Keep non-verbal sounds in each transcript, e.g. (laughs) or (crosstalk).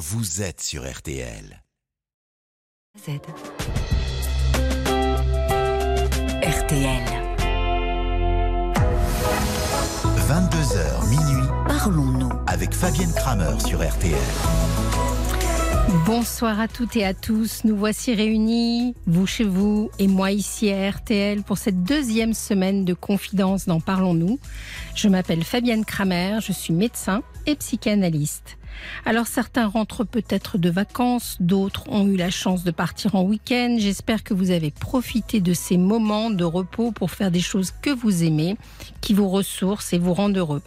vous êtes sur RTL. Z. RTL. 22h minuit Parlons-nous. avec Fabienne Kramer sur RTL. Bonsoir à toutes et à tous. Nous voici réunis, vous chez vous et moi ici à RTL pour cette deuxième semaine de confidence dans Parlons-nous. Je m'appelle Fabienne Kramer, je suis médecin et psychanalyste. Alors certains rentrent peut-être de vacances, d'autres ont eu la chance de partir en week-end. J'espère que vous avez profité de ces moments de repos pour faire des choses que vous aimez, qui vous ressourcent et vous rendent heureux.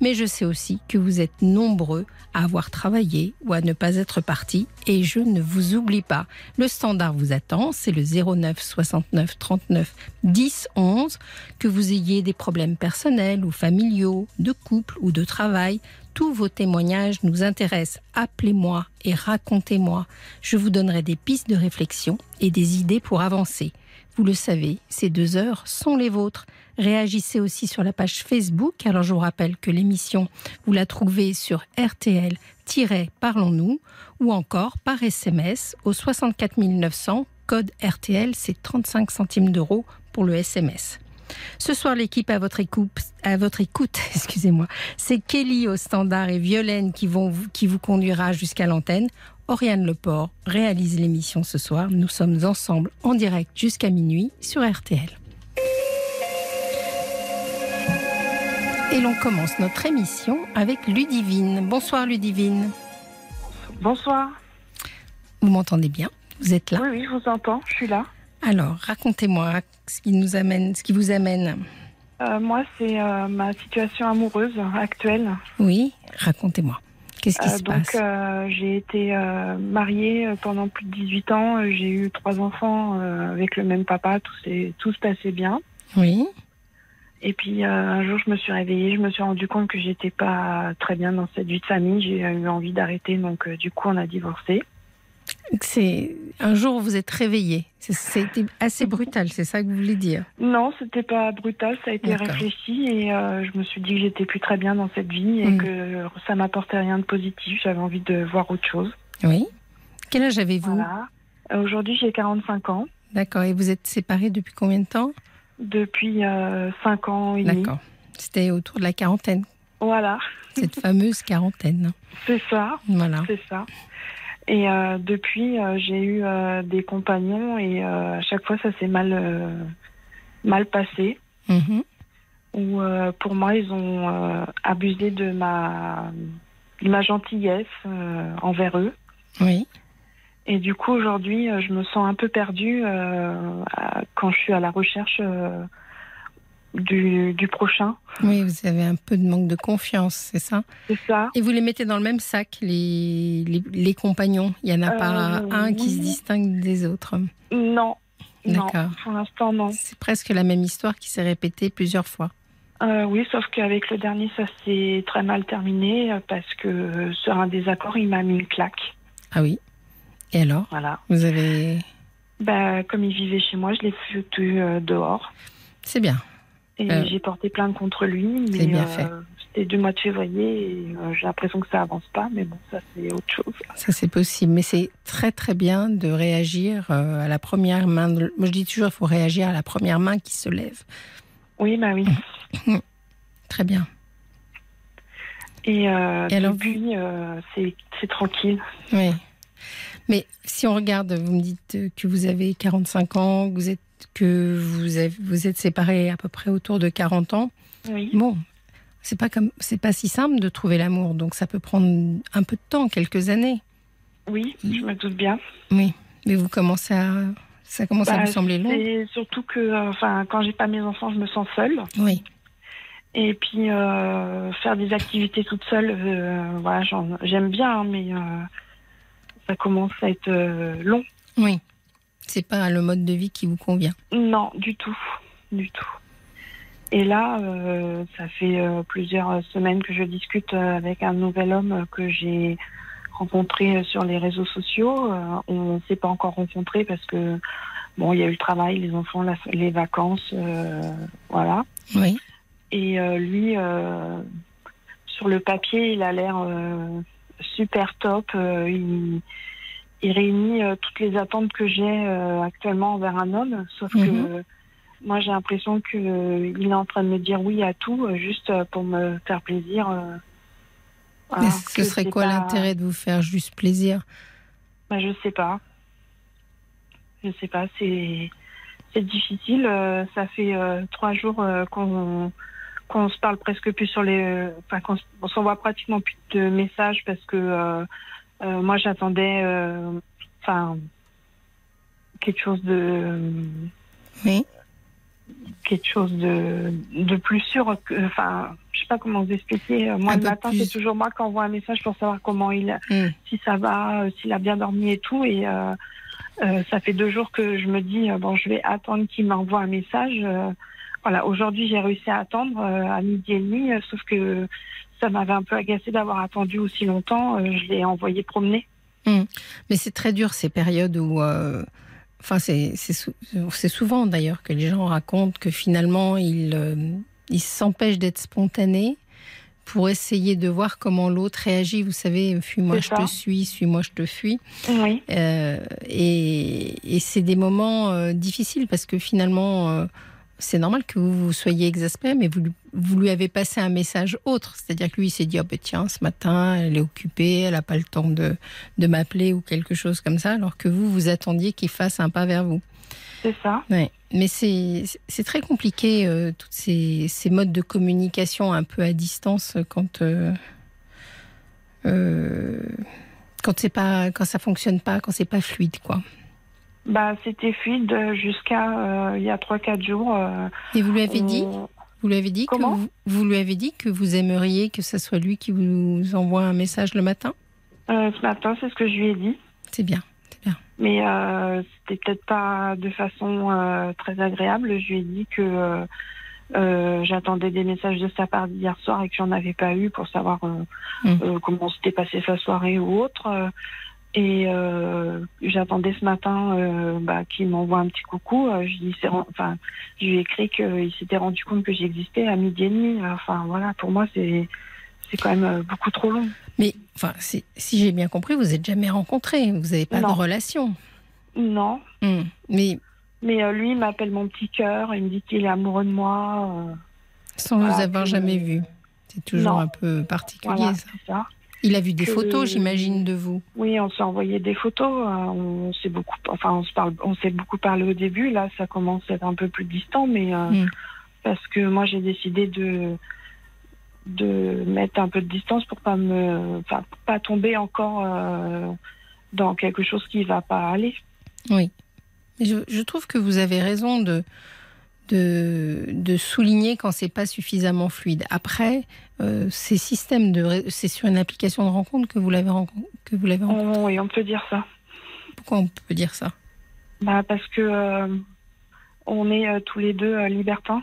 Mais je sais aussi que vous êtes nombreux à avoir travaillé ou à ne pas être partis et je ne vous oublie pas. Le standard vous attend, c'est le 09 69 39 10 11. Que vous ayez des problèmes personnels ou familiaux, de couple ou de travail, tous vos témoignages nous intéressent. Appelez-moi et racontez-moi. Je vous donnerai des pistes de réflexion et des idées pour avancer. Vous le savez, ces deux heures sont les vôtres. Réagissez aussi sur la page Facebook. Alors je vous rappelle que l'émission, vous la trouvez sur RTL-Parlons-nous ou encore par SMS au 64 900, code RTL, c'est 35 centimes d'euros pour le SMS. Ce soir, l'équipe à votre écoute, à votre écoute, (laughs) excusez-moi, c'est Kelly au standard et Violaine qui vont vous- qui vous conduira jusqu'à l'antenne. Oriane Leport réalise l'émission ce soir. Nous sommes ensemble en direct jusqu'à minuit sur RTL. Et l'on commence notre émission avec Ludivine. Bonsoir Ludivine. Bonsoir. Vous m'entendez bien? Vous êtes là? Oui, oui, je vous entends. Je suis là. Alors, racontez-moi ce qui nous amène, ce qui vous amène. Euh, moi, c'est euh, ma situation amoureuse actuelle. Oui, racontez-moi. Qu'est-ce qui Euh, se donc, passe? euh, j'ai été mariée pendant plus de 18 ans. J'ai eu trois enfants avec le même papa. Tout, tout se passait bien. Oui. Et puis, un jour, je me suis réveillée. Je me suis rendu compte que j'étais pas très bien dans cette vie de famille. J'ai eu envie d'arrêter. Donc, du coup, on a divorcé. C'est un jour où vous êtes réveillé. C'était assez (laughs) brutal, c'est ça que vous voulez dire? Non, c'était pas brutal. Ça a été réfléchi. Et euh, je me suis dit que j'étais plus très bien dans cette vie et Mm. que ça m'apportait rien de positif. J'avais envie de voir autre chose. Oui. Quel âge avez-vous? Voilà. Euh, Aujourd'hui, j'ai 45 ans. D'accord. Et vous êtes séparés depuis combien de temps? Depuis 5 ans et demi. D'accord. C'était autour de la quarantaine, Voilà, cette fameuse quarantaine. c'est ça, Voilà. c'est ça. Et euh, depuis, euh, j'ai eu euh, des compagnons et à chaque fois, ça s'est mal, mal passé. Mhm. Où pour moi, ils ont abusé de ma, de ma gentillesse envers eux. Oui. Et du coup, aujourd'hui, je me sens un peu perdue quand je suis à la recherche du, du prochain. Oui, vous avez un peu de manque de confiance, c'est ça? C'est ça. Et vous les mettez dans le même sac, les, les, les compagnons? Il n'y en a pas Euh, un qui se distingue des autres? Non. D'accord. pour l'instant, non. C'est presque la même histoire qui s'est répétée plusieurs fois. Euh, oui, sauf qu'avec le dernier, ça s'est très mal terminé euh, parce que sur un désaccord, il m'a mis une claque. Ah oui Et alors? Voilà. Vous avez... Bah, comme il vivait chez moi, je l'ai foutu dehors. C'est bien. Et Euh, j'ai porté plainte contre lui. Mais c'est bien euh, fait. C'était du mois de février et euh, j'ai l'impression que ça avance pas. Mais bon, ça, c'est autre chose. Ça, c'est possible. Mais c'est très, très bien de réagir à la première main. de- Moi, je dis toujours, il faut réagir à la première main qui se lève. Oui, bah oui. (laughs) Très bien. Et, Et alors, depuis, c'est tranquille. Oui. Mais si on regarde, vous me dites que vous avez 45 ans, que vous êtes, que vous, avez- vous êtes séparés à peu près autour de 40 ans. Oui. Bon, c'est pas comme, c'est pas si simple de trouver l'amour, donc ça peut prendre un peu de temps, quelques années. Oui, je me doute bien. Oui. Mais vous commencez à, ça commence à Bah, vous sembler long. C'est surtout que, euh, enfin, quand j'ai pas mes enfants, je me sens seule. Oui. Et puis euh, faire des activités toute seule, euh, voilà, j'aime bien, hein, mais euh, ça commence à être long. Oui. C'est pas le mode de vie qui vous convient. Non, du tout, du tout. Et là, euh, ça fait euh, plusieurs semaines que je discute euh, avec un nouvel homme que j'ai rencontré sur les réseaux sociaux. Euh, on ne s'est pas encore rencontrés parce que bon, il y a eu le travail, les enfants, la- les vacances, voilà. Oui. Et lui, sur le papier, il a l'air super top. Il, il réunit euh, toutes les attentes que j'ai euh, actuellement envers un homme, sauf que Mhm. moi j'ai l'impression que euh, il est en train de me dire oui à tout, euh, juste euh, pour me faire plaisir. euh, Mais ce serait quoi pas- l'intérêt de vous faire juste plaisir? Bah, Je sais pas. Je sais pas, c'est c'est difficile. euh, ça fait euh, trois jours euh, qu'on qu'on se parle presque plus sur les. Enfin, qu'on s'envoie pratiquement plus de messages parce que euh, euh, moi j'attendais. euh, Enfin, quelque chose de Oui. quelque chose de, de plus sûr. Enfin, je sais pas comment vous expliquer. Moi, Un le matin, plus- c'est toujours moi qui envoie un message pour savoir comment il, Hmm. si ça va, euh, s'il a bien dormi et tout. Et euh, euh, ça fait deux jours que je me dis, euh, bon, je vais attendre qu'il m'envoie un message. Euh, voilà, aujourd'hui, j'ai réussi à attendre euh, à midi et demi, euh, sauf que ça m'avait un peu agacé d'avoir attendu aussi longtemps. Euh, je l'ai envoyé promener. Mais c'est très dur ces périodes où. euh, Enfin, c'est c'est sou- c'est souvent d'ailleurs que les gens racontent que finalement ils euh, ils s'empêchent d'être spontanés pour essayer de voir comment l'autre réagit. Vous savez, fuis-moi, je te suis, suis-moi, je te fuis. Oui, Euh, et et c'est des moments euh, difficiles parce que finalement, euh, c'est normal que vous, vous soyez exaspéré, mais vous, lui- vous lui avez passé un message autre. C'est-à-dire que lui, il s'est dit, oh, ben, tiens, ce matin, elle est occupée, elle n'a pas le temps de, de m'appeler ou quelque chose comme ça, alors que vous, vous attendiez qu'il fasse un pas vers vous. c'est ça. Ouais. Mais c'est c'est très compliqué, euh, tous ces, ces modes de communication un peu à distance quand, euh, euh, quand, c'est pas, quand ça fonctionne pas, quand c'est pas fluide, quoi. Bah, c'était fluide euh, jusqu'à euh, il y a 3-4 jours. euh, Et vous lui avez dit, vous lui avez dit que Comment vous, vous lui avez dit que vous aimeriez que ce soit lui qui vous envoie un message le matin? euh, ce matin, c'est ce que je lui ai dit. C'est bien. Mais euh, c'était peut-être pas de façon euh, très agréable. Je lui ai dit que j'attendais des messages de sa part hier soir et que j'en avais pas eu pour savoir euh, comment s'était passée sa soirée ou autre. Et euh, j'attendais ce matin euh, bah, qu'il m'envoie un petit coucou. Euh, je, lui ai- enfin, je lui ai écrit qu'il s'était rendu compte que j'existais à midi et demi. Enfin voilà, pour moi c'est c'est quand même beaucoup trop long. Mais enfin, si, si j'ai bien compris, vous n'êtes jamais rencontrés, vous n'avez pas Non. de relation. Non, Hmm. Mais mais lui il m'appelle mon petit cœur. Il me dit qu'il est amoureux de moi. sans Voilà, vous avoir jamais vu. C'est toujours Non. un peu particulier, voilà, ça. Il a vu des Que- photos, j'imagine, de vous. Oui, on s'est envoyé des photos. euh, On s'est beaucoup, enfin, on se parle, on s'est beaucoup parlé au début. Là, ça commence à être un peu plus distant, mais euh, Mm. parce que moi, j'ai décidé de de mettre un peu de distance pour pas me, enfin, pas tomber encore euh, dans quelque chose qui va pas aller. Oui. Je trouve que vous avez raison de, de, de souligner quand c'est pas suffisamment fluide. Après, euh, ces systèmes de, c'est sur une application de rencontre que vous l'avez que vous l'avez rencontré. On, oui, on peut dire ça. Pourquoi on peut dire ça? Bah, parce que euh, on est euh, tous les deux euh, libertins.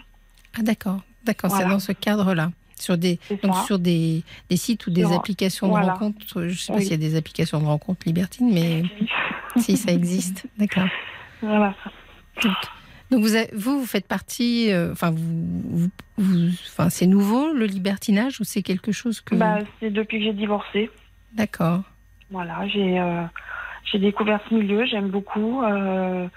Ah d'accord, d'accord, Voilà. c'est dans ce cadre-là. Sur des, donc sur des, des sites ou des applications de voilà. rencontres, je ne sais pas s'il y a des applications de rencontres libertines, mais (laughs) si ça existe, d'accord. voilà. Donc vous, avez- vous, vous faites partie, euh, enfin, vous, vous- enfin, c'est nouveau le libertinage ou c'est quelque chose que. Bah, c'est depuis que j'ai divorcé. D'accord. Voilà, j'ai euh, j'ai découvert ce milieu, j'aime beaucoup. euh,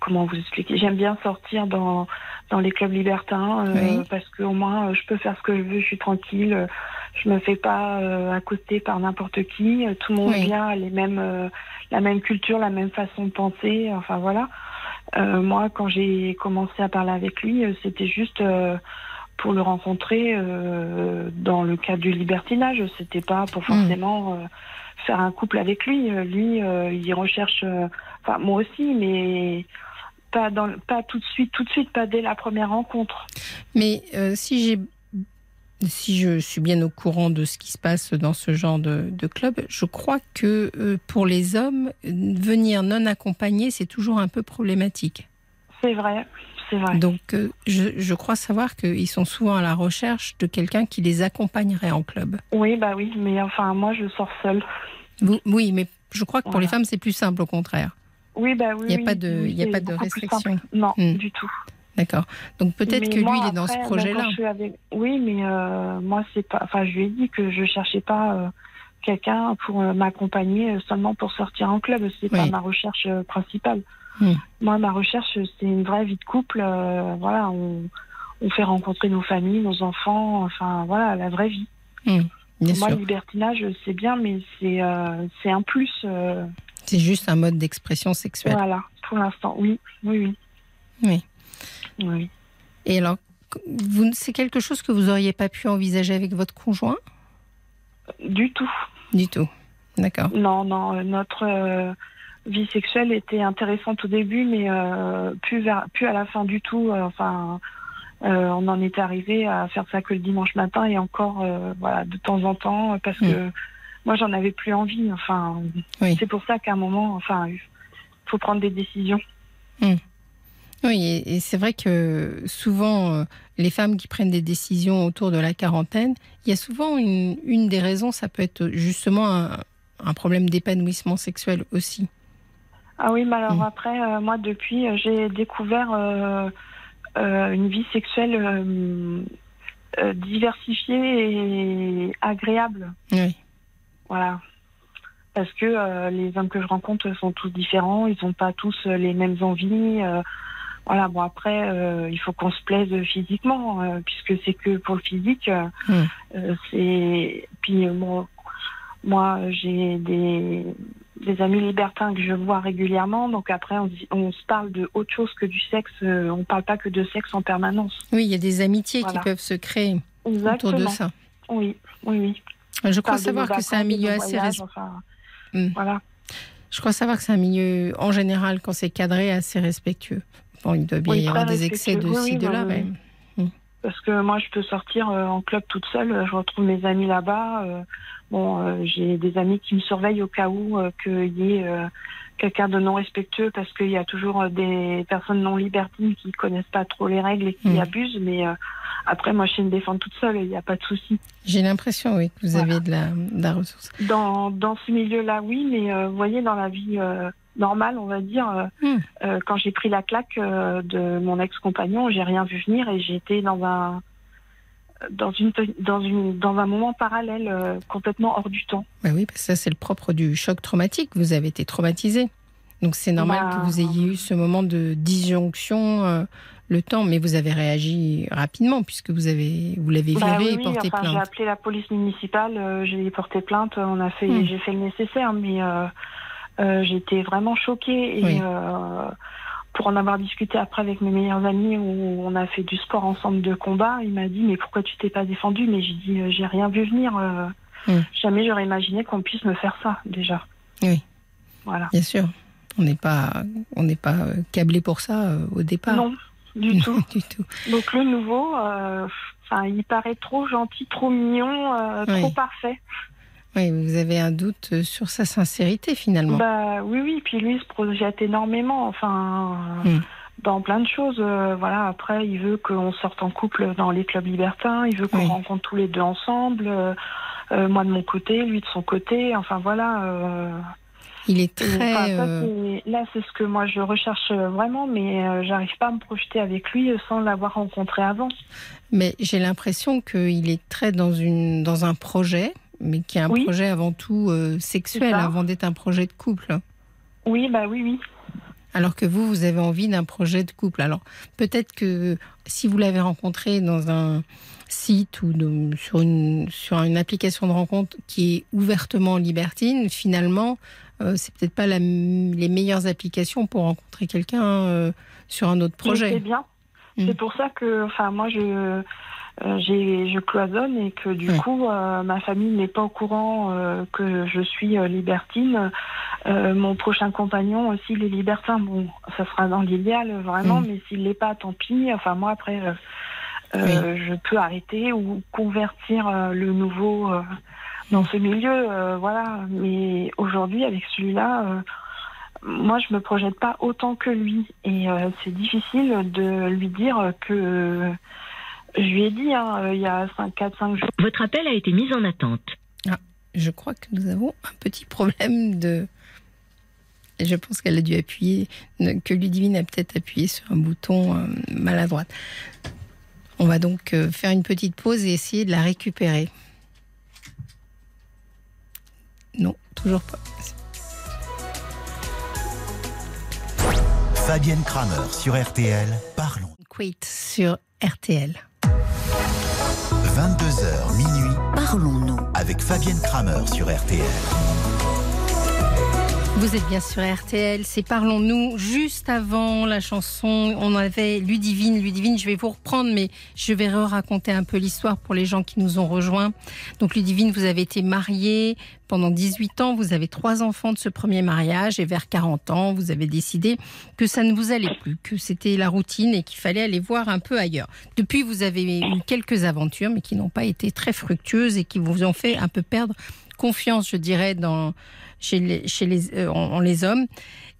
comment vous expliquer? J'aime bien sortir dans dans les clubs libertins Oui. parce qu'au moins je peux faire ce que je veux, je suis tranquille, je me fais pas euh, accoster par n'importe qui. Tout le monde Oui. vient a les mêmes euh, la même culture, la même façon de penser. Enfin voilà. Euh, moi, quand j'ai commencé à parler avec lui, euh, c'était juste pour le rencontrer dans le cadre du libertinage. C'était pas pour forcément euh, faire un couple avec lui. Lui, il recherche, enfin moi aussi, mais pas dans, pas tout de suite, tout de suite, pas dès la première rencontre. Mais si j'ai, si je suis bien au courant de ce qui se passe dans ce genre de, de club, je crois que euh, pour les hommes, venir non accompagné, c'est toujours un peu problématique. C'est vrai, c'est vrai. Donc, euh, je, je crois savoir qu'ils sont souvent à la recherche de quelqu'un qui les accompagnerait en club. Oui, bah oui, mais enfin moi je sors seule. Vous- oui, mais je crois que pour Voilà. les femmes, c'est plus simple au contraire. Oui, bah oui. Il n'y a oui, pas de, oui, y a pas de restriction. Non, Hmm. du tout. D'accord. Donc peut-être que lui, il est dans après, ce projet-là. avec- Oui, mais euh, moi, c'est pas. Enfin, je lui ai dit que je cherchais pas euh, quelqu'un pour euh, m'accompagner seulement pour sortir en club. C'est pas Oui. ma recherche principale. Hmm. Moi, ma recherche, c'est une vraie vie de couple. voilà, on, on fait rencontrer nos familles, nos enfants. Enfin, voilà, la vraie vie. Bien Pour moi, sûr. le libertinage, c'est bien, mais c'est c'est un plus. C'est juste un mode d'expression sexuelle. voilà, pour l'instant, oui, oui, oui. Oui. Oui. Et alors, c'est quelque chose que vous auriez pas pu envisager avec votre conjoint? Du tout. Du tout. D'accord. Non, non, euh, notre euh, vie sexuelle était intéressante au début, mais euh, plus, vers, plus à la fin du tout. euh, enfin, on en est arrivé à faire ça que le dimanche matin et encore, voilà, de temps en temps, parce que moi, j'en avais plus envie. Enfin, Oui. c'est pour ça qu'à un moment, enfin, il faut prendre des décisions. Oui, et, c'est vrai que souvent, euh, les femmes qui prennent des décisions autour de la quarantaine, il y a souvent une, une des raisons, ça peut être justement un, un problème d'épanouissement sexuel aussi. Ah oui, mais alors Mm. après, euh, moi, depuis, euh, j'ai découvert euh, euh, une vie sexuelle diversifiée et agréable. Oui. Voilà. Parce que euh, les hommes que je rencontre sont tous différents, ils n'ont pas tous les mêmes envies. euh, voilà, bon après, euh, il faut qu'on se plaise physiquement, euh, puisque c'est que pour le physique. euh, Mm. euh, c'est puis bon, moi j'ai des, des amis libertins que je vois régulièrement, donc après on, se- on se parle de autre chose que du sexe. on parle pas que de sexe en permanence. Oui, il y a des amitiés Voilà. qui peuvent se créer Exactement. autour de ça. Oui, oui, oui. Je crois savoir que c'est un milieu assez voyages, res- enfin, Mm. Voilà. Je crois savoir que c'est un milieu, en général, quand c'est cadré, assez respectueux. Bon, il doit bien Oui, y avoir des excès de ci, de là. oui, mais- Parce que moi, je peux sortir euh, en club toute seule. Je retrouve mes amis là-bas. euh, bon, euh, j'ai des amis qui me surveillent au cas où qu'il y ait quelqu'un de non respectueux, parce qu'il y a toujours des personnes non libertines qui connaissent pas trop les règles et qui Mm. abusent. Mais après, moi, je sais me défendre toute seule. Il n'y a pas de souci. J'ai l'impression, oui, que vous Voilà. avez de la, de la ressource. Dans dans ce milieu-là, oui, mais vous voyez, dans la vie normale, on va dire, euh, Mm. euh, quand j'ai pris la claque euh, de mon ex-compagnon, j'ai rien vu venir et j'ai été dans un dans une dans une dans un moment parallèle euh, complètement hors du temps. Bah oui, parce que ça, c'est le propre du choc traumatique. Vous avez été traumatisé. Donc, c'est normal Bah, que vous ayez eu ce moment de disjonction, le temps. Mais vous avez réagi rapidement, puisque vous avez, vous l'avez viré Bah oui, et oui, porté enfin, j'ai plainte. appelé la police municipale, j'ai porté plainte, on a fait Mm. j'ai fait le nécessaire, mais euh, j'étais vraiment choquée et Oui. euh, pour en avoir discuté après avec mes meilleurs amis où on a fait du sport ensemble de combat, il m'a dit mais pourquoi tu t'es pas défendu? Mais j'ai dit euh, j'ai rien vu venir. Jamais j'aurais imaginé qu'on puisse me faire ça déjà. Oui. Voilà. Bien sûr. On n'est pas, on n'est pas câblé pour ça euh, au départ. Non, du (laughs) tout. du tout. Donc le nouveau, euh, il paraît trop gentil, trop mignon, euh, Oui. trop parfait. Oui, vous avez un doute euh, sur sa sincérité finalement. Bah oui, oui. Puis lui il se projette énormément, enfin, euh, Mm. dans plein de choses. euh, voilà. Après, il veut qu'on sorte en couple dans les clubs libertins. Il veut qu'on Oui. rencontre tous les deux ensemble. euh, euh, moi de mon côté, lui de son côté. Enfin voilà. Il est enfin, très. ça, là, c'est ce que moi je recherche vraiment, mais j'arrive pas à me projeter avec lui sans l'avoir rencontré avant. Mais j'ai l'impression qu'il est très dans, une, dans un projet, mais qui est un Oui. projet avant tout euh, sexuel, avant d'être un projet de couple. Oui, bah oui, oui. Alors que vous, vous avez envie d'un projet de couple. Alors peut-être que si vous l'avez rencontré dans un site ou de- sur, une, sur une application de rencontre qui est ouvertement libertine, finalement, euh, c'est peut-être pas la- les meilleures applications pour rencontrer quelqu'un euh, sur un autre Mais C'est projet. bien. Mm. C'est pour ça que, enfin, moi, je, euh, j'ai, je cloisonne et que du Oui. coup, euh, ma famille n'est pas au courant euh, que je suis euh, libertine. Mon prochain compagnon, s'il est libertin, bon, ça sera dans l'idéal, vraiment, Mm. mais s'il l'est pas, tant pis. Enfin, moi, après, je peux arrêter ou convertir le nouveau dans ce milieu, voilà. Mais aujourd'hui, avec celui-là. moi, je me projette pas autant que lui. Et c'est difficile de lui dire que. Je lui ai dit, hein, euh, il y a 4-5 jours. Votre appel a été mis en attente. Je crois que nous avons un petit problème de je pense qu'elle a dû appuyer, que Ludivine a peut-être appuyé sur un bouton euh, maladroit. On va donc euh, faire une petite pause et essayer de la récupérer. Non, toujours pas. Fabienne Kramer sur RTL, parlons. Quait sur RTL. 22h minuit Parlons-nous. avec Fabienne Kramer sur RTL. Vous êtes bien sur RTL, c'est Parlons-nous. Juste avant la chanson, on avait Ludivine. Ludivine, je vais vous reprendre, mais je vais raconter un peu l'histoire pour les gens qui nous ont rejoints. Donc Ludivine, vous avez été mariée pendant 18 ans, vous avez trois enfants de ce premier mariage et vers 40 ans, vous avez décidé que ça ne vous allait plus, que c'était la routine et qu'il fallait aller voir un peu ailleurs. Depuis, vous avez eu quelques aventures, mais qui n'ont pas été très fructueuses et qui vous ont fait un peu perdre confiance, je dirais, dans, chez les, chez les, euh, en, en les hommes.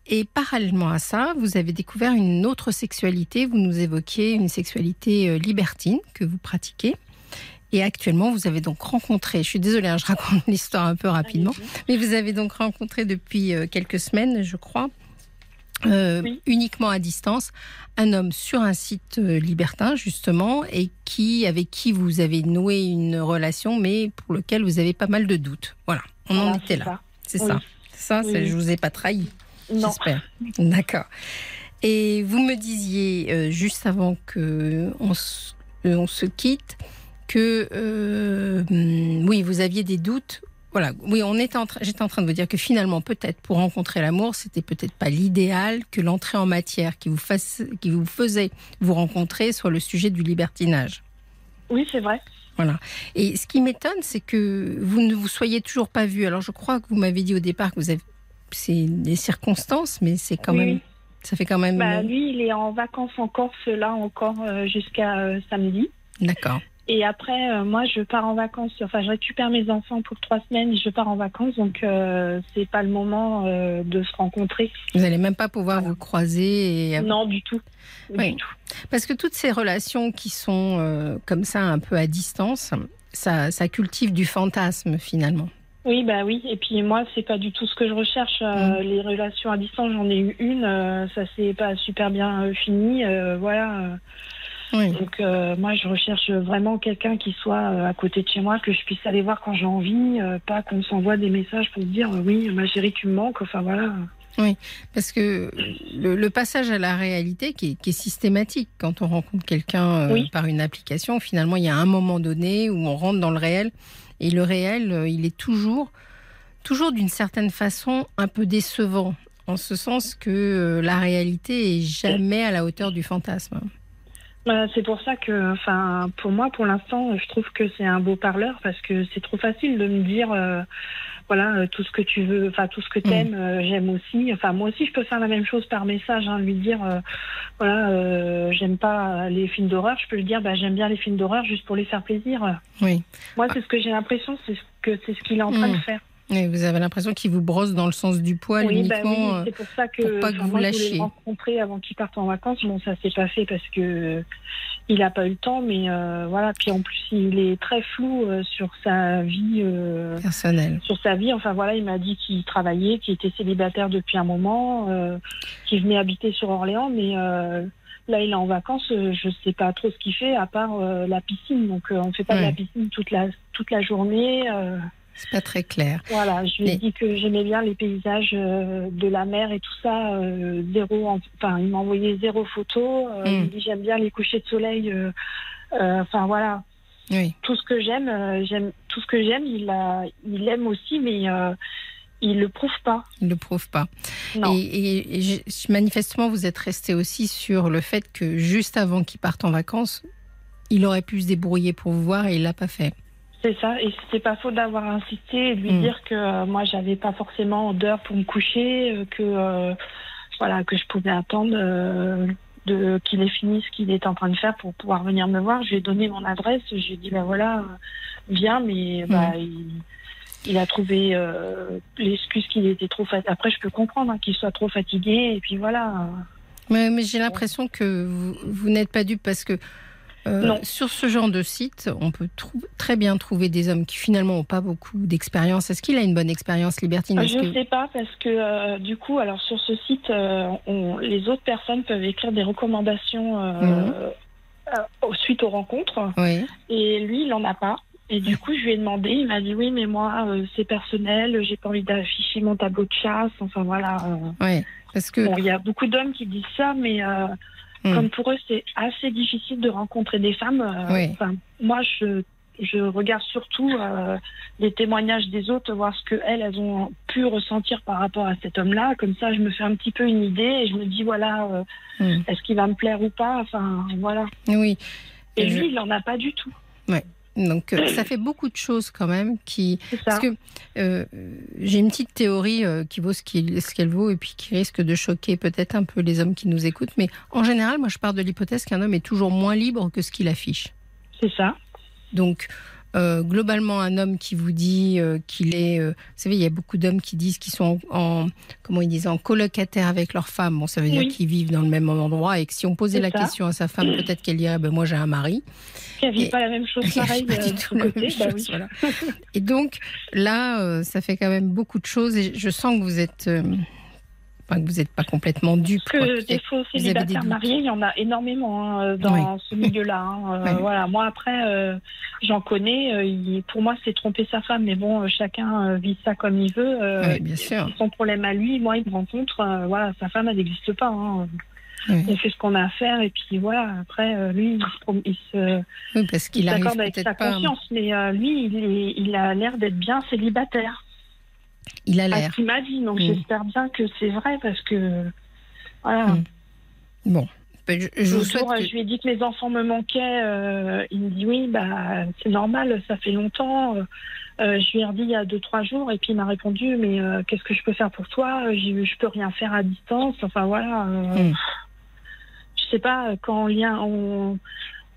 Et parallèlement à ça, vous avez découvert une autre sexualité. Vous nous évoquiez une sexualité euh, libertine que vous pratiquez. Et actuellement, vous avez donc rencontré, je suis désolée, hein, je raconte (laughs) l'histoire un peu rapidement, mais vous avez donc rencontré depuis euh, quelques semaines, je crois, euh, Oui. uniquement à distance, un homme sur un site libertin, justement, et qui, avec qui vous avez noué une relation, mais pour lequel vous avez pas mal de doutes. Voilà, on en était là. ça. C'est Oui. ça. Ça, Oui, je vous ai pas trahi. J'espère. D'accord. Et vous me disiez euh, juste avant que on se, euh, on se quitte que euh, oui, vous aviez des doutes. Voilà, oui, on était en train, j'étais en train de vous dire que finalement, peut-être pour rencontrer l'amour, c'était peut-être pas l'idéal que l'entrée en matière qui vous fasse, qui vous faisait vous rencontrer soit le sujet du libertinage. Oui, c'est vrai. Voilà. Et ce qui m'étonne, c'est que vous ne vous soyez toujours pas vu. Alors, je crois que vous m'avez dit au départ que vous avez, c'est des circonstances, mais c'est quand Oui, même, ça fait quand même. Bah, lui, il est en vacances en Corse, là, encore euh, jusqu'à euh, samedi. D'accord. Et après, euh, moi, je pars en vacances. Enfin, je récupère mes enfants pour trois semaines et je pars en vacances. Donc, euh, c'est pas le moment euh, de se rencontrer. Vous n'allez même pas pouvoir vous croiser et Non, du tout. Oui. Du tout. parce que toutes ces relations qui sont euh, comme ça un peu à distance, ça, ça cultive du fantasme finalement. Oui, bah oui. Et puis moi, c'est pas du tout ce que je recherche. Euh, Mm. Les relations à distance, j'en ai eu une. euh, ça s'est pas super bien euh, fini. voilà. Oui. Donc euh, moi, je recherche vraiment quelqu'un qui soit euh, à côté de chez moi, que je puisse aller voir quand j'ai envie, euh, pas qu'on s'envoie des messages pour dire oui, ma chérie, tu me manques. Enfin voilà. Parce que le, le passage à la réalité qui est, qui est systématique quand on rencontre quelqu'un Oui. par une application, finalement il y a un moment donné où on rentre dans le réel et le réel il est toujours, toujours d'une certaine façon un peu décevant en ce sens que la réalité est jamais à la hauteur du fantasme. Voilà, c'est pour ça que, enfin, pour moi, pour l'instant, je trouve que c'est un beau parleur parce que c'est trop facile de me dire, euh, voilà, euh, tout ce que tu veux, enfin, tout ce que t'aimes, euh, j'aime aussi. Enfin, moi aussi, je peux faire la même chose par message, hein, lui dire, euh, voilà, euh, j'aime pas les films d'horreur. Je peux lui dire, bah, j'aime bien les films d'horreur juste pour les faire plaisir. Oui. Moi, c'est ce que j'ai l'impression, c'est ce que c'est ce qu'il est en train Mm. de faire. Et vous avez l'impression qu'il vous brosse dans le sens du poil Oui, bah uniquement. oui, euh, c'est pour ça que, pour pas que vous moi, je voulais lâchiez. rencontrer avant qu'il parte en vacances. Bon, ça s'est pas fait parce que euh, il a pas eu le temps, mais euh, voilà. Puis en plus, il est très flou euh, sur sa vie, euh, personnel. sur sa vie. Enfin voilà, il m'a dit qu'il travaillait, qu'il était célibataire depuis un moment, euh, qu'il venait habiter sur Orléans, mais euh, là, il est en vacances. euh, je sais pas trop ce qu'il fait à part euh, la piscine. Donc, euh, on fait pas de la piscine toute la toute la journée. C'est pas très clair. voilà, je lui ai Mais- dit que j'aimais bien les paysages euh, de la mer et tout ça. euh, zéro, en- enfin, il m'a envoyé zéro photo. euh, Mm. Il me dit j'aime bien les couchers de soleil. Enfin voilà, Oui. tout ce que j'aime, euh, j'aime tout ce que j'aime. Il a, il aime aussi, mais euh, il le prouve pas. Il le prouve pas. Non. Et, et- et je- manifestement, vous êtes resté aussi sur le fait que juste avant qu'il parte en vacances, il aurait pu se débrouiller pour vous voir et il l'a pas fait. C'est ça, et c'était pas faute d'avoir insisté et de lui Mm. dire que euh, moi j'avais pas forcément d'heure pour me coucher, euh, que euh, voilà que je pouvais attendre euh, de qu'il ait fini ce qu'il est en train de faire pour pouvoir venir me voir. Je lui ai donné mon adresse, je lui ai dit ben voilà viens, mais bah, il, il a trouvé l'excuse qu'il était trop fatigué. Après je peux comprendre hein, qu'il soit trop fatigué et puis voilà. Mais, mais j'ai l'impression que vous, vous n'êtes pas dupe parce que Euh, sur ce genre de site, on peut très bien trouver des hommes qui finalement n'ont pas beaucoup d'expérience. Est-ce qu'il a une bonne expérience libertine? Ah, Je que- ne sais pas parce que euh, du coup, alors sur ce site, euh, on- les autres personnes peuvent écrire des recommandations Mhm. suite aux rencontres Oui, et lui, il n'en a pas. Et du coup, je lui ai demandé, il m'a dit oui, mais moi, c'est personnel, j'ai pas envie d'afficher mon tableau de chasse. Enfin voilà. oui. Parce que. Bon, il y a beaucoup d'hommes qui disent ça, mais Hmm. comme pour eux, c'est assez difficile de rencontrer des femmes. euh, Oui. moi, je, je regarde surtout euh, les témoignages des autres, voir ce que elles, ont pu ressentir par rapport à cet homme-là. Comme ça, je me fais un petit peu une idée et je me dis voilà, euh, Hmm. est-ce qu'il va me plaire ou pas? Enfin, voilà. Oui. Et lui, il en a pas du tout. Donc, euh, ça fait beaucoup de choses quand même qui. Parce que euh, j'ai une petite théorie euh, qui vaut ce qu'elle vaut et puis qui risque de choquer peut-être un peu les hommes qui nous écoutent. Mais en général, moi, je pars de l'hypothèse qu'un homme est toujours moins libre que ce qu'il affiche. C'est ça. Donc, euh, globalement, un homme qui vous dit euh, qu'il est, euh, vous savez, il y a beaucoup d'hommes qui disent qu'ils sont en, comment ils disent, en colocataire avec leur femme. Bon, ça veut dire qu'ils vivent dans le même endroit et que si on posait la ça. question à sa femme, (clears throat) peut-être qu'elle dirait, ben moi j'ai un mari. Qui ne vit pas la même chose (laughs) pareil pas euh, du tout la côté. même Bah chose, oui. voilà. Et donc là, euh, ça fait quand même beaucoup de choses et je sens que vous êtes, euh, enfin, que vous n'êtes pas complètement dupe. Que des faux célibataires mariés, il y en a énormément hein, dans ce milieu-là. hein. (laughs) Euh. Voilà, moi après, euh, j'en connais. euh, il- pour moi, c'est tromper sa femme, mais bon, euh, chacun euh, vit ça comme il veut. euh, Oui, bien sûr. Son problème à lui, moi, il me rencontre. euh, voilà, sa femme, elle n'existe pas. hein. On fait ce qu'on a à faire et puis voilà. Après, euh, lui, il se, il se Oui, parce il qu'il avec sa pas. conscience, mais euh, lui, il, est- il a l'air d'être bien célibataire. Il a À l'air. ce qu'il m'a dit, donc Mm. j'espère bien que c'est vrai parce que voilà. Mm. Bon, Ben, je, je vous L'autre souhaite jour, que- je lui ai dit que mes enfants me manquaient. euh, il me dit oui, bah c'est normal, ça fait longtemps. Euh, euh, je lui ai redit il y a deux trois jours et puis il m'a répondu mais euh, qu'est-ce que je peux faire pour toi? Euh, Je, je peux rien faire à distance. Enfin voilà. euh, Mm. Je sais pas quand on lien on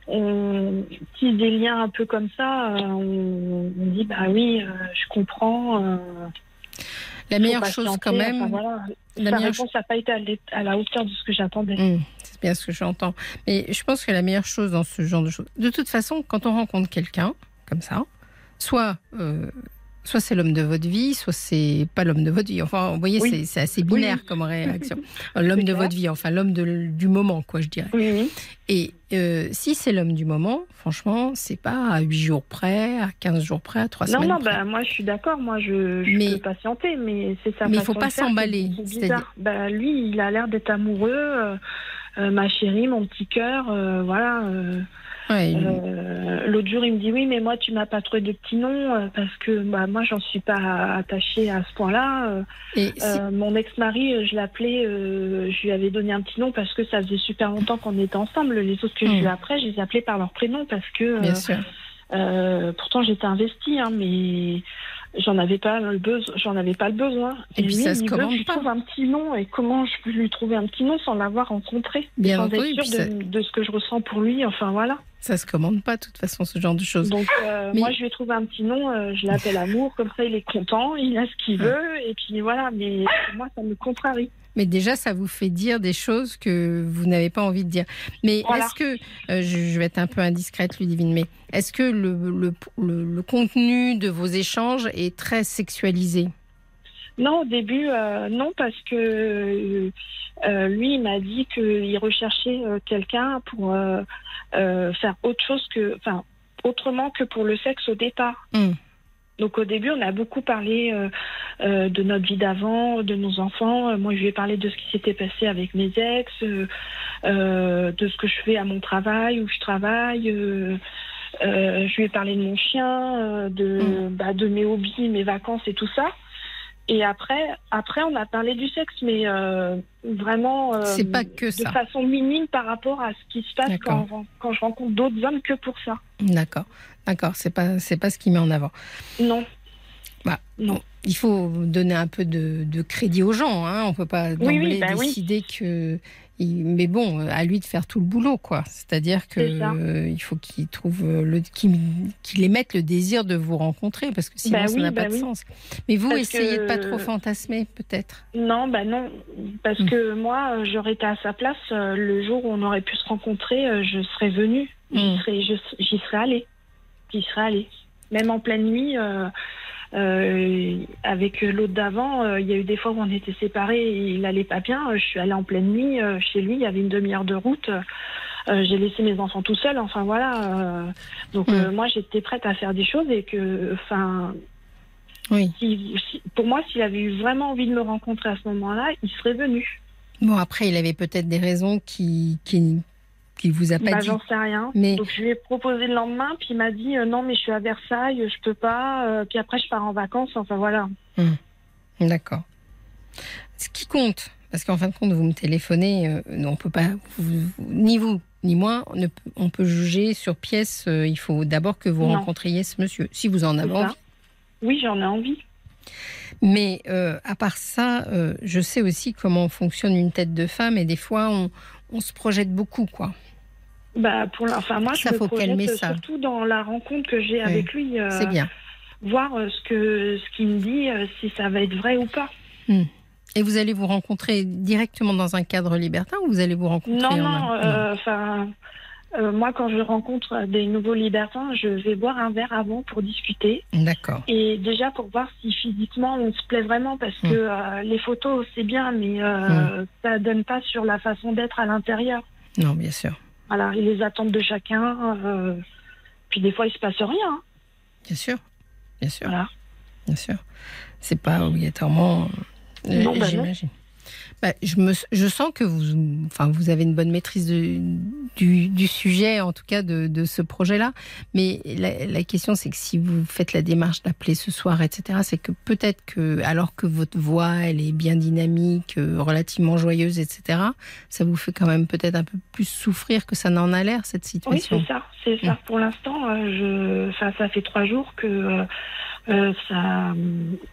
on tisse des liens un peu comme ça, euh, on, on dit bah oui, euh, je comprends. La meilleure chose quand même. enfin, voilà. la Sa meilleure réponse n'a pas été à la hauteur de ce que j'attendais. Hum, c'est bien ce que j'entends. Mais je pense que la meilleure chose dans ce genre de choses, de toute façon, quand on rencontre quelqu'un comme ça, soit, euh, soit c'est l'homme de votre vie, soit c'est pas l'homme de votre vie. Enfin, vous voyez, Oui. c'est, assez binaire Oui. comme (laughs) réaction. L'homme de clair. votre vie, enfin l'homme du moment, quoi, je dirais. Oui. Et euh, si c'est l'homme du moment, franchement, c'est pas à 8 jours près, à 15 jours près, à 3 Non, semaines non, près. bah, moi je suis d'accord, moi je, je Mais- peux patienter, mais c'est ça. Mais il faut pas s'emballer, C'est. Bah, lui, il a l'air d'être amoureux. euh, euh, ma chérie, mon petit cœur, voilà. Euh, euh, L'autre jour, il me dit oui, mais moi tu m'as pas trouvé de petit nom euh, parce que bah, moi j'en suis pas attachée à ce point-là. euh, si- mon ex-mari, je l'appelais, euh, je lui avais donné un petit nom parce que ça faisait super longtemps qu'on était ensemble. Les autres que Mm. j'ai eu après, je les appelais par leur prénom parce que. bien sûr. pourtant, j'étais investie, hein, mais j'en avais pas le besoin. J'en avais pas le besoin. Et puis lui, ça se il veut commande que je pas. trouve un petit nom. Et comment je peux lui trouver un petit nom sans l'avoir rencontré, Bien sans entendu, être sûre de, de ce que je ressens pour lui. Enfin voilà. Ça se commande pas, de toute façon, ce genre de choses. Donc euh, Mais- moi, je lui ai trouvé un petit nom. euh, je l'appelle Amour. Comme ça, il est content. Il a ce qu'il veut. Et puis voilà. Mais pour moi, ça me contrarie. Mais déjà, ça vous fait dire des choses que vous n'avez pas envie de dire. Mais Voilà. est-ce que, euh, je, vais être un peu indiscrète, Ludivine, mais est-ce que le, le, le- le contenu de vos échanges est très sexualisé? Non, au début, euh, non, parce que euh, lui, il m'a dit qu'il recherchait quelqu'un pour faire autre chose que, enfin, autrement que pour le sexe au départ. Hmm. Donc au début, on a beaucoup parlé euh, euh, de notre vie d'avant, de nos enfants. Euh, Moi, je lui ai parlé de ce qui s'était passé avec mes ex, euh, de ce que je fais à mon travail, où je travaille. je lui ai parlé de mon chien, de, Mm. bah, de mes hobbies, mes vacances et tout ça. Et après, après, on a parlé du sexe, mais euh, vraiment euh, C'est pas que de façon minime par rapport à ce qui se passe quand je rencontre d'autres hommes que pour ça. D'accord, d'accord, c'est pas, c'est pas ce qui met en avant. Non. Bah, Non. Il faut donner un peu de, de crédit aux gens. Hein. On peut pas oui, bah oui. décider que. il- Mais bon, à lui de faire tout le boulot, quoi. C'est-à-dire que euh, il faut qu'il trouve le, qu'il qu'il émette le désir de vous rencontrer, parce que sinon Bah ça n'a bah pas de sens. Mais vous Parce essayez de pas que- trop fantasmer, peut-être. Non, bah non, parce Mm. que moi, euh, j'aurais été à sa place euh, le jour où on aurait pu se rencontrer, euh, je serais venue, j'y Mm. serais, je- j'y serais allée, j'y serais allée. Même en pleine nuit, euh, euh, avec l'autre d'avant, euh, il y a eu des fois où on était séparés et il allait pas bien. Je suis allée en pleine nuit chez lui, il y avait une demi-heure de route. euh, j'ai laissé mes enfants tout seuls, enfin voilà. euh, donc Mm. euh, moi, j'étais prête à faire des choses et que, enfin, Oui. si- si- pour moi, s'il avait eu vraiment envie de me rencontrer à ce moment-là, il serait venu. Bon, après, il avait peut-être des raisons qui qui qui vous a pas Bah, dit. j'en sais rien. Mais- Donc je lui ai proposé le lendemain, puis il m'a dit euh, non, mais je suis à Versailles, je peux pas. euh, puis après, je pars en vacances. Enfin voilà. D'accord. Ce qui compte, parce qu'en fin de compte, vous me téléphonez, euh, non, on peut pas, vous- ni vous ni moi, on, ne peut, on peut juger sur pièce. euh, il faut d'abord que vous Non. rencontriez ce monsieur, si vous en avez envie. Oui, j'en ai envie. Mais euh, à part ça, euh, je sais aussi comment fonctionne une tête de femme, et des fois, on, on se projette beaucoup, quoi. Bah pour la- enfin moi, Ça, je me faut projette surtout dans la rencontre que j'ai avec lui, euh, C'est bien. voir euh, ce que ce qu'il me dit, euh, si ça va être vrai ou pas. Et vous allez vous rencontrer directement dans un cadre libertin ou vous allez vous rencontrer Non, en non. Enfin, euh, moi, quand je rencontre des nouveaux libertins, je vais boire un verre avant pour discuter. D'accord. Et déjà pour voir si physiquement on se plaît vraiment, parce Mm. que euh, les photos c'est bien, mais euh, ça donne pas sur la façon d'être à l'intérieur. Non, bien sûr. Voilà, et les attentes de chacun. euh, puis des fois il se passe rien. hein. Bien sûr. Bien sûr. Voilà. Bien sûr. C'est pas obligatoirement. Non, bah non. J'imagine. Bah, je, me, je sens que vous, enfin, vous avez une bonne maîtrise de- du, du sujet, en tout cas de, de ce projet-là. Mais la, la question, c'est que si vous faites la démarche d'appeler ce soir, etc., c'est que peut-être que, alors que votre voix, elle est bien dynamique, euh, relativement joyeuse, etc., ça vous fait quand même peut-être un peu plus souffrir que ça n'en a l'air, cette Oui, situation. c'est ça, c'est ça. Pour l'instant, euh, je, ça fait trois jours que euh, ça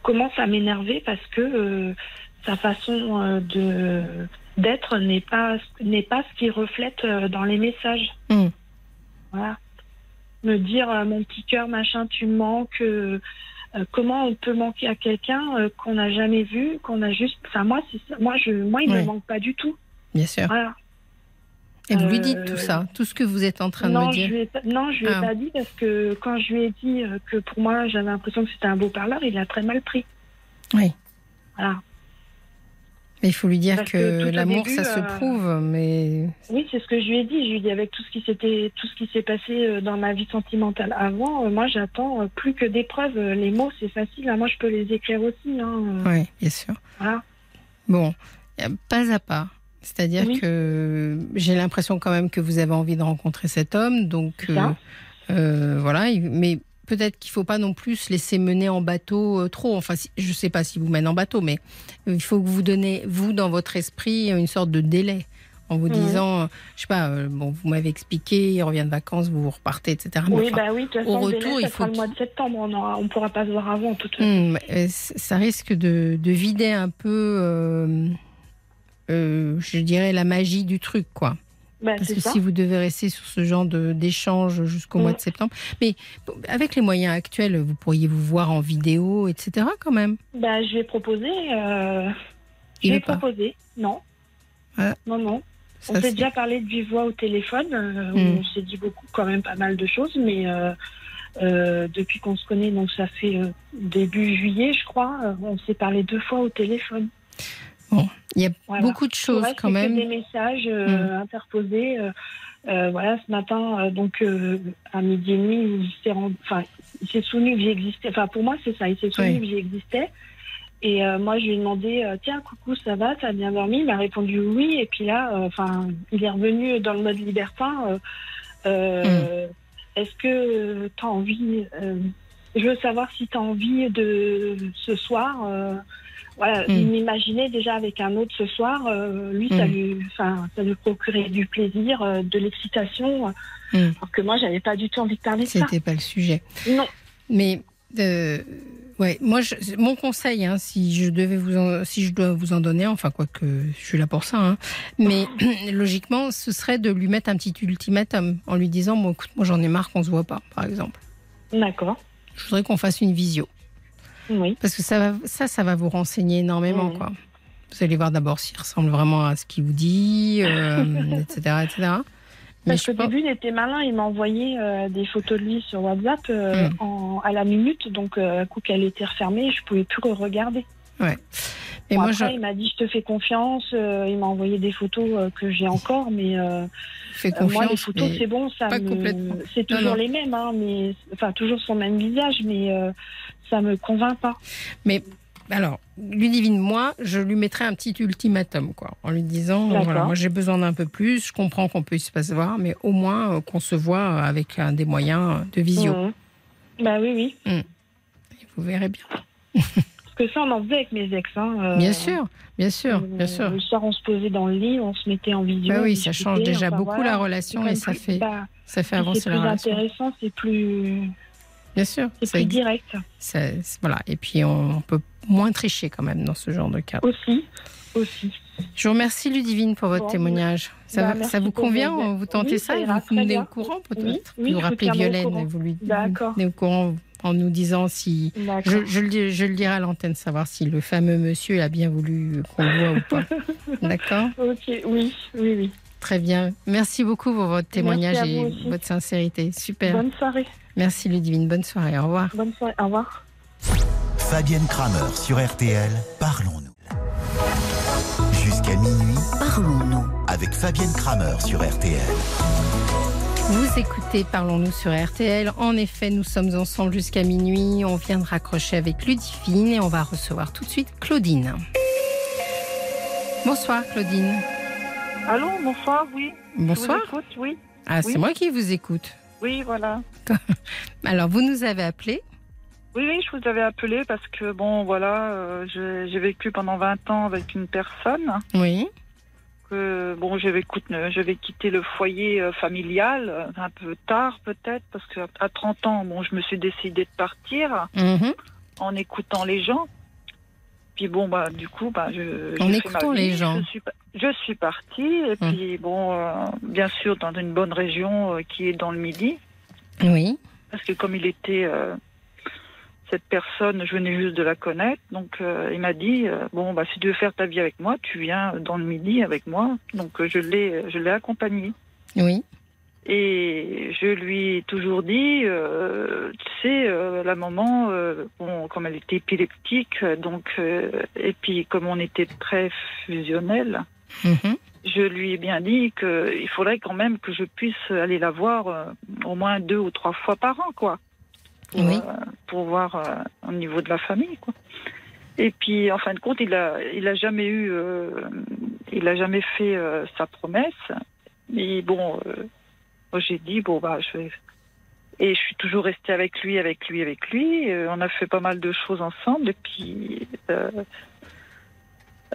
commence à m'énerver parce que euh, sa façon euh, de d'être n'est pas n'est pas ce qui reflète euh, dans les messages. Mm. Voilà. Me dire euh, mon petit cœur machin, tu me manques. euh, comment on peut manquer à quelqu'un euh, qu'on n'a jamais vu, qu'on a juste. Enfin moi. Moi, je, moi, il Ouais. me manque pas du tout. Bien sûr. Voilà. Et vous lui dites tout ça, tout ce que vous êtes en train de me dire. Je lui ai pas, non, je lui ai Ah. pas dit parce que quand je lui ai dit que pour moi j'avais l'impression que c'était un beau parleur, il a très mal pris. Oui. Voilà. Mais il faut lui dire Parce que l'amour, ça se euh, prouve, mais Oui, c'est ce que je lui ai dit. Je lui ai dit avec tout ce qui s'était, tout ce qui s'est passé euh, dans ma vie sentimentale avant, euh, moi j'attends plus que des preuves. Les mots, c'est facile. hein. Moi, je peux les écrire aussi. Hein. Oui, bien sûr. Voilà. Bon, pas à pas. C'est-à-dire Oui. que j'ai l'impression quand même que vous avez envie de rencontrer cet homme, donc euh, euh, voilà. il- Mais peut-être qu'il faut pas non plus se laisser mener en bateau euh, trop. Enfin, je sais pas si vous mène en bateau, mais il faut que vous donnez vous dans votre esprit une sorte de délai. En vous disant, euh, je sais pas, euh, bon, vous m'avez expliqué, il revient de vacances, vous repartez, etc. Mais Oui, enfin, bah oui. De toute façon, au délai, retour, ça il sera faut le mois de septembre. On on pourra pas se voir avant. euh, c- ça risque de, de vider un peu, euh, euh, je dirais, la magie du truc, quoi. Bah, Parce que ça. si vous devez rester sur ce genre d'échange jusqu'au Mm. mois de septembre, mais avec les moyens actuels, vous pourriez vous voir en vidéo, etc. quand même. Bah, je vais proposer. Euh... Je vais proposer. Non. Non, non. Ça, on s'est déjà parlé de vive voix au téléphone. euh, Mm. On s'est dit beaucoup, quand même, pas mal de choses. Mais euh, euh, depuis qu'on se connaît, donc ça fait début juillet, je crois, on s'est parlé deux fois au téléphone. Il y a Voilà. beaucoup de choses quand même. des messages euh, interposés. euh, euh, voilà, ce matin, euh, donc euh, à midi et demi, il s'est rendu- enfin, souvenu que j'existais. Enfin, pour moi, c'est ça. Il s'est souvenu Oui. que j'existais. Et euh, moi, je lui ai demandé, euh, tiens, coucou, ça va, t'as bien dormi? Il m'a répondu oui. Et puis là, euh, enfin, il est revenu dans le mode libertin. euh, euh, Est-ce que tu as envie euh, Je veux savoir si tu as envie de ce soir. Voilà, Mm. il m'imaginait déjà avec un autre ce soir. euh, lui, ça Mm. lui, ça lui procurait du plaisir, euh, de l'excitation. euh, Mm. Alors que moi, j'avais pas du tout envie de parler de ça. C'était pas le sujet. Non. Mais euh, Ouais, moi, je- mon conseil, hein, si je devais vous, en- si je dois vous en donner, enfin quoi que je suis là pour ça, hein, mais (clears throat) logiquement, ce serait de lui mettre un petit ultimatum en lui disant, bon, écoute, moi j'en ai marre qu'on se voit pas, par exemple. D'accord. Je voudrais qu'on fasse une visio, Oui. parce que ça, va, ça, ça va vous renseigner énormément, quoi. Vous allez voir d'abord s'il ressemble vraiment à ce qu'il vous dit, euh, (laughs) etc., etc. Mais Parce qu'au début, il était malin. Il m'a envoyé euh, des photos de lui sur WhatsApp euh, Mm. en- à la minute. Donc, un coup qu'elle était refermée, je pouvais plus regarder. mais Bon, moi, après, je il m'a dit je te fais confiance. euh, il m'a envoyé des photos euh, que j'ai encore, mais euh, fais confiance. moi les photos c'est bon, ça me- c'est toujours non. les mêmes, hein, mais enfin toujours son même visage, mais ça me convainc pas. Mais alors, Ludivine, moi, je lui mettrais un petit ultimatum, quoi, en lui disant, D'accord. voilà, moi j'ai besoin d'un peu plus, je comprends qu'on puisse pas se voir, mais au moins euh, qu'on se voit avec un des moyens de visio. Mhm. Bah oui, oui. Et vous verrez bien. (laughs) Parce que ça, on en faisait avec mes ex. Hein, euh, Bien sûr, bien sûr, euh, bien sûr. Le soir, on se posait dans le lit, on se mettait en vidéo. Bah oui, ça change déjà enfin, beaucoup voilà. la C'est relation et ça plus- fait, bah, ça fait c'est avancer la plus relation. intéressant, c'est plus, Bien sûr. c'est direct Ça- voilà. Et puis on peut moins tricher quand même dans ce genre de cas. aussi. Aussi. Je vous remercie Ludivine pour votre Bon, témoignage. Ça, bah, ça vous convient Vous tentez Oui, ça ça vous tenez bien. au courant peut-être Oui, oui, Vous rappelez Violaine et vous lui tenez au courant en nous disant si. Je, je le, je le dirai à l'antenne, savoir si le fameux monsieur a bien voulu qu'on le voit ou pas. (laughs) D'accord? Ok, oui, oui, oui. Très bien. Merci beaucoup pour votre témoignage et aussi. votre sincérité. Super. Bonne soirée. Merci Ludivine. Bonne soirée. Au revoir. Bonne soirée. Au revoir. Fabienne Kramer sur RTL, parlons-nous. Jusqu'à minuit, Parlons-nous. avec Fabienne Kramer sur RTL. Vous écoutez Parlons-nous sur RTL. En effet, nous sommes ensemble jusqu'à minuit. On vient de raccrocher avec Ludivine et on va recevoir tout de suite Claudine. Bonsoir Claudine. Allô, bonsoir, oui. Bonsoir. Je vous écoute, oui. Ah, c'est moi qui vous écoute. Oui, voilà. (laughs) Alors, vous nous avez appelé. Oui, oui, je vous avais appelé parce que, bon, voilà, euh, j'ai vécu pendant 20 ans avec une personne. Oui. Que, bon, je vais, quitter- je vais quitter le foyer euh, familial euh, un peu tard, peut-être, parce qu'à à 30 ans, bon, je me suis décidée de partir Mhm. en écoutant les gens. Puis bon, bah, du coup, bah, je. En écoutant les gens. Je suis, pa- je suis partie, et Hum. puis bon, euh, bien sûr, dans une bonne région euh, qui est dans le Midi. Oui. parce que comme il était euh, cette personne, je venais juste de la connaître, donc il m'a dit bon bah si tu veux faire ta vie avec moi, tu viens dans le midi avec moi, donc je l'ai je l'ai accompagné Oui. Et je lui ai toujours dit euh, tu sais euh, la maman euh, bon comme elle était épileptique euh, donc et puis comme on était très fusionnel Mhm. je lui ai bien dit qu'il faudrait quand même que je puisse aller la voir au moins deux ou trois fois par an, quoi. Pour, Oui. pour voir au niveau de la famille, quoi. Et puis, en fin de compte, il a, il a jamais eu, il a jamais fait sa promesse. Mais bon, moi j'ai dit bon bah je vais. Et je suis toujours restée avec lui, avec lui, avec lui. Euh, on a fait pas mal de choses ensemble. Et puis, euh,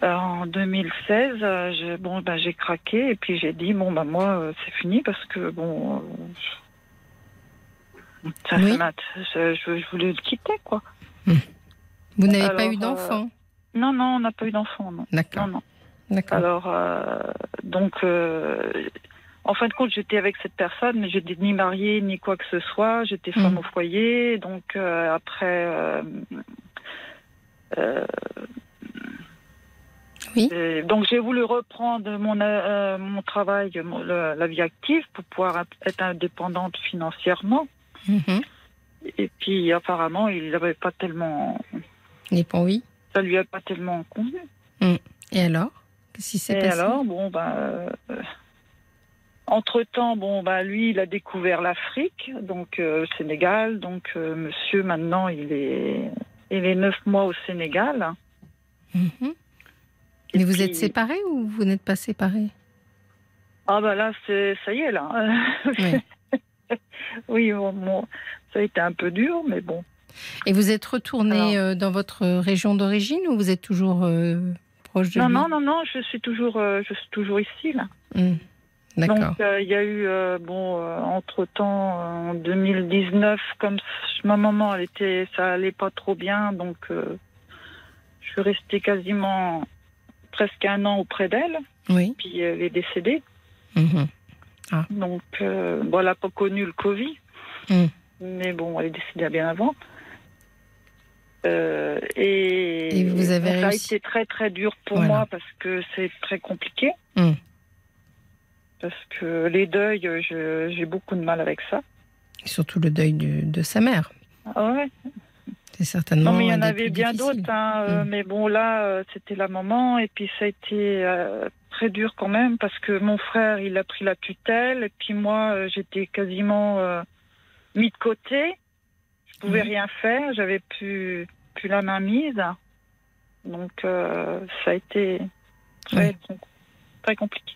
euh, en 2016, euh, j'ai- bon, ben, j'ai craqué et puis j'ai dit bon, ben, moi, c'est fini parce que bon, ça Oui. fait je, je- voulais le quitter, quoi. Vous n'avez pas eu d'enfant? Non, non, on n'a pas eu d'enfant, non. D'accord. Non, non. D'accord. Alors, euh, donc, euh, en fin de compte, j'étais avec cette personne, mais j'étais ni mariée ni quoi que ce soit. J'étais femme Mhm. au foyer. Donc, euh, après. euh, euh, Oui. et donc, j'ai voulu reprendre mon, euh, mon travail, mon- le- la vie active, pour pouvoir être indépendante financièrement. Mhm. Et puis, apparemment, il n'avait pas tellement. Les pas oui. Ça lui a pas tellement convenu. Et alors? Qu'est-ce qui s'est Et alors, bon, ben. Temps, bon, ben, lui, il a découvert l'Afrique, donc euh, le Sénégal. Donc, euh, monsieur, maintenant, il est, il est neuf mois au Sénégal. Mhm. Et Mais vous puis- êtes séparés ou vous n'êtes pas séparés? Ah, ben là, c'est, ça y est, là. Oui. (laughs) oui, bon, bon, ça a été un peu dur, mais bon. Et vous êtes retourné euh, dans votre région d'origine ou vous êtes toujours euh, proche de Non, lui? non, non, non, je suis toujours, je suis toujours ici, là. Hmm. D'accord. Donc euh, il y a eu euh, bon entre temps en 2019 comme ma maman elle était ça allait pas trop bien donc euh, je suis restée quasiment presque un an auprès d'elle Oui. puis elle est décédée Mhm. donc euh, bon elle a pas connu le Covid Mm. mais bon elle est décédée bien avant Euh, et, Et vous avez ça a réussi- été très très dur pour Voilà. moi parce que c'est très compliqué Mm. Parce que les deuils j'ai beaucoup de mal avec ça Et Surtout le deuil du- de sa mère. Ah ouais. C'est certainement. Non, mais il y en avait bien d'autres, hein, euh, Mm. mais bon, là, euh, c'était la maman, et puis ça a été euh, très dur quand même, parce que mon frère, il a pris la tutelle, et puis moi, j'étais quasiment euh, mis de côté. Je pouvais Mhm. rien faire, j'avais plus, plus la main mise. Donc, euh, ça a été très, très compliqué.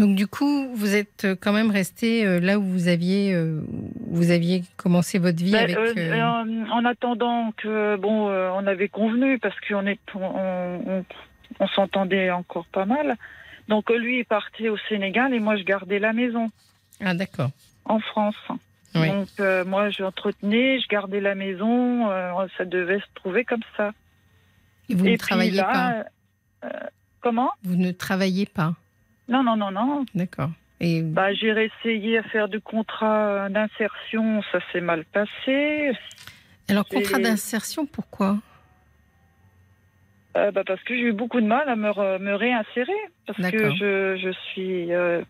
Donc du coup, vous êtes euh, quand même resté euh, là où vous aviez, euh, vous aviez commencé votre vie Ben, avec. euh, en, en attendant que bon, on avait convenu parce qu'on est, on, on, on s'entendait encore pas mal. Donc lui est parti au Sénégal et moi je gardais la maison Ah d'accord. en France. Oui. Donc euh, moi j'entretenais, je gardais la maison, euh, ça devait se trouver comme ça. Et vous et ne puis travaillez là, pas. comment? Vous ne travaillez pas. Non non non non. D'accord. Et Bah j'ai essayé à faire du contrat d'insertion, ça s'est mal passé. alors contrat d'insertion, pourquoi? Euh, bah, parce que j'ai eu beaucoup de mal à me, re- me réinsérer. Parce que je, je suis. euh,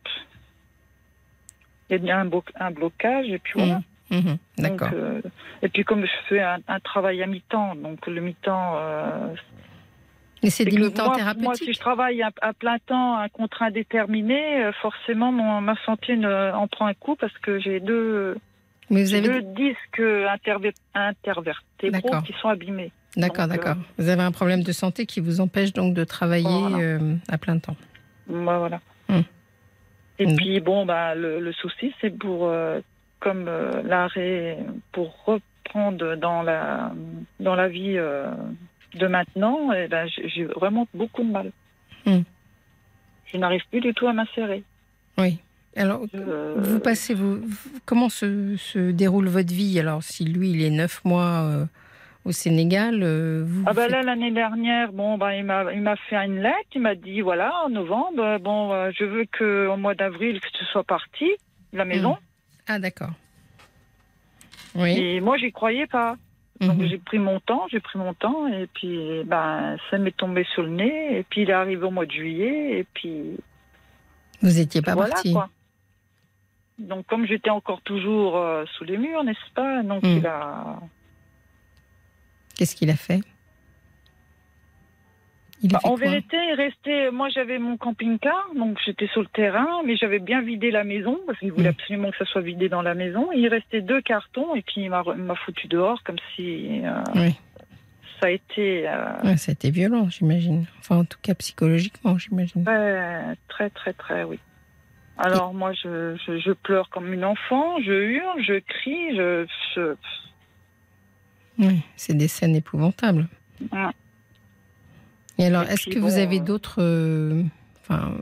Il y a un, blo- un blocage, et puis voilà. Mhm. Donc, D'accord. euh, et puis, comme je fais un, un travail à mi-temps, donc le mi-temps. Et c'est c'est des que mi-temps moi, si je travaille à, à plein temps, un contrat indéterminé, euh, forcément, mon, ma santé ne- en prend un coup parce que j'ai deux, Mais vous j'ai avez. deux disques interve- intervertébraux D'accord. qui sont abîmés. D'accord, donc, euh, d'accord. Vous avez un problème de santé qui vous empêche donc de travailler Voilà. euh, à plein temps. Bah, voilà. Hmm. Et Hmm. puis bon, bah, le, le souci, c'est pour euh, comme l'arrêt, pour reprendre dans la dans la vie de maintenant, et ben, j'ai vraiment beaucoup de mal. Hmm. Je n'arrive plus du tout à m'insérer. Oui. Alors, Euh, vous passez, vous, comment se, se déroule votre vie? Alors, si lui, il est neuf mois euh, au Sénégal, euh, vous. Ah bah faites- là l'année dernière, bon bah il m'a fait une lettre, il m'a dit voilà en novembre, euh, bon euh, je veux que au mois d'avril que tu sois parti de la maison. Ah, d'accord. Oui. Et moi j'y croyais pas. Donc Mhm. j'ai pris mon temps, j'ai pris mon temps et puis ben ça m'est tombé sur le nez et puis il est arrivé au mois de juillet et puis Vous n'étiez pas voilà parti. quoi. Donc comme j'étais encore toujours euh, sous les murs, n'est-ce pas Donc Mm. il a Qu'est-ce qu'il a fait? Il Bah, en vérité, il restait. Moi, j'avais mon camping-car, donc j'étais sur le terrain, mais j'avais bien vidé la maison parce qu'il voulait Mm. absolument que ça soit vidé dans la maison. Il restait deux cartons et puis il m'a, foutu dehors comme si euh, Oui. ça a été euh, Ouais, ça a été violent, j'imagine. Enfin, en tout cas, psychologiquement, j'imagine. très, très, très, très, oui. Alors moi, je, je, je pleure comme une enfant, je hurle, je crie, je, je- Oui, c'est des scènes épouvantables. Ouais. Et alors, est-ce que vous avez euh, d'autres. euh, Enfin,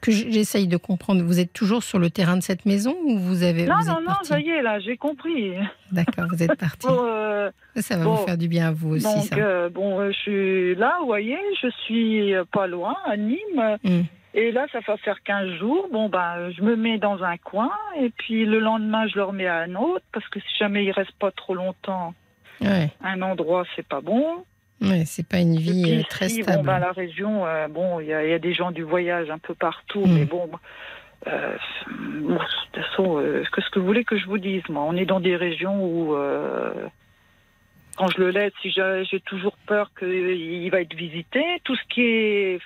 que j'essaye de comprendre. Vous êtes toujours sur le terrain de cette maison ou vous avez. Non, vous non, non, ça y est, là, j'ai compris. D'accord, vous êtes parti. Bon, euh, ça va bon. vous faire du bien à vous aussi, donc, ça. euh, bon, je suis là, vous voyez, je suis pas loin, à Nîmes. Mm. Et là, ça va faire 15 jours. Bon, ben, je me mets dans un coin. Et puis, le lendemain, je le remets à un autre. Parce que si jamais il reste pas trop longtemps Ouais, un endroit, c'est pas bon. C'est pas une vie puis euh, très ici, stable. Bon, ben, la région, euh, bon, il y, a- il y a des gens du voyage un peu partout. Mm. Mais bon, euh, de toute façon, euh, qu'est-ce que vous voulez que je vous dise Moi, on est dans des régions où... quand je le laisse, si j'ai toujours peur qu'il va être visité, tout ce qui est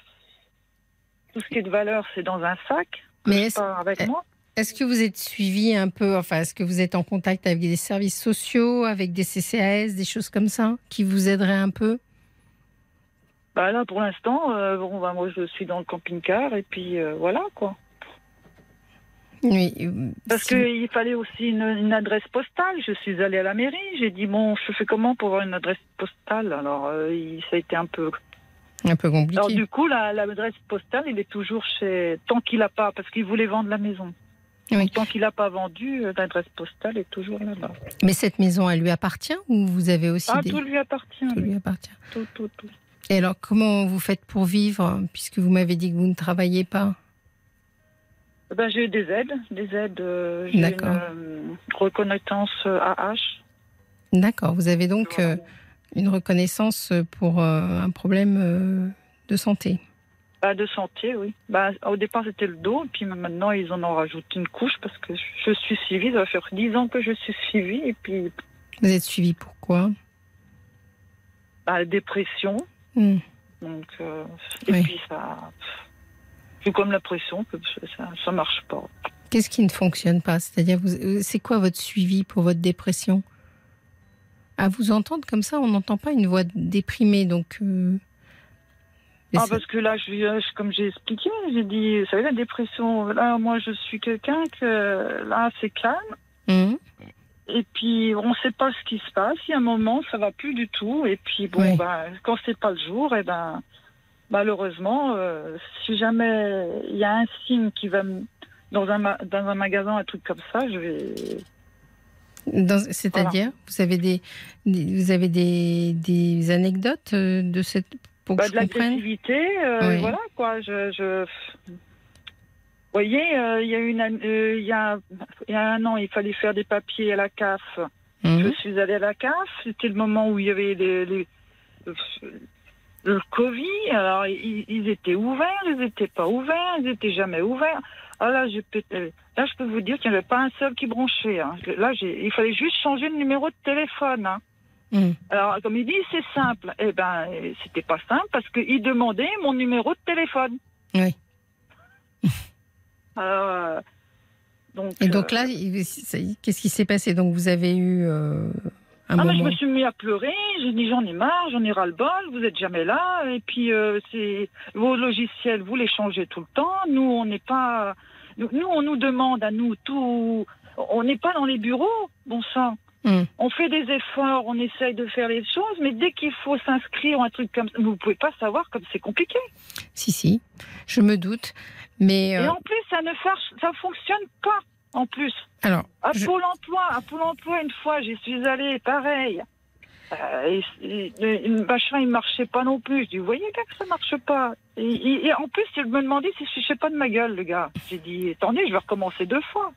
tout ce qui est de valeur, c'est dans un sac. Mais est-ce avec moi. Est-ce que vous êtes suivi un peu, enfin, est-ce que vous êtes en contact avec des services sociaux, avec des CCAS, des choses comme ça, qui vous aideraient un peu? Bah là, pour l'instant, euh, bon, bah, moi, je suis dans le camping-car et puis euh, voilà quoi. Oui. euh, Parce si- qu'il fallait aussi une, une adresse postale. Je suis allée à la mairie. J'ai dit bon, je fais comment pour avoir une adresse postale? Alors, euh, il- ça a été un peu Un peu compliqué. Alors du coup, la- l'adresse postale, il est toujours chez. Tant qu'il n'a pas, parce qu'il voulait vendre la maison. Oui. Tant qu'il n'a pas vendu, euh, l'adresse postale est toujours là-bas. Mais cette maison, elle lui appartient ou vous avez aussi Ah, des... tout lui appartient. Tout lui. lui appartient. Tout, tout, tout. Et alors, comment vous faites pour vivre, puisque vous m'avez dit que vous ne travaillez pas Eh Ben, j'ai eu des aides, des aides. euh, j'ai une euh, reconnaissance AH. D'accord. Vous avez donc euh, une reconnaissance pour un problème de santé. Bah, de santé, oui. Bah, au départ, c'était le dos, et puis maintenant, ils en ont rajouté une couche parce que je suis suivie. Ça va faire 10 ans que je suis suivie, et puis Vous êtes suivi pourquoi bah, dépression. Hmm. Donc, euh, et Oui. puis ça. J'ai comme l'impression que ça, ça marche pas. Qu'est-ce qui ne fonctionne pas? C'est-à-dire, vous- c'est quoi votre suivi pour votre dépression? À vous entendre comme ça, on n'entend pas une voix déprimée, donc. euh, Ah, parce que là, je, je- comme j'ai expliqué, j'ai dit, vous savez, la dépression, là, moi, je suis quelqu'un que, là, c'est calme. Hmm. Et puis, on ne sait pas ce qui se passe. Il y a un moment, ça va plus du tout. Et puis, bon, Oui. ben, quand c'est pas le jour, et ben, malheureusement, euh, si jamais il y a un signe qui va me- dans un, dans un magasin, un truc comme ça, je vais. C'est-à-dire, vous avez des, des- vous avez des, des anecdotes euh, de cette pour Bah, je de l'agressivité, euh, Oui. voilà quoi. Je, je... Vous voyez, euh, il y a une, euh, il y a, il y a un an, il fallait faire des papiers à la CAF. Je Mhm. suis allée à la CAF. C'était le moment où il y avait les, les- le Covid. Alors ils, ils étaient ouverts, ils n'étaient pas ouverts, ils n'étaient jamais ouverts. Ah là, j'ai pété- là, je peux vous dire qu'il n'y avait pas un seul qui branchait. hein. Là, il fallait juste changer le numéro de téléphone. hein. Mhm. Alors, comme il dit, c'est simple. Eh ben, c'était pas simple parce qu'il demandait mon numéro de téléphone. Oui. (laughs) Alors, euh, donc, Et donc euh, là, qu'est-ce qui s'est passé? Donc vous avez eu euh, un ah, mais je moment. me suis mis à pleurer. J'ai dit j'en ai marre, j'en ai ras le bol. Vous êtes jamais là. Et puis, euh, c'est vos logiciels, vous les changez tout le temps. Nous, on n'est pas. Nous, nous, on nous demande à nous tout. On n'est pas dans les bureaux, bon sang. Hmm. On fait des efforts, on essaye de faire les choses, mais dès qu'il faut s'inscrire un truc comme ça, vous pouvez pas savoir comme c'est compliqué. Si si, je me doute. Mais Et euh, en plus, ça ne ça fonctionne pas. En plus, alors, à je- Pôle Emploi, à Pôle Emploi, une fois, j'y suis allée, pareil. Euh, et, machin, il marchait pas non plus. Je dis, vous voyez bien que ça marche pas. Et, en plus, il me demandait si je fichais pas de ma gueule, le gars. J'ai dit, attendez, je vais recommencer deux fois.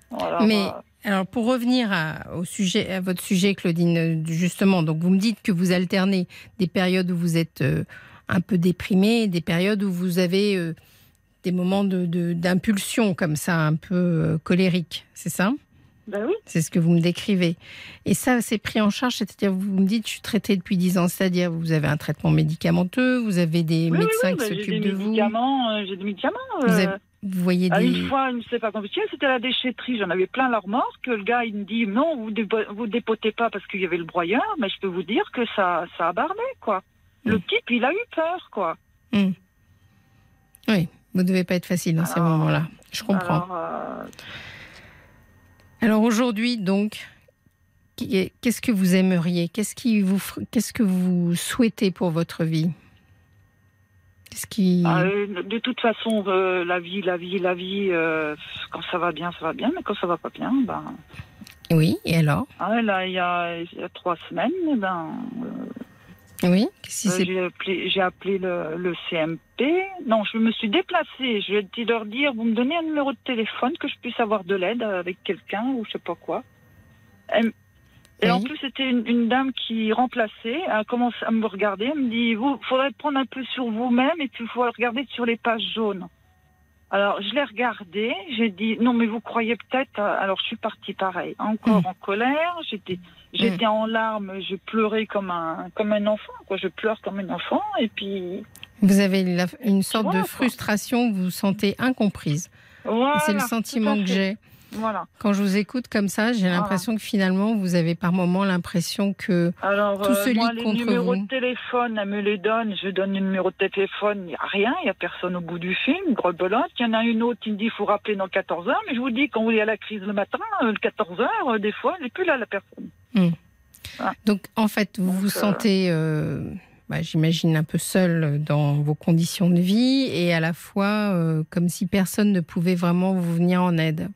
Mais- alors pour revenir à, au sujet, à votre sujet, Claudine, euh, justement, donc vous me dites que vous alternez des périodes où vous êtes euh, un peu déprimé, des périodes où vous avez euh, des moments de- de- d'impulsion comme ça, un peu colérique, c'est ça? Ben oui. C'est ce que vous me décrivez. Et ça, c'est pris en charge, c'est-à-dire, vous me dites, je suis traitée depuis 10 ans, c'est-à-dire, vous avez un traitement médicamenteux, vous avez des Oui, médecins oui, qui ben, s'occupent de vous, euh, j'ai des médicaments. vous, euh, avez- vous voyez Ah, des... Une fois, c'est pas compliqué, c'était la déchetterie. J'en avais plein la remorque. Le gars, il me dit non, vous vous dépotez pas parce qu'il y avait le broyeur, mais je peux vous dire que ça, ça a barné, quoi. Le Mm. type, il a eu peur, quoi. Oui, vous ne devez pas être facile dans ces Alors, moments-là. Je comprends. Alors, euh, Alors aujourd'hui, donc, qu'est-ce que vous aimeriez? Qu'est-ce qui vous, qu'est-ce que vous souhaitez pour votre vie? Qui ah, euh, de toute façon, euh, la vie, la vie, la vie, euh, quand ça va bien, ça va bien, mais quand ça va pas bien, ben. Oui, et alors? Ah, là, il y a, il y a trois semaines, ben, Oui, euh, j'ai appelé, le, le CMP. Non, je me suis déplacée. Je vais leur dire, vous me donnez un numéro de téléphone que je puisse avoir de l'aide avec quelqu'un ou je sais pas quoi. Elle- et Oui. en plus, c'était une, une dame qui remplaçait. Elle commence à me regarder. Elle me dit, vous, faudrait prendre un peu sur vous-même et puis il faut regarder sur les pages jaunes. Alors, je l'ai regardé. J'ai dit, non, mais vous croyez peut-être. euh, Alors, je suis partie pareil, encore Mm. en colère. J'étais, j'étais en larmes. Je pleurais comme un, comme un enfant. Quoi, je pleure comme un enfant. Et puis, Vous avez la- une sorte Voilà, de frustration, vous vous sentez incomprise. voilà. C'est le sentiment que j'ai. Voilà. Quand je vous écoute comme ça, j'ai Voilà. l'impression que finalement, vous avez par moments l'impression que... Alors, Tout se moi, lit les contre numéros vous. de téléphone, elle me les donne. Je donne le numéro de téléphone. Il n'y a rien. Il n'y a personne au bout du film. Grebelote. Il y en a une autre qui me dit il faut rappeler dans 14 heures. Mais je vous dis, quand vous êtes à la crise le matin, euh, le 14 heures, euh, des fois, elle n'est plus là, la personne. Donc, en fait, vous Donc, vous euh, sentez euh, bah, j'imagine, un peu seul dans vos conditions de vie et à la fois euh, comme si personne ne pouvait vraiment vous venir en aide.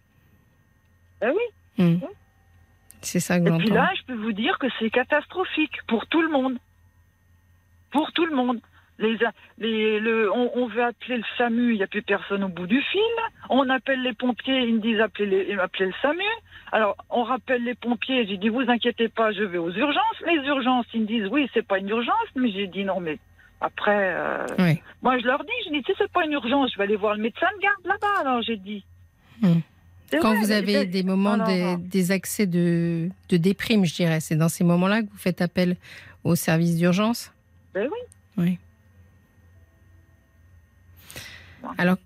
Ben oui. Hmm. C'est ça que Et puis j'entends. là, je peux vous dire que c'est catastrophique pour tout le monde. Pour tout le monde. Les, les, le, on, on veut appeler le SAMU, il n'y a plus personne au bout du fil. On appelle les pompiers, ils me disent appelez, les, appelez le SAMU. Alors, on rappelle les pompiers, j'ai dit vous inquiétez pas, je vais aux urgences. Les urgences, ils me disent oui, c'est pas une urgence, mais j'ai dit non, mais après, euh, Oui. moi je leur dis, je dis sais, c'est pas une urgence, je vais aller voir le médecin de garde là-bas, alors j'ai dit. Hmm. Quand vrai, vous avez c'est- des moments, des accès de, de déprime, je dirais, c'est dans ces moments-là que vous faites appel au service d'urgence? Ben oui. Oui. Alors,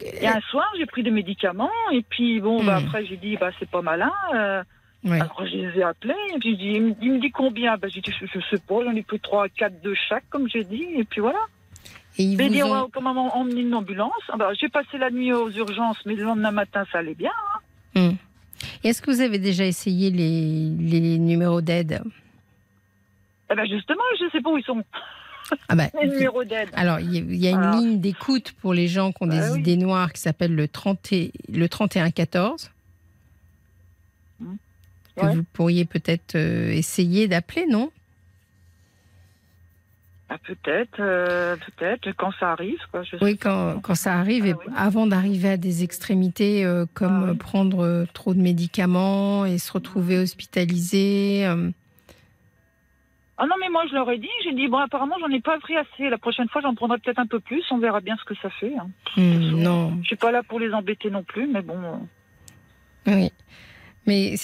Et un soir, j'ai pris des médicaments, et puis bon, bah, Hmm. après j'ai dit, bah c'est pas malin. euh, ouais. Alors je les ai appelés, et puis dis, il me- il me dit combien? Bah, J'ai dit, je, je sais pas, j'en ai pris 3, 4 de chaque, comme j'ai dit, et puis voilà. et ils vous dit, ont- on va comment une ambulance? Ah bah, j'ai passé la nuit aux urgences, mais le lendemain matin, ça allait bien. Hmm. Et Est-ce que vous avez déjà essayé les, les numéros d'aide? Eh ben justement, je sais pas où ils sont, ah bah, les numéros d'aide. Alors, il y a- une Alors. ligne d'écoute pour les gens qui ont des Bah oui. idées noires qui s'appelle le, 30 et- le 3114 que Ouais. vous pourriez peut-être euh, essayer d'appeler, non? Ah, peut-être, euh, peut-être, quand ça arrive. Quoi, je Oui, quand, quand ça arrive, et Ah oui. avant d'arriver à des extrémités euh, comme Ah oui. prendre euh, trop de médicaments et se retrouver hospitalisé. Ah non, mais moi je leur ai dit, j'ai dit, bon, apparemment, j'en ai pas pris assez. La prochaine fois, j'en prendrai peut-être un peu plus, on verra bien ce que ça fait. hein. hmm, non, Je suis pas là pour les embêter non plus, mais bon. euh, oui. Mais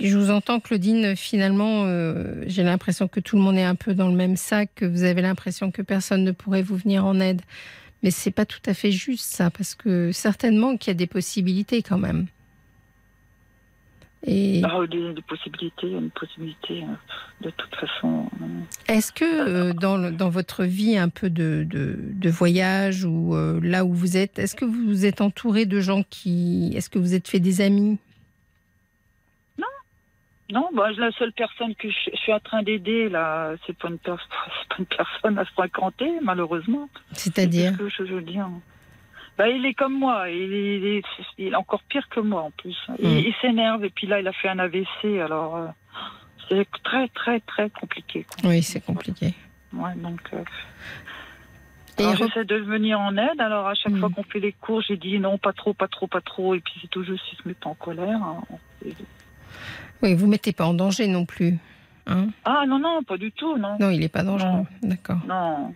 je vous entends, Claudine, finalement, euh, j'ai l'impression que tout le monde est un peu dans le même sac, que vous avez l'impression que personne ne pourrait vous venir en aide. Mais c'est pas tout à fait juste ça, parce que certainement qu'il y a des possibilités quand même. Et Ah, des, des possibilités, une possibilité, euh, de toute façon. euh, est-ce que euh, dans, dans votre vie un peu de, de, de voyage ou euh, là où vous êtes, est-ce que vous êtes entouré de gens qui... Est-ce que vous êtes fait des amis? Non, bah, la seule personne que je, je suis en train d'aider, là, c'est pas, une (laughs) c'est pas une personne à se fréquenter, malheureusement. C'est-à-dire? Je veux dire bah, Il est comme moi, il est, il est, il est encore pire que moi en plus. Il, Hmm. il s'énerve et puis là, il a fait un AVC, alors euh, c'est très, très, très compliqué. quoi. Oui, c'est compliqué. Ouais, donc, euh, alors, de venir en aide. Alors, à chaque Hmm. fois qu'on fait les cours, j'ai dit non, pas trop, pas trop, pas trop. Et puis, c'est toujours s'il se met pas en colère. hein. Oui, vous mettez pas en danger non plus. Hein Ah non, non, pas du tout, non. non, il n'est pas dangereux. D'accord. Non.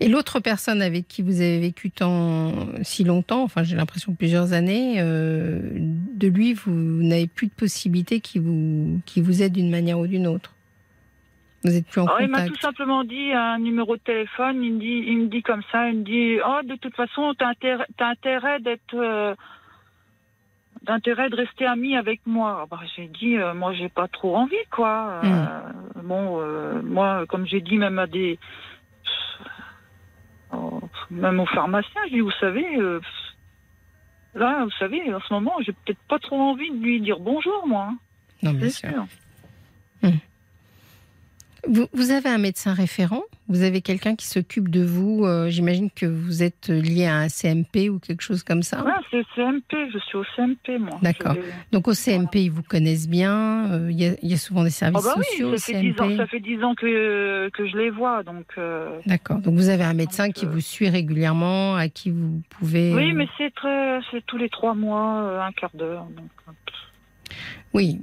Et l'autre personne avec qui vous avez vécu tant si longtemps, enfin j'ai l'impression plusieurs années, euh, de lui vous n'avez plus de possibilité qui vous qui vous aide d'une manière ou d'une autre. Vous êtes plus en Alors, Ah, il m'a tout contact. simplement dit un numéro de téléphone. Il me dit, il me dit comme ça. Il me dit, oh, de toute façon, t'as intérêt, intérêt d'être, euh, d'intérêt de rester ami avec moi. Bah, j'ai dit, euh, moi, j'ai pas trop envie, quoi. Euh, bon, euh, moi, comme j'ai dit, même à des, oh, même aux pharmaciens, je dis, vous savez. euh, Là, vous savez, en ce moment, j'ai peut-être pas trop envie de lui dire bonjour, moi. hein. Non, bien sûr. sûr. Vous, vous avez un médecin référent? Vous avez quelqu'un qui s'occupe de vous euh, J'imagine que vous êtes lié à un CMP ou quelque chose comme ça? Ouais, c'est CMP, je suis au CMP, moi. D'accord. Vais- Donc au CMP, ils vous connaissent bien. euh, Il y, a- il y a souvent des Ah services bah sociaux oui, au ça fait, dix ans, CMP. ça fait 10 ans que, que je les vois, donc... euh, D'accord. Donc vous avez un médecin Donc, qui euh, vous suit régulièrement, à qui vous pouvez. Oui, euh, mais c'est très, c'est tous les trois mois, euh, un quart d'heure. Donc, euh, Oui.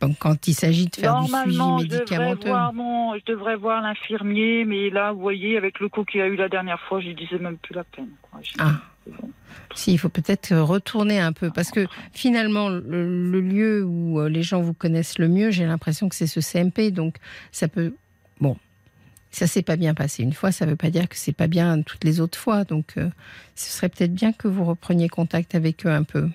Donc, quand il s'agit de faire du Normalement, suivi je devrais médicamenteux. voir mon, je devrais voir l'infirmier, mais là, vous voyez, avec le coup qu'il a eu la dernière fois, je disais même plus la peine. quoi. Ah. bon. Si, il faut peut-être retourner un peu, parce que finalement, le, le lieu où euh, les gens vous connaissent le mieux, j'ai l'impression que c'est ce CMP. Donc, ça peut. Bon, ça s'est pas bien passé une fois, ça veut pas dire que c'est pas bien toutes les autres fois. Donc, euh, ce serait peut-être bien que vous repreniez contact avec eux un peu.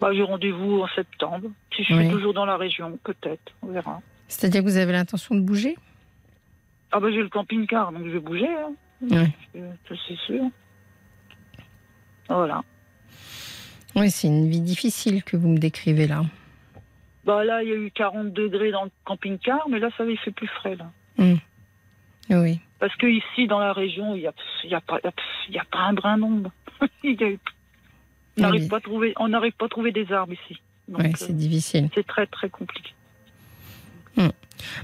Bah, j'ai rendez-vous en septembre. Si je Oui. suis toujours dans la région, peut-être, on verra. C'est-à-dire que vous avez l'intention de bouger? Ah bah j'ai le camping-car, donc je vais bouger, hein. Oui. C'est sûr. Voilà. Oui, c'est une vie difficile que vous me décrivez là. Bah là, il y a eu 40 degrés dans le camping-car, mais là, ça il fait plus frais là. Oui. Parce que ici, dans la région, il n'y a, y a, pas- y a pas un brin d'ombre. (laughs) Il y a eu- on n'arrive oui. pas à trouver, on n'arrive pas à trouver des arbres ici. Ouais, euh, c'est difficile. c'est très très compliqué.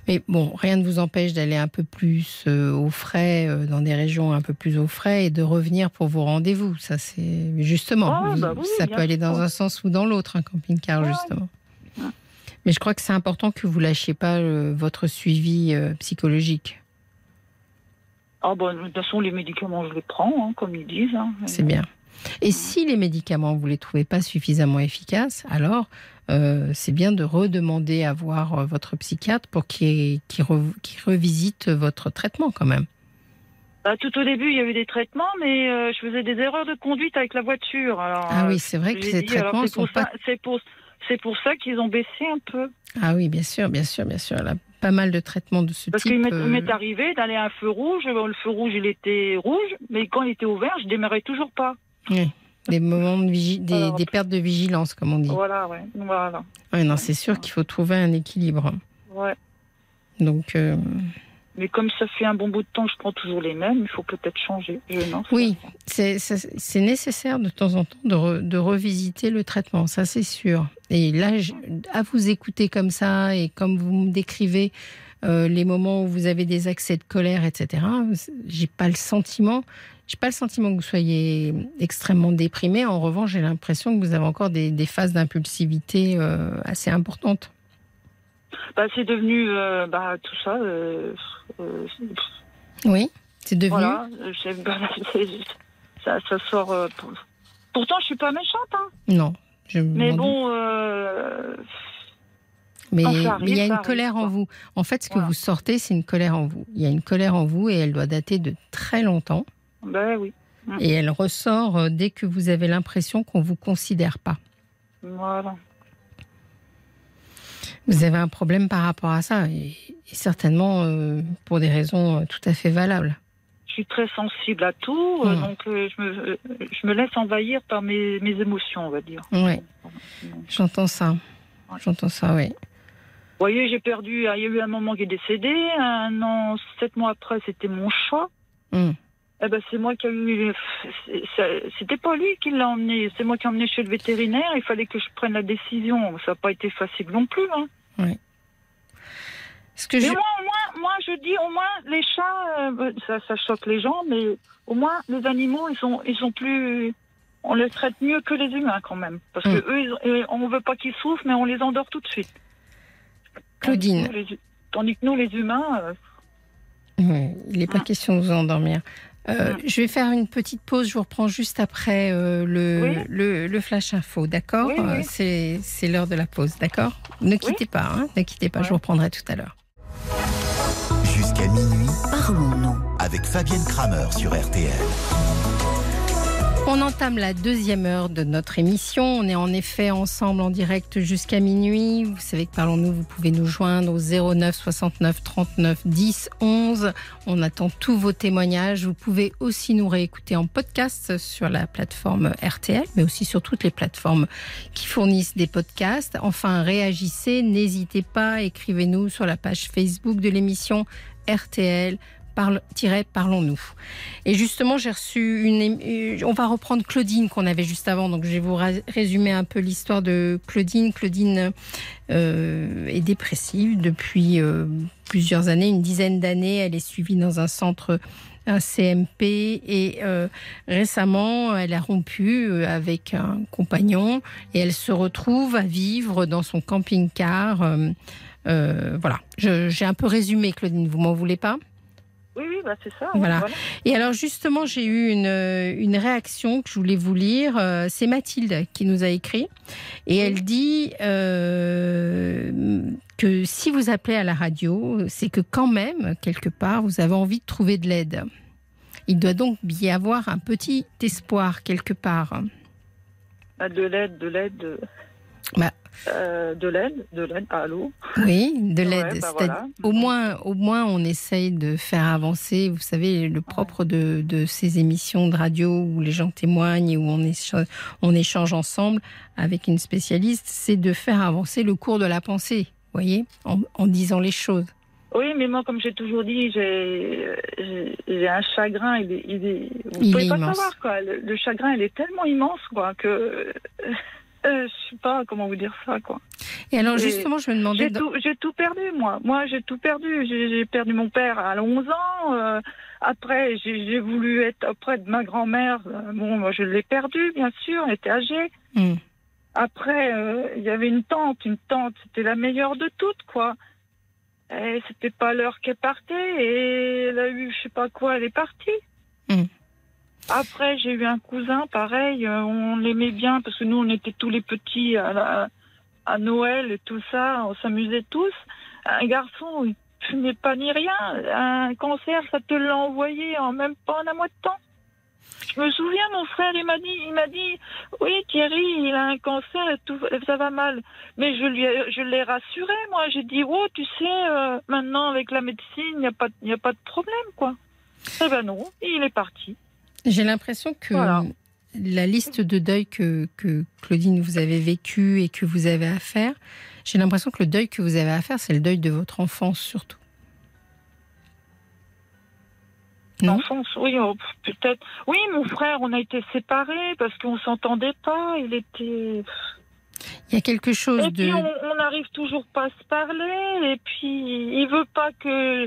Mais bon, rien ne vous empêche d'aller un peu plus euh, au frais, euh, dans des régions un peu plus au frais, et de revenir pour vos rendez-vous. Ça, c'est justement. Ah, vous- bah oui, ça peut aller dans sûr. un sens ou dans l'autre, un camping-car, Ouais. justement. Ouais. Mais je crois que c'est important que vous lâchiez pas euh, votre suivi psychologique. Ah bon, de toute façon, les médicaments, je les prends, hein, comme ils disent. hein. C'est bien. Et si les médicaments, vous les trouvez pas suffisamment efficaces, alors euh, c'est bien de redemander à voir euh, votre psychiatre pour qu'il qu'il re- qu'il revisite votre traitement quand même. Bah, tout au début, il y a eu des traitements, mais euh, je faisais des erreurs de conduite avec la voiture. Alors, Ah oui, c'est vrai que ces dit, alors, traitements c'est sont pas C'est pour, ça qu'ils ont baissé un peu. Ah oui, bien sûr, bien sûr, bien sûr. Là, pas mal de traitements de ce Parce type. qu'il m'est euh, m'est arrivé d'aller à un feu rouge. Le feu rouge, il était rouge, mais quand il était ouvert, je démarrais toujours pas. Oui, des moments de vigi- des, Alors, des pertes de vigilance, comme on dit. Voilà, ouais. Voilà. Ouais, non, c'est sûr qu'il faut trouver un équilibre. Ouais. Donc, euh, Mais comme ça fait un bon bout de temps je prends toujours les mêmes, il faut peut-être changer. Je, oui, c'est nécessaire de temps en temps de, re- de revisiter le traitement, ça c'est sûr. Et là, je- à vous écouter comme ça et comme vous me décrivez euh, les moments où vous avez des accès de colère, etc., j'ai pas le sentiment, j'ai pas le sentiment que vous soyez extrêmement déprimé. En revanche, j'ai l'impression que vous avez encore des, des phases d'impulsivité euh, assez importantes. Bah, c'est devenu euh, bah, tout ça. euh, Oui, c'est devenu. voilà. (laughs) bah, ça, ça sort. pour- Pourtant, je suis pas méchante, hein. Non. Je Mais bon, Mais il y a une arrive, colère en vous. En fait, ce que Voilà. vous sortez, c'est une colère en vous. Il y a une colère en vous et elle doit dater de très longtemps. Ben oui. Et elle ressort euh, dès que vous avez l'impression qu'on vous considère pas. Voilà. Vous avez un problème par rapport à ça et, et certainement euh, pour des raisons euh, tout à fait valables. Je suis très sensible à tout, euh, Mm. donc euh, je, me, je me laisse envahir par mes, mes émotions, on va dire. Vous j'entends ça. J'entends ça, oui. voyez, j'ai perdu. Il y a eu un moment qui est décédé. Un an, sept mois après, c'était mon chat. Mm. Eh ben, c'est moi qui C'était pas lui qui l'a emmené. C'est moi qui l'ai emmené chez le vétérinaire. Il fallait que je prenne la décision. Ça n'a pas été facile non plus. Hein. Ce que Mais je... moi, au moins, moi, je dis au moins les chats, euh, ça, ça choque les gens, mais au moins les animaux, ils sont, ils sont plus. On les traite mieux que les humains quand même, parce que Mm. eux, ils- on veut pas qu'ils souffrent, mais on les endort tout de suite. Claudine. Tandis que nous, les, tandis que nous, les humains, euh, Oui, il n'est pas Ah. question de vous endormir. Euh, Ah. Je vais faire une petite pause. Je vous reprends juste après euh, le, Oui. le, le flash info, d'accord Oui, oui. Euh, C'est c'est l'heure de la pause, d'accord Ne quittez pas, hein, ne quittez pas. Je vous reprendrai tout à l'heure. Jusqu'à minuit, Parlons-nous. avec Fabienne Kramer sur RTL. On entame la deuxième heure de notre émission. On est en effet ensemble en direct jusqu'à minuit. Vous savez que Parlons-nous, vous pouvez nous joindre au 09 69 39 10 11. On attend tous vos témoignages. Vous pouvez aussi nous réécouter en podcast sur la plateforme RTL, mais aussi sur toutes les plateformes qui fournissent des podcasts. Enfin, réagissez, n'hésitez pas, écrivez-nous sur la page Facebook de l'émission RTL. Parlons-nous. Et justement, j'ai reçu une. ém- On va reprendre Claudine qu'on avait juste avant. Donc, je vais vous résumer un peu l'histoire de Claudine. Claudine euh, est dépressive depuis euh, plusieurs années, une dizaine d'années. Elle est suivie dans un centre, un CMP. Et euh, récemment, elle a rompu euh, avec un compagnon et elle se retrouve à vivre dans son camping-car. Euh, euh, voilà. J'ai un peu résumé, Claudine. Vous m'en voulez pas? Oui, oui, bah, c'est ça. Voilà. voilà. et alors justement, j'ai eu une, euh, une réaction que je voulais vous lire. Euh, C'est Mathilde qui nous a écrit. Et elle dit euh, que si vous appelez à la radio, c'est que quand même, quelque part, vous avez envie de trouver de l'aide. Il doit donc y avoir un petit espoir quelque part. Bah, de l'aide, de l'aide. Bah. Euh, de l'aide, de l'aide, allô Oui, de Ouais, l'aide. bah voilà. Au moins, au moins, on essaye de faire avancer. Vous savez, le propre de, de ces émissions de radio où les gens témoignent et où on échange, on échange ensemble avec une spécialiste, c'est de faire avancer le cours de la pensée. Vous voyez, en, en disant les choses. Oui, mais moi, comme j'ai toujours dit, j'ai un chagrin. Il est, il est, vous Il pouvez est pas immense. savoir quoi. Le, le chagrin, il est tellement immense quoi que euh, je sais pas comment vous dire ça quoi. Et alors, Et justement, je me demandais. J'ai tout, j'ai tout perdu, moi. Moi, j'ai tout perdu. J'ai j'ai perdu mon père à 11 ans. euh, après, j'ai j'ai voulu être auprès de ma grand-mère. Euh, Bon, moi, je l'ai perdu, bien sûr. Elle était âgée. Hmm. Après, euh, il y avait une tante. Une tante, c'était la meilleure de toutes, quoi. Et c'était pas l'heure qu'elle partait. Et elle a eu, je sais pas quoi, elle est partie. Hmm. Après, j'ai eu un cousin, pareil. euh, On l'aimait bien parce que nous, on était tous les petits à, la- à Noël et tout ça. On s'amusait tous. Un garçon, il fumait pas ni rien. Un cancer, ça te l'a envoyé en même pas en un mois de temps. Je me souviens, mon frère, il m'a dit, il m'a dit, oui, Thierry, il a un cancer et tout, ça va mal. Mais je lui, je l'ai rassuré, moi. J'ai dit, oh, tu sais, euh, maintenant avec la médecine, il n'y a pas, il a pas de problème, quoi. Eh ben non, il est parti. J'ai l'impression que Voilà. la liste de deuil que, que Claudine vous avez vécu et que vous avez à faire, j'ai l'impression que le deuil que vous avez à faire, c'est le deuil de votre enfance surtout. Non L'enfance, oui, oh, peut-être. Oui, mon frère, on a été séparés parce qu'on s'entendait pas. Il était. Il y a quelque chose Et puis de... on on n'arrive toujours pas à se parler. Et puis il veut pas que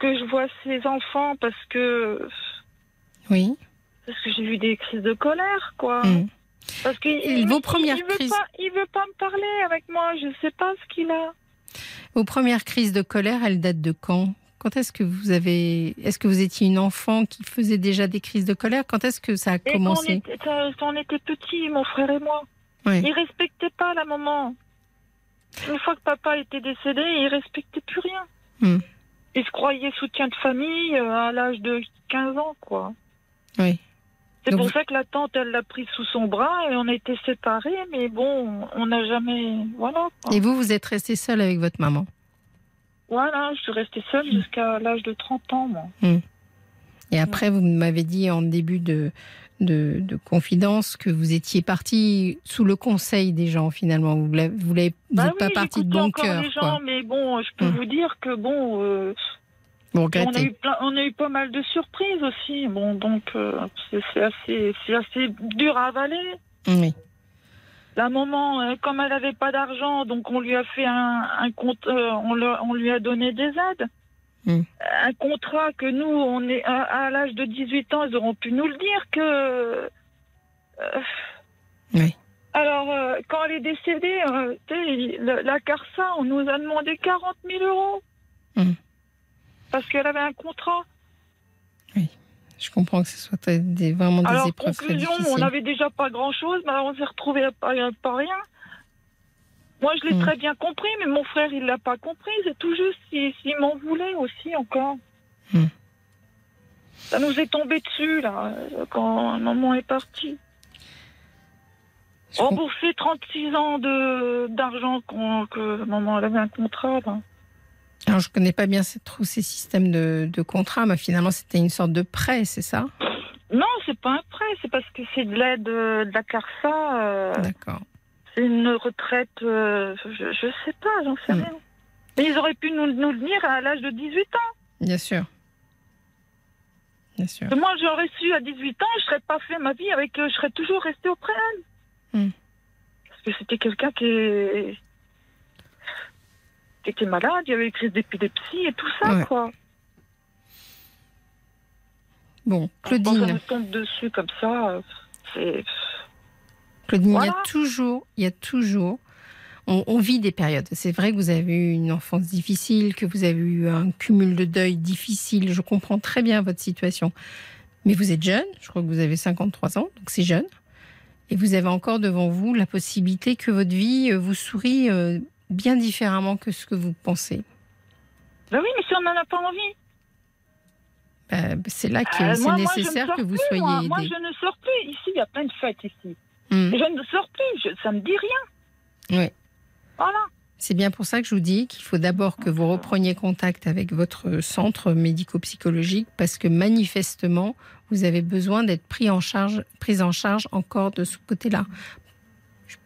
que je vois ses enfants parce que Oui. Parce que j'ai eu des crises de colère, quoi. Mm. Parce que Et il, vos premières il veut crises- pas, il veut pas me parler avec moi. Je sais pas ce qu'il a. Vos premières crises de colère, elles datent de quand? Quand est-ce que vous avez... Est-ce que vous étiez une enfant qui faisait déjà des crises de colère? Quand est-ce que ça a Et quand on, commencé était, quand on était petits, mon frère et moi, Oui. il respectait pas la maman. Une fois que papa était décédé, il respectait plus rien. Hmm. Il se croyait soutien de famille euh, à l'âge de 15 ans, quoi. Oui. C'est pour vous- ça que la tante, elle l'a pris sous son bras et on a été séparés, mais bon, on n'a jamais. Voilà. quoi. Et vous, vous êtes resté seule avec votre maman? Voilà, je suis restée seule jusqu'à l'âge de 30 ans, moi. Et après, vous m'avez dit en début de, de, de confidence que vous étiez parti sous le conseil des gens, finalement. Vous n'êtes vous Bah pas parti de bon cœur. les gens, mais bon, je peux Hmm. vous dire que bon, euh, Vous on a eu plein, on a eu pas mal de surprises aussi. Bon, donc euh, c'est c'est assez, dur à avaler. Oui. La maman, euh, comme elle n'avait pas d'argent, donc on lui a fait un, un compte, euh, on, le- on lui a donné des aides. Hmm. Un contrat que nous, on est à, à l'âge de 18 ans, ils auront pu nous le dire que. Oui. Alors, quand elle est décédée, la CARSA, on nous a demandé 40 000 euros. Hmm. Parce qu'elle avait un contrat. Je comprends que ce soit des, vraiment des Alors, épreuves très conclusion, on n'avait déjà pas grand-chose, mais on s'est retrouvés à pas, à pas rien. Moi, je l'ai Hmm. très bien compris, mais mon frère, il l'a pas compris. C'est tout juste s'il s'il m'en voulait aussi encore. Hmm. Ça nous est tombé dessus, là, quand maman est partie. Rembourser 36 ans d'argent qu'on- que maman avait un contrat. Là. Alors, je connais pas bien ces- trop ces systèmes de, de contrat, mais finalement, c'était une sorte de prêt, c'est ça? Non, c'est pas un prêt, c'est parce que c'est de l'aide de la CARSA. euh, D'accord. c'est une retraite, euh, je, je sais pas, j'en sais Hmm. rien. Mais ils auraient pu nous, nous le dire à l'âge de 18 ans. Bien sûr. Bien sûr. Moi, j'aurais su à 18 ans, je serais pas fait ma vie avec, euh, je serais toujours restée auprès d'elle. Hmm. Parce que c'était quelqu'un qui était malade, il y avait une crise d'épilepsie et tout ça, Ouais. quoi. Bon, Quand Claudine, nous tombe dessus comme ça, euh, c'est. Claudine, il y a toujours, il y a toujours, on, on vit des périodes. C'est vrai que vous avez eu une enfance difficile, que vous avez eu un cumul de deuil difficile. Je comprends très bien votre situation. Mais vous êtes jeune, je crois que vous avez 53 ans, donc c'est jeune. Et vous avez encore devant vous la possibilité que votre vie euh, vous sourie euh, bien différemment que ce que vous pensez. Ben oui, mais si on n'en a pas envie. Bah, c'est là que Euh, c'est ne nécessaire que vous plus, soyez moi. Je ne sors plus. Ici, il y a plein de fêtes ici. Hmm. Je ne sors plus, je- ça me dit rien. Oui. Voilà. C'est bien pour ça que je vous dis qu'il faut d'abord que vous repreniez contact avec votre centre médico-psychologique parce que manifestement, vous avez besoin d'être pris en charge, prise en charge encore de ce côté-là.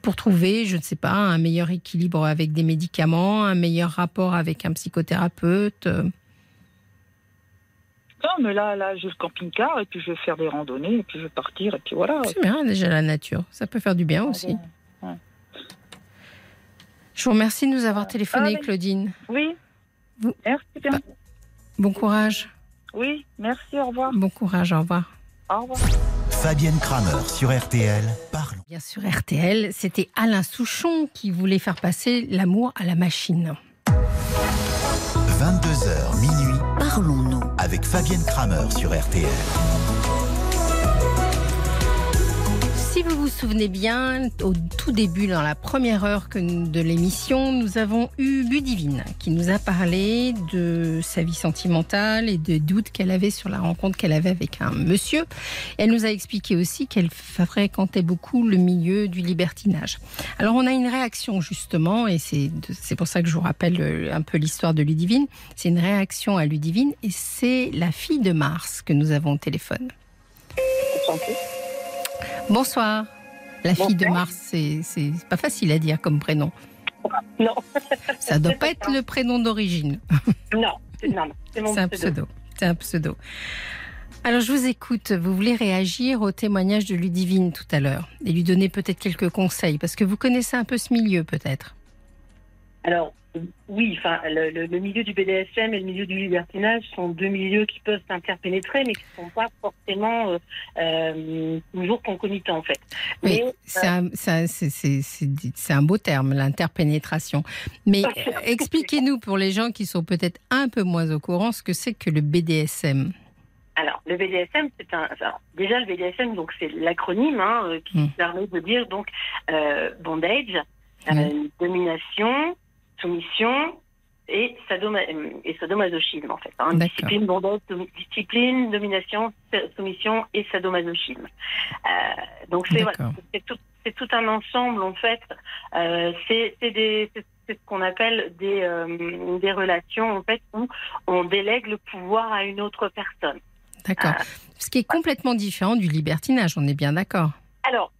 Pour trouver, je ne sais pas, un meilleur équilibre avec des médicaments, un meilleur rapport avec un psychothérapeute. euh, Non, mais là, là, j'ai le camping-car et puis je vais faire des randonnées et puis je vais partir et puis voilà. C'est bien déjà la nature. Ça peut faire du bien aussi. Ouais. Je vous remercie de nous avoir téléphoné, Ah, mais- Claudine. Oui. Vous- Merci bien. Bon courage. Oui, merci, au revoir. Bon courage, au revoir. Au revoir. Fabienne Kramer sur RTL. Parlons. Bien sûr, RTL, c'était Alain Souchon qui voulait faire passer l'amour à la machine. 22h minuit Parlons-nous. avec Fabienne Kramer sur RTL. Vous vous souvenez bien, au tout début, dans la première heure de l'émission, nous avons eu Ludivine qui nous a parlé de sa vie sentimentale et des doutes qu'elle avait sur la rencontre qu'elle avait avec un monsieur. Elle nous a expliqué aussi qu'elle fréquentait beaucoup le milieu du libertinage. Alors on a une réaction justement, et c'est de- c'est pour ça que je vous rappelle euh, un peu l'histoire de Ludivine. C'est une réaction à Ludivine et c'est la fille de Mars que nous avons au téléphone. Bonsoir. La fille de Mars, c'est pas facile à dire comme prénom. (laughs) Non, Ça doit pas être le prénom d'origine. (laughs) non, c'est non, c'est mon C'est un pseudo. pseudo. C'est un pseudo. Alors je vous écoute. Vous voulez réagir au témoignage de Ludivine tout à l'heure et lui donner peut-être quelques conseils parce que vous connaissez un peu ce milieu peut-être. Alors, oui, enfin, le, milieu du BDSM et le milieu du libertinage sont deux milieux qui peuvent s'interpénétrer, mais qui ne sont pas forcément euh, euh, toujours concomitants, en fait. Oui, c'est un, beau terme, l'interpénétration. Mais (laughs) expliquez-nous pour les gens qui sont peut-être un peu moins au courant ce que c'est que le BDSM. Alors, le BDSM, c'est un. alors, déjà, le BDSM, donc c'est l'acronyme hein, euh, qui Mm. permet de dire donc euh, bondage, euh, domination, soumission et, sadoma- euh, et sadomasochisme en fait. hein. Discipline, bondage, discipline, domination, soumission et sadomasochisme. Euh, donc c'est voilà, tout, tout un ensemble en fait. Euh, c'est ce qu'on appelle des, euh, des relations en fait où on délègue le pouvoir à une autre personne. D'accord. Ce qui est complètement différent du libertinage, on est bien d'accord. Alors,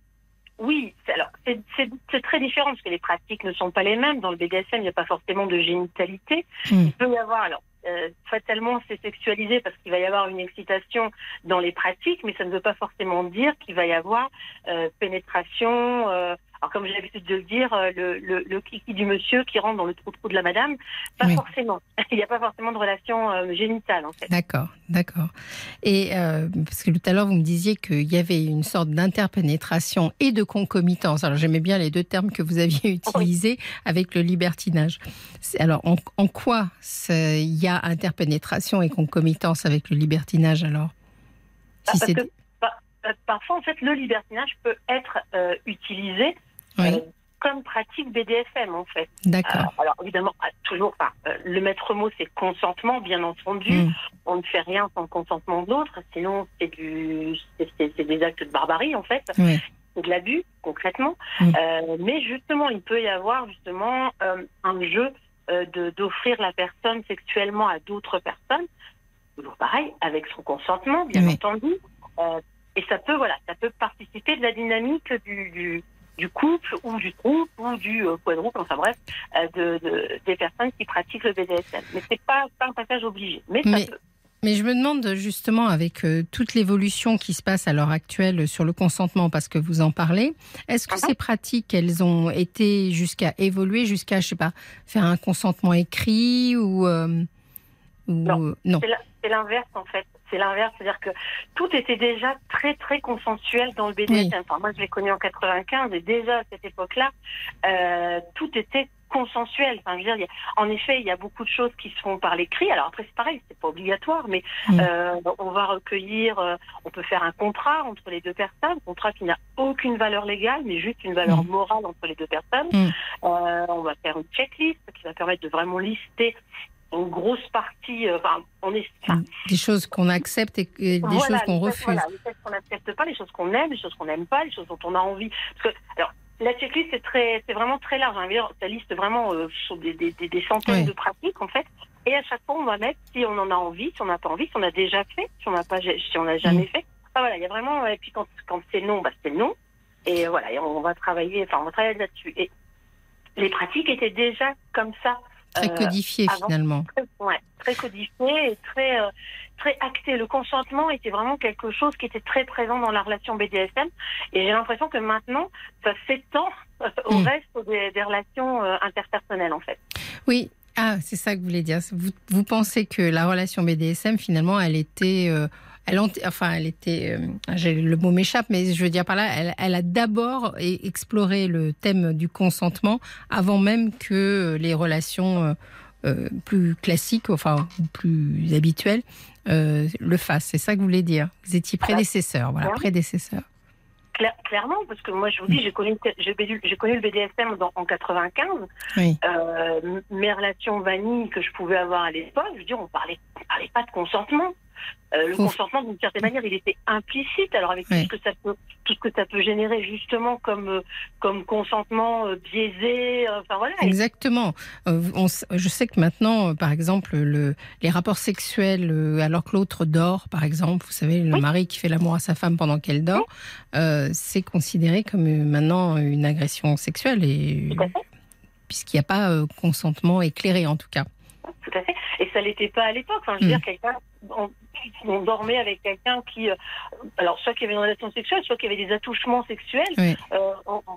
oui, c'est- alors c'est très différent parce que les pratiques ne sont pas les mêmes. Dans le BDSM, il n'y a pas forcément de génitalité. Hmm. Il peut y avoir, alors, euh, fatalement, c'est sexualisé parce qu'il va y avoir une excitation dans les pratiques, mais ça ne veut pas forcément dire qu'il va y avoir euh, pénétration. euh, alors, comme j'ai l'habitude de le dire, euh, le, le, le kiki du monsieur qui rentre dans le trou-trou de la madame, pas Oui. forcément. (laughs) Il n'y a pas forcément de relation euh, génitale, en fait. D'accord, d'accord. Et euh, parce que tout à l'heure, vous me disiez qu'il y avait une sorte d'interpénétration et de concomitance. Alors, j'aimais bien les deux termes que vous aviez (laughs) utilisés avec le libertinage. Alors, en, en quoi il y a interpénétration et concomitance avec le libertinage alors? Ah, parce que par- euh, parfois, en fait, le libertinage peut être euh, utilisé Oui, euh, comme pratique BDSM, en fait. d'accord. Euh, alors, évidemment, toujours, euh, le maître mot, c'est consentement, bien entendu. Hmm. On ne fait rien sans le consentement de l'autre, sinon c'est du, des actes de barbarie, en fait. Oui, C'est de l'abus, concrètement. Mm. Euh, mais justement, il peut y avoir justement un jeu de d'offrir la personne sexuellement à d'autres personnes. Toujours pareil, avec son consentement, bien Oui. entendu. Et ça peut, voilà, ça peut participer de la dynamique du, du, du couple ou du groupe ou du euh, quadruple, enfin bref, euh, de, de- des personnes qui pratiquent le BDSM. Mais c'est pas, pas un passage obligé. Mais, Mais- ça peut. Mais je me demande justement, avec euh, toute l'évolution qui se passe à l'heure actuelle sur le consentement, parce que vous en parlez, est-ce que Mhm. ces pratiques, elles ont été jusqu'à évoluer, jusqu'à, je sais pas, faire un consentement écrit ou. euh, ou- Non. C'est l'inverse en fait. C'est l'inverse, c'est-à-dire que tout était déjà très très consensuel dans le BDSM. Oui. Enfin, moi, je l'ai connu en 95 et déjà à cette époque-là, euh, tout était consensuel. Enfin, je veux dire, il y a- en effet, il y a beaucoup de choses qui se font par l'écrit. Alors après, c'est pareil, c'est pas obligatoire, mais euh, on va recueillir, euh, on peut faire un contrat entre les deux personnes, contrat qui n'a aucune valeur légale, mais juste une valeur Mm. morale entre les deux personnes. Mm. Euh, on va faire une checklist qui va permettre de vraiment lister une grosse partie. euh, Enfin, on est. enfin, Des choses qu'on accepte et et des voilà, choses qu'on refuse. Voilà, les choses qu'on n'accepte pas, les choses qu'on aime, les choses qu'on n'aime pas, les choses dont on a envie. Parce que, alors, la checklist c'est très, c'est vraiment très large. Hein. Ça liste vraiment euh, sur des, des, des, des centaines Oui. de pratiques en fait. Et à chaque fois, on va mettre si on en a envie, si on n'a pas envie, si on a déjà fait, si on n'a pas, si on n'a jamais fait. Enfin, voilà, il y a vraiment. Et puis quand, quand c'est non, bah c'est non. Et voilà, et on va travailler. Enfin, on va travailler là-dessus. Et les pratiques étaient déjà comme ça. Très euh, codifié avant. finalement. très, ouais, très codifié et très, euh, très acté. Le consentement était vraiment quelque chose qui était très présent dans la relation BDSM. Et j'ai l'impression que maintenant, ça s'étend euh, au Mm. reste des, des relations interpersonnelles, en fait. Oui. Ah, c'est ça que vous voulez dire. Vous, vous pensez que la relation BDSM, finalement, elle était. euh, elle, enfin, elle était. euh, le mot m'échappe, mais je veux dire par là, elle, elle a d'abord exploré le thème du consentement avant même que les relations euh, euh, plus classiques, enfin, plus habituelles, euh, le fassent. C'est ça que vous voulez dire? Vous étiez prédécesseur, voilà, prédécesseur. Claire- clairement, parce que moi, je vous dis, j'ai connu, j'ai le BDSM dans- en 95. Oui. Euh, m- mes relations vanille que je pouvais avoir à l'époque, je veux dire, on parlait, on parlait pas de consentement. Euh, le Ouf. consentement, d'une certaine manière, il était implicite. Alors avec tout ce que ça peut, tout ce que ça peut générer justement comme euh, comme consentement euh, biaisé. euh, Enfin voilà. Exactement. On je sais que maintenant, par exemple, le, les rapports sexuels, alors que l'autre dort, par exemple, vous savez, le Oui. mari qui fait l'amour à sa femme pendant qu'elle dort, c'est considéré comme maintenant une agression sexuelle, et puisqu'il n'y a pas consentement éclairé, en tout cas. Tout à fait. Et ça l'était pas à l'époque. Enfin, je veux Mm. dire, quelqu'un, on, dormait avec quelqu'un qui, euh, alors soit qu'il y avait une relation sexuelle, soit qu'il y avait des attouchements sexuels. Oui. Euh,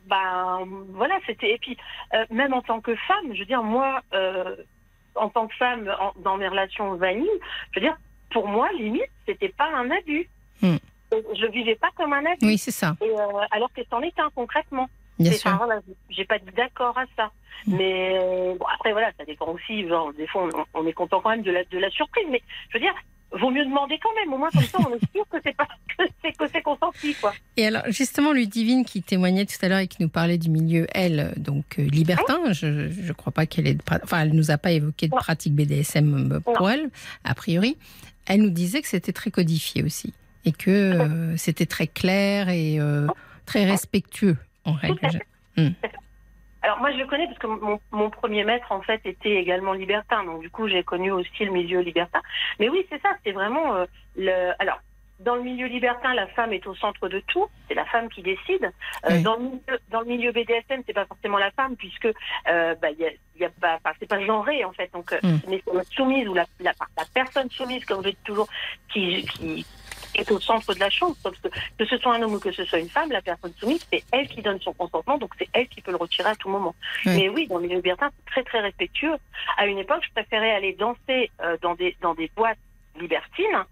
ben voilà, c'était. Et puis euh, même en tant que femme, je veux dire, moi, euh, en tant que femme, en- dans mes relations vanille, je veux dire, pour moi, limite, c'était pas un abus. Mm. Je vivais pas comme un abus. Oui, c'est ça, Et, alors que c'en est un concrètement. bien sûr. enfin, voilà, j'ai pas dit d'accord à ça. Mm. Mais bon, après, voilà, ça dépend aussi. Genre, des fois, on, on est content quand même de la, de la surprise. Mais je veux dire, vaut mieux demander quand même. Au moins, comme ça, on est sûr que c'est pas (laughs) que c'est que c'est consenti, quoi. Et alors, justement, Ludivine qui témoignait tout à l'heure et qui nous parlait du milieu, elle, donc euh, libertin, je ne crois pas qu'elle ait Enfin, elle nous a pas évoqué de Non. pratique BDSM euh, pour Non. elle, a priori. Elle nous disait que c'était très codifié aussi. Et que euh, c'était très clair et euh, très respectueux, en règle. à Alors moi je le connais parce que mon, mon premier maître en fait était également libertin, donc du coup j'ai connu aussi le milieu libertin. Mais oui c'est ça, c'est vraiment euh, le. Alors dans le milieu libertin, la femme est au centre de tout, c'est la femme qui décide. Euh, Oui. Dans le milieu, dans le milieu BDSM, c'est pas forcément la femme puisque euh, bah, y a, y a pas, c'est pas genré en fait. Donc euh, Mm. mais c'est la soumise ou la, la, la personne soumise, comme je dis toujours, qui, qui est au centre de la chose. Parce que que ce soit un homme ou que ce soit une femme, la personne soumise, c'est elle qui donne son consentement, donc c'est elle qui peut le retirer à tout moment. Oui. Mais oui, dans le milieu libertin, c'est très très respectueux. À une époque, je préférais aller danser euh, dans des dans des boîtes libertines.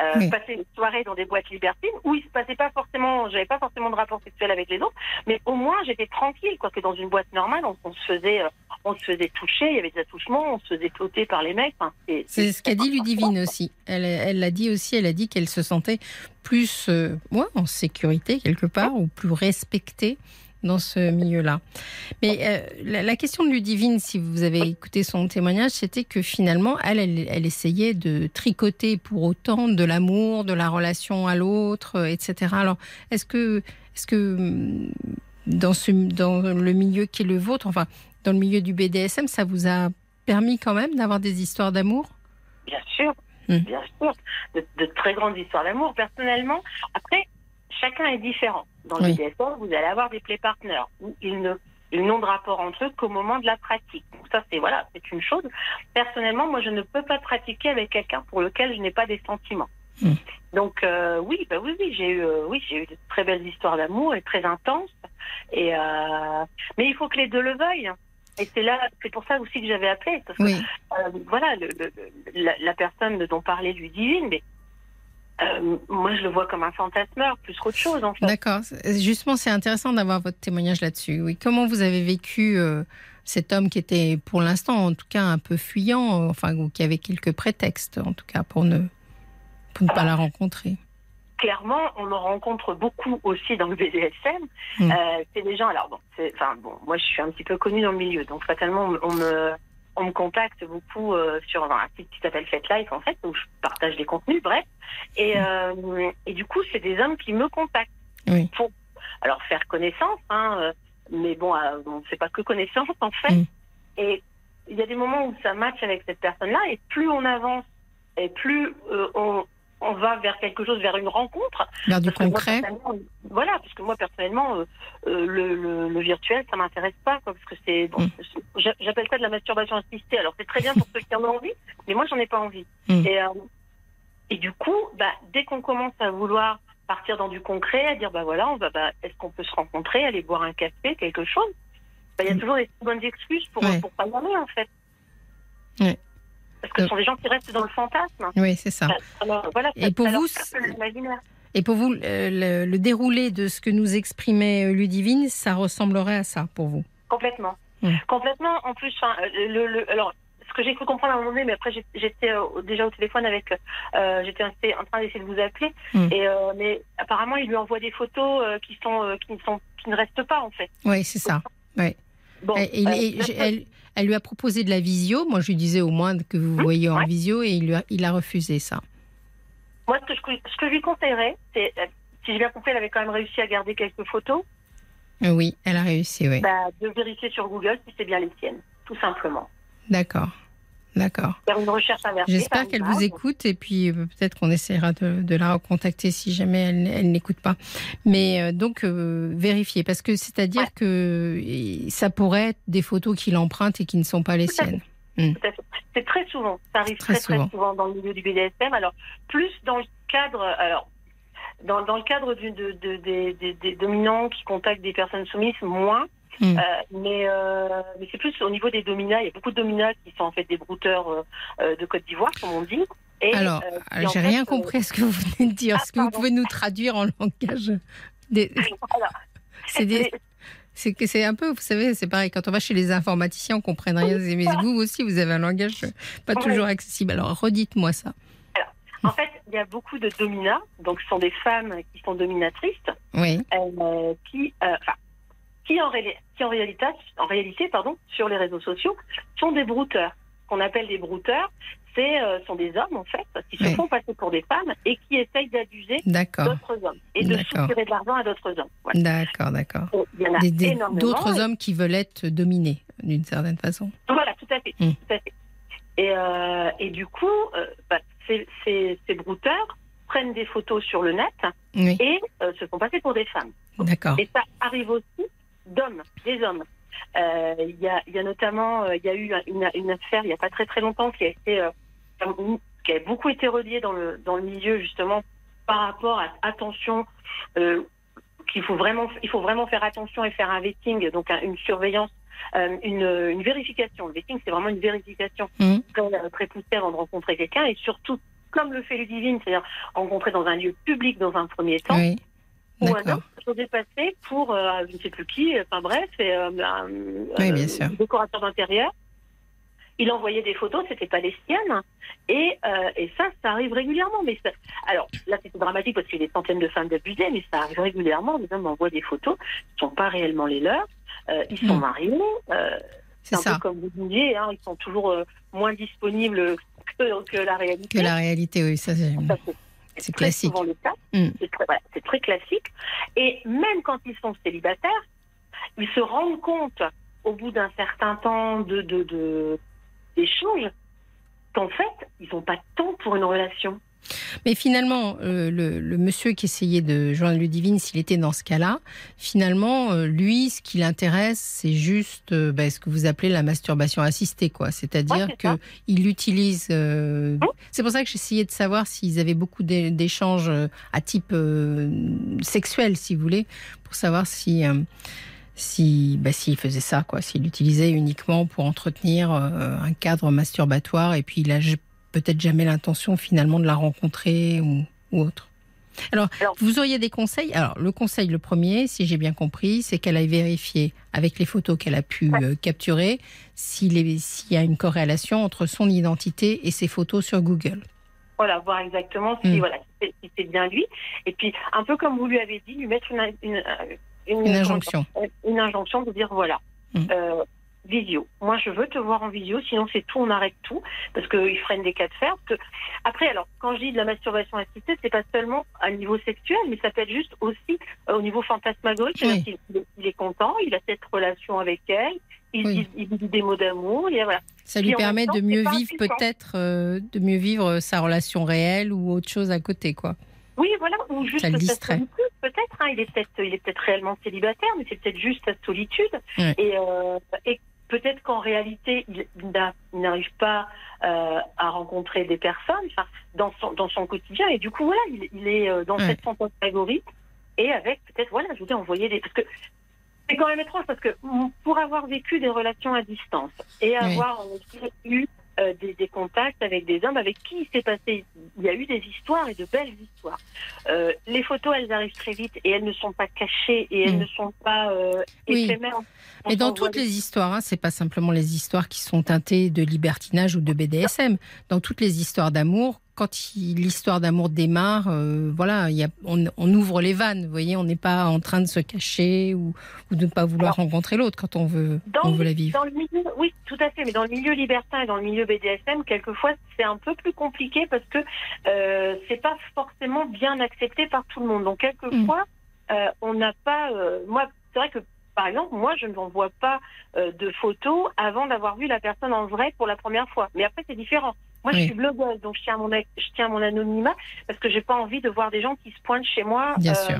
Euh, Oui. passer une soirée dans des boîtes libertines où il se passait pas forcément, j'avais pas forcément de rapport sexuel avec les autres, mais au moins j'étais tranquille, quoi que dans une boîte normale, on, on se faisait, euh, on se faisait toucher, il y avait des attouchements, on se faisait cloter par les mecs. C'est- ce qu'a dit Ludivine aussi. Elle elle l'a dit aussi, elle a dit qu'elle se sentait plus euh, ouais, en sécurité quelque part ou plus respectée dans ce milieu-là. Mais euh, la, la question de Ludivine, si vous avez écouté son témoignage, c'était que finalement, elle, elle, elle essayait de tricoter pour autant de l'amour, de la relation à l'autre, euh, etc. Alors, est-ce que, est-ce que hum, dans, ce, dans le milieu qui est le vôtre, enfin, dans le milieu du BDSM, ça vous a permis quand même d'avoir des histoires d'amour? Bien sûr, Mm. bien sûr. De, de très grandes histoires d'amour. Personnellement, après, chacun est différent. Dans le Oui. BDSM, vous allez avoir des play partners où ils ne ils n'ont de rapport entre eux qu'au moment de la pratique. Donc ça, c'est voilà, c'est une chose. Personnellement, moi, je ne peux pas pratiquer avec quelqu'un pour lequel je n'ai pas des sentiments. Mm. Donc euh, oui, bah oui, oui, j'ai eu, euh, oui, j'ai eu de très belles histoires d'amour et très intenses. Et euh, mais il faut que les deux le veuillent. Et c'est là, c'est pour ça aussi que j'avais appelé, parce que Oui. voilà, le, le- le- la, la personne dont parlait Ludivine, mais euh, moi je le vois comme un fantasmeur plus qu'autre chose en fait. D'accord. Justement, c'est intéressant d'avoir votre témoignage là-dessus. Oui. Comment vous avez vécu euh, cet homme qui était, pour l'instant, en tout cas, un peu fuyant, euh, enfin, ou qui avait quelques prétextes, en tout cas, pour ne, pour ne pas la rencontrer? Clairement, on en rencontre beaucoup aussi dans le BDSM. Mm. Euh, c'est des gens, alors bon, enfin bon, moi je suis un petit peu connue dans le milieu, donc fatalement on, on me on me contacte beaucoup euh, sur un site qui s'appelle Fat Life en fait, où je partage des contenus, bref. Et, euh, et du coup, c'est des hommes qui me contactent. Oui. Pour alors faire connaissance, hein, euh, mais bon, euh, on ne fait pas que connaissance en fait. Mm. Et il y a des moments où ça match avec cette personne-là, et plus on avance, et plus on, on va vers quelque chose, vers une rencontre. Vers du moi, concret. voilà, parce que moi personnellement, euh, euh, le, le, le virtuel, ça m'intéresse pas, quoi, parce que c'est, bon, Mm. j'appelle ça de la masturbation assistée. Alors c'est très bien pour ceux qui en ont envie, mais moi j'en ai pas envie. Mm. Et, euh, et du coup, bah, dès qu'on commence à vouloir partir dans du concret, à dire bah voilà, on va, bah, est-ce qu'on peut se rencontrer, aller boire un café, quelque chose, bah, il y a Mm. toujours des bonnes excuses pour Ouais. pour pas y aller en fait. Ouais. Parce que ce Euh. sont des gens qui restent dans le fantasme. Oui, c'est ça. Alors, voilà, Et pour vous. Et pour vous, euh, le, le déroulé de ce que nous exprimait euh, Ludivine, ça ressemblerait à ça pour vous? Complètement. Complètement. En plus, euh, le, le- alors, ce que j'ai cru comprendre à un moment donné, mais après j'étais euh, déjà au téléphone avec, euh, j'étais en train d'essayer de vous appeler, Mm. et euh, mais apparemment il lui envoie des photos euh, qui sont, euh, qui ne sont, qui ne restent pas en fait. Oui, c'est ça. Bon, Et- et- euh, et- elle, elle lui a proposé de la visio. Moi, je lui disais au moins que vous voyez en ouais. visio et il, lui a, il a refusé ça. moi, ce que, je, ce que je lui conseillerais, c'est, euh, si j'ai bien compris, elle avait quand même réussi à garder quelques photos, Euh, Oui, elle a réussi, oui. bah, de vérifier sur Google si c'est bien les siennes, tout simplement. D'accord. D'accord. Faire une recherche inversée. J'espère qu'elle vous écoute et puis euh, peut-être qu'on essaiera de, de la recontacter si jamais elle, elle n'écoute pas. Mais euh, donc euh, vérifier parce que c'est-à-dire Ouais. que ça pourrait être des photos qu'il emprunte et qui ne sont pas les Tout siennes. Fait. C'est très souvent, ça arrive Très très très souvent. souvent. dans le milieu du BDSM. Alors plus dans le cadre, alors dans, dans le cadre du, de, de- des- des- des dominants qui contactent des personnes soumises, moins. Mm. Euh, mais euh, mais c'est plus au niveau des dominats. Il y a beaucoup de dominats qui sont en fait des brouteurs euh, de Côte d'Ivoire, comme on dit. Et, Alors, j'ai rien compris à ce que vous venez de dire. Ah, Est-ce que vous pouvez nous traduire en langage des... (laughs) C'est des... Que c'est un peu, vous savez, c'est pareil. Quand on va chez les informaticiens, on comprend rien. Mais vous aussi, vous avez un langage pas Ouais. toujours accessible. Alors, redites-moi ça. En fait, il y a beaucoup de dominats, donc ce sont des femmes qui sont dominatrices, Oui, euh, qui, euh, enfin, qui en, réali- qui en réalité, en réalité, pardon, sur les réseaux sociaux, sont des brouteurs. Ce qu'on appelle des brouteurs, c'est euh, sont des hommes en fait qui se font passer pour des femmes et qui essayent d'abuser d'autres hommes et de soutirer de l'argent à d'autres hommes. Voilà. d'accord, d'accord. Et Il y en a Des- des- énormément. D'autres et- hommes qui veulent être dominés d'une certaine façon. Voilà, tout à fait. Mm. Tout à fait. Et, euh, et du coup, euh, bah, ces, ces, ces brouteurs prennent des photos sur le net Oui, et euh, se font passer pour des femmes. d'accord. Et ça arrive aussi d'hommes, des hommes. Euh, Il y, a, il y a notamment, euh, il y a eu une, une affaire il n'y a pas très très longtemps qui a été, euh, qui a beaucoup été reliée dans le dans le milieu justement par rapport à attention qu'il faut vraiment il faut vraiment faire attention et faire un vetting donc un- une surveillance euh, une, une vérification le vetting c'est vraiment une vérification Mhm. très, très poussée avant de rencontrer quelqu'un et surtout comme le fait Ludivine c'est-à-dire rencontrer dans un lieu public dans un premier temps Oui, ou un homme se dépasser pour euh, je ne sais plus qui, enfin bref, et, euh, un, Oui, euh, bien sûr. décorateur d'intérieur. Il envoyait des photos, c'était pas les siennes, et, euh, et ça, ça arrive régulièrement. Mais ça- alors là, c'était dramatique parce qu'il y a des centaines de femmes abusées, mais ça arrive régulièrement. Les hommes envoient des photos qui sont pas réellement les leurs. Ils sont Hmm. mariés. C'est un ça, peu comme vous disiez, hein, ils sont toujours moins disponibles que, que la réalité. que la réalité, oui, ça c'est c'est- très classique. souvent le cas. Mm. C'est très, voilà, c'est très classique. Et même quand ils sont célibataires, ils se rendent compte, au bout d'un certain temps de- d'échange, qu'en fait, ils n'ont pas de temps pour une relation. Mais finalement, euh, le, le monsieur qui essayait de joindre Ludivine, s'il était dans ce cas-là, finalement, euh, lui, ce qui l'intéresse, c'est juste euh, bah, ce que vous appelez la masturbation assistée, quoi. C'est-à-dire Ouais, c'est ça. que il utilise. Hein c'est pour ça que j'essayais de savoir s'ils avaient beaucoup d'é- d'échanges à type sexuel, si vous voulez, pour savoir si. si, bah, s'il faisait ça, quoi, s'il l'utilisait uniquement pour entretenir un cadre masturbatoire et puis il a peut-être jamais l'intention finalement de la rencontrer ou, ou autre. Alors, Alors- vous auriez des conseils? Alors, le conseil, le premier, si j'ai bien compris, c'est qu'elle aille vérifier avec les photos qu'elle a pu euh, capturer s'il y a une corrélation entre son identité et ses photos sur Google. Voilà, voir exactement si, Mm. voilà, si c'est- bien lui. Et puis, un peu comme vous lui avez dit, lui mettre une, une, une, Une injonction. une injonction de dire voilà, Mm. euh, visio. Moi, je veux te voir en visio, sinon c'est tout, on arrête tout, parce qu'ils freinent des cas de fer. Que... Après, alors, quand je dis de la masturbation assistée, c'est pas seulement à niveau sexuel, mais ça peut être juste aussi euh, au niveau fantasmagorique. Oui. Il, il- il est content, il a cette relation avec elle, il, Oui. dit, il dit des mots d'amour, et voilà. Ça lui permet temps, de mieux vivre peut-être, euh, de mieux vivre sa relation réelle ou autre chose à côté, quoi. Oui, voilà, ou juste sa solitude, peut-être. hein. il est peut-être, il est peut-être réellement célibataire, mais c'est peut-être juste sa solitude. Et, euh, et peut-être qu'en réalité, il, il n'a- il n'arrive pas euh, à rencontrer des personnes, dans son dans son quotidien. Et du coup, voilà, il, il est euh, dans cette fantasmagorie et avec peut-être, voilà, je voulais envoyer des parce que c'est quand même étrange parce que pour avoir vécu des relations à distance et avoir effet, eu euh, des, des contacts avec des hommes avec qui il s'est passé, il y a eu des histoires et de belles histoires. Euh, les photos, elles arrivent très vite et elles ne sont pas cachées et elles Mm. ne sont pas euh, Oui. éphémères. On Et dans toutes des- les histoires, hein, c'est pas simplement les histoires qui sont teintées de libertinage ou de BDSM. Dans toutes les histoires d'amour, quand l'histoire d'amour démarre, euh, voilà, il y a, on, on ouvre les vannes. Vous voyez, on n'est pas en train de se cacher ou, ou de ne pas vouloir rencontrer l'autre quand on veut, Dans, on veut la vivre. dans le milieu, oui, tout à fait, mais dans le milieu libertin et dans le milieu BDSM, quelquefois, c'est un peu plus compliqué parce que euh, c'est pas forcément bien accepté par tout le monde. Donc, quelquefois, Mm. euh, on n'a pas. euh, moi, c'est vrai que, par exemple, moi, je ne m'envoie pas euh, de photos avant d'avoir vu la personne en vrai pour la première fois. Mais après, c'est différent. Moi, je suis blogueuse, donc je tiens mon, je tiens à mon anonymat parce que j'ai pas envie de voir des gens qui se pointent chez moi Bien euh, sûr.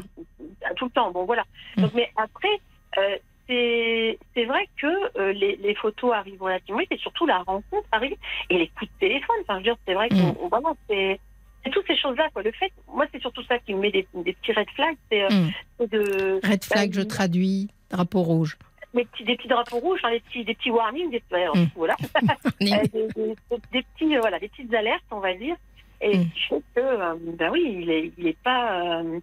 tout le temps. Bon, voilà. Mm. Donc, mais après, euh, c'est vrai que euh, les, les photos arrivent relativement vite et surtout la rencontre arrive et les coups de téléphone. Enfin, je veux dire, c'est vrai que Mm. vraiment, c'est c'est toutes ces choses-là. Le fait, moi, c'est surtout ça qui me met des, des petits red flags, c'est euh, Mm. de Red flag, je traduis, drapeau rouge. des petits, des petits drapeaux rouges, hein, des petits, des petits warnings, des, ouais, Mm. voilà, (laughs) Euh, des, petits, euh, voilà, des petites alertes, on va dire. Et Mm. qui fait que, euh, ben oui, il est, il est pas, euh,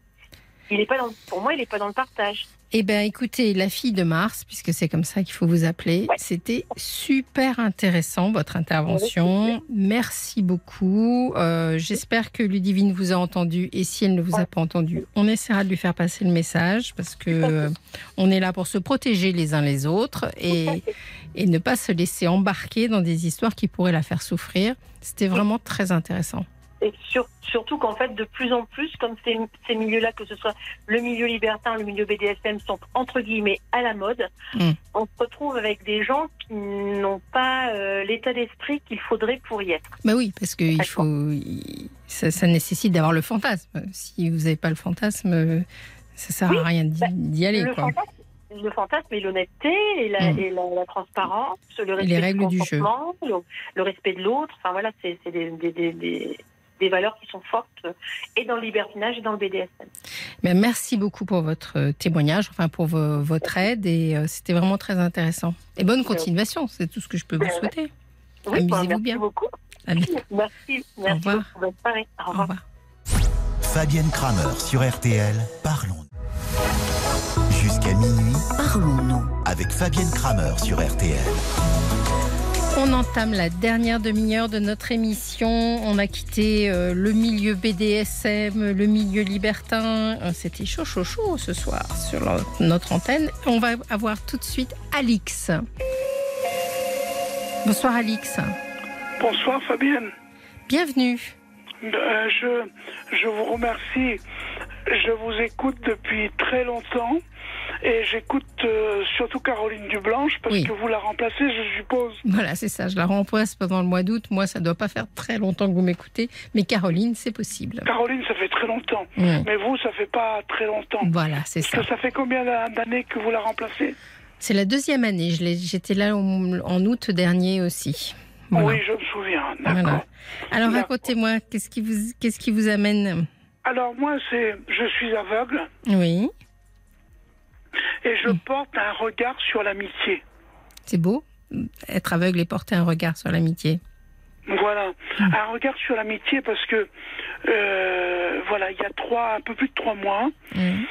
il est pas dans, pour moi, il est pas dans le partage. Eh bien, écoutez, la fille de Mars, puisque c'est comme ça qu'il faut vous appeler, Ouais. c'était super intéressant votre intervention. Merci beaucoup. Euh, J'espère que Ludivine vous a entendu et si elle ne vous a pas entendu, on essaiera de lui faire passer le message parce que euh, on est là pour se protéger les uns les autres et, et ne pas se laisser embarquer dans des histoires qui pourraient la faire souffrir. C'était vraiment très intéressant. Et sur- surtout qu'en fait, de plus en plus, comme ces, ces milieux-là, que ce soit le milieu libertin, le milieu BDSM, sont entre guillemets à la mode, Mm. on se retrouve avec des gens qui n'ont pas euh, l'état d'esprit qu'il faudrait pour y être. Bah oui, parce que il faut, ça, ça nécessite d'avoir le fantasme. Si vous n'avez pas le fantasme, euh, ça sert Oui, à rien d'y bah, aller. le, Quoi. fantasme, le fantasme et l'honnêteté et, la, Mm. et la, la transparence, le respect les règles du jeu. consentement, Le, le respect de l'autre. Enfin voilà, c'est c'est des, des, des, des- des valeurs qui sont fortes euh, et dans le libertinage et dans le BDSM. Mais merci beaucoup pour votre euh, témoignage, enfin pour vo- votre aide, et euh, c'était vraiment très intéressant. Et bonne continuation, c'est tout ce que je peux vous souhaiter. Oui, Amusez-vous merci bien. beaucoup. À bientôt. (laughs) Merci, merci revoir. beaucoup. Bonne soirée. Au Au revoir. revoir. Fabienne Kramer sur RTL, parlons. Jusqu'à minuit, Parlons-nous. avec Fabienne Kramer sur RTL. On entame la dernière demi-heure de notre émission. On a quitté euh, le milieu BDSM, le milieu libertin. Euh, C'était chaud, chaud, chaud ce soir sur notre antenne. On va avoir tout de suite Alix. Bonsoir Alix. Bonsoir Fabienne. Bienvenue. Euh, je, je vous remercie. Je vous écoute depuis très longtemps et j'écoute euh, surtout Caroline Dublanche parce Oui. que vous la remplacez, je suppose. Voilà, c'est ça. Je la remplace pendant le mois d'août. Moi, ça doit pas faire très longtemps que vous m'écoutez. Mais Caroline, c'est possible. Caroline, ça fait très longtemps. Mais vous, ça fait pas très longtemps. Voilà, c'est ça. que ça fait combien d'années que vous la remplacez? C'est la deuxième année. J'étais là en, en août dernier aussi. Voilà. Oui, je me souviens. Voilà. Alors racontez-moi, qu'est-ce qui vous, qu'est-ce qui vous amène? Alors moi, c'est, je suis aveugle Oui, et je Mm. porte un regard sur l'amitié. c'est beau. Être aveugle et porter un regard sur l'amitié. Voilà, Mm. un regard sur l'amitié parce que euh, voilà, il y a trois, un peu plus de trois mois, Mhm.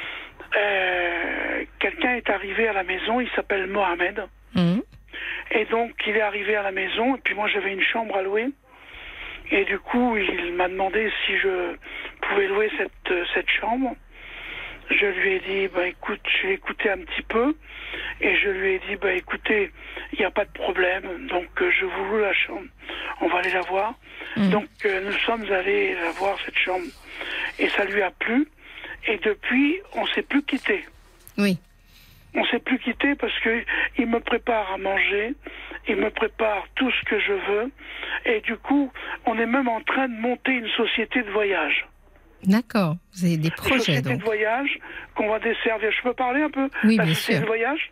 euh, quelqu'un est arrivé à la maison. Il s'appelle Mohamed et donc il est arrivé à la maison et puis moi j'avais une chambre à louer et du coup il m'a demandé si je pouvais louer cette cette chambre je lui ai dit, bah écoute, j'ai écouté un petit peu et je lui ai dit, bah écoutez, il n'y a pas de problème, donc euh, je vous loue la chambre, on va aller la voir. Mm. Donc euh, nous sommes allés la voir cette chambre et ça lui a plu et depuis on s'est plus quitté. Oui. On s'est plus quitté parce que il me prépare à manger, il me prépare tout ce que je veux et du coup on est même en train de monter une société de voyage. D'accord. Vous avez des Une projets société donc. de voyage qu'on va desservir. Je peux parler un peu? Oui, La bien société sûr. de voyage?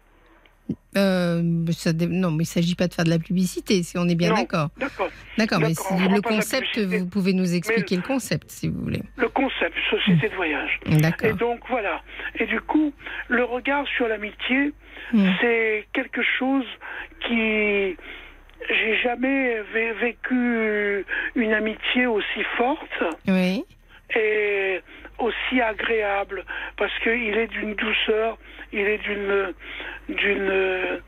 Euh, ça Non, mais il ne s'agit pas de faire de la publicité, si on est bien d'accord. D'accord. D'accord, mais le concept, vous pouvez nous expliquer le concept, si vous voulez. Le concept, société de voyage. Et D'accord. donc voilà. Et du coup, le regard sur l'amitié, Mm. c'est quelque chose qui j'ai jamais vé- vécu une amitié aussi forte Oui. Et aussi agréable parce qu'il est d'une douceur, il est d'une d'une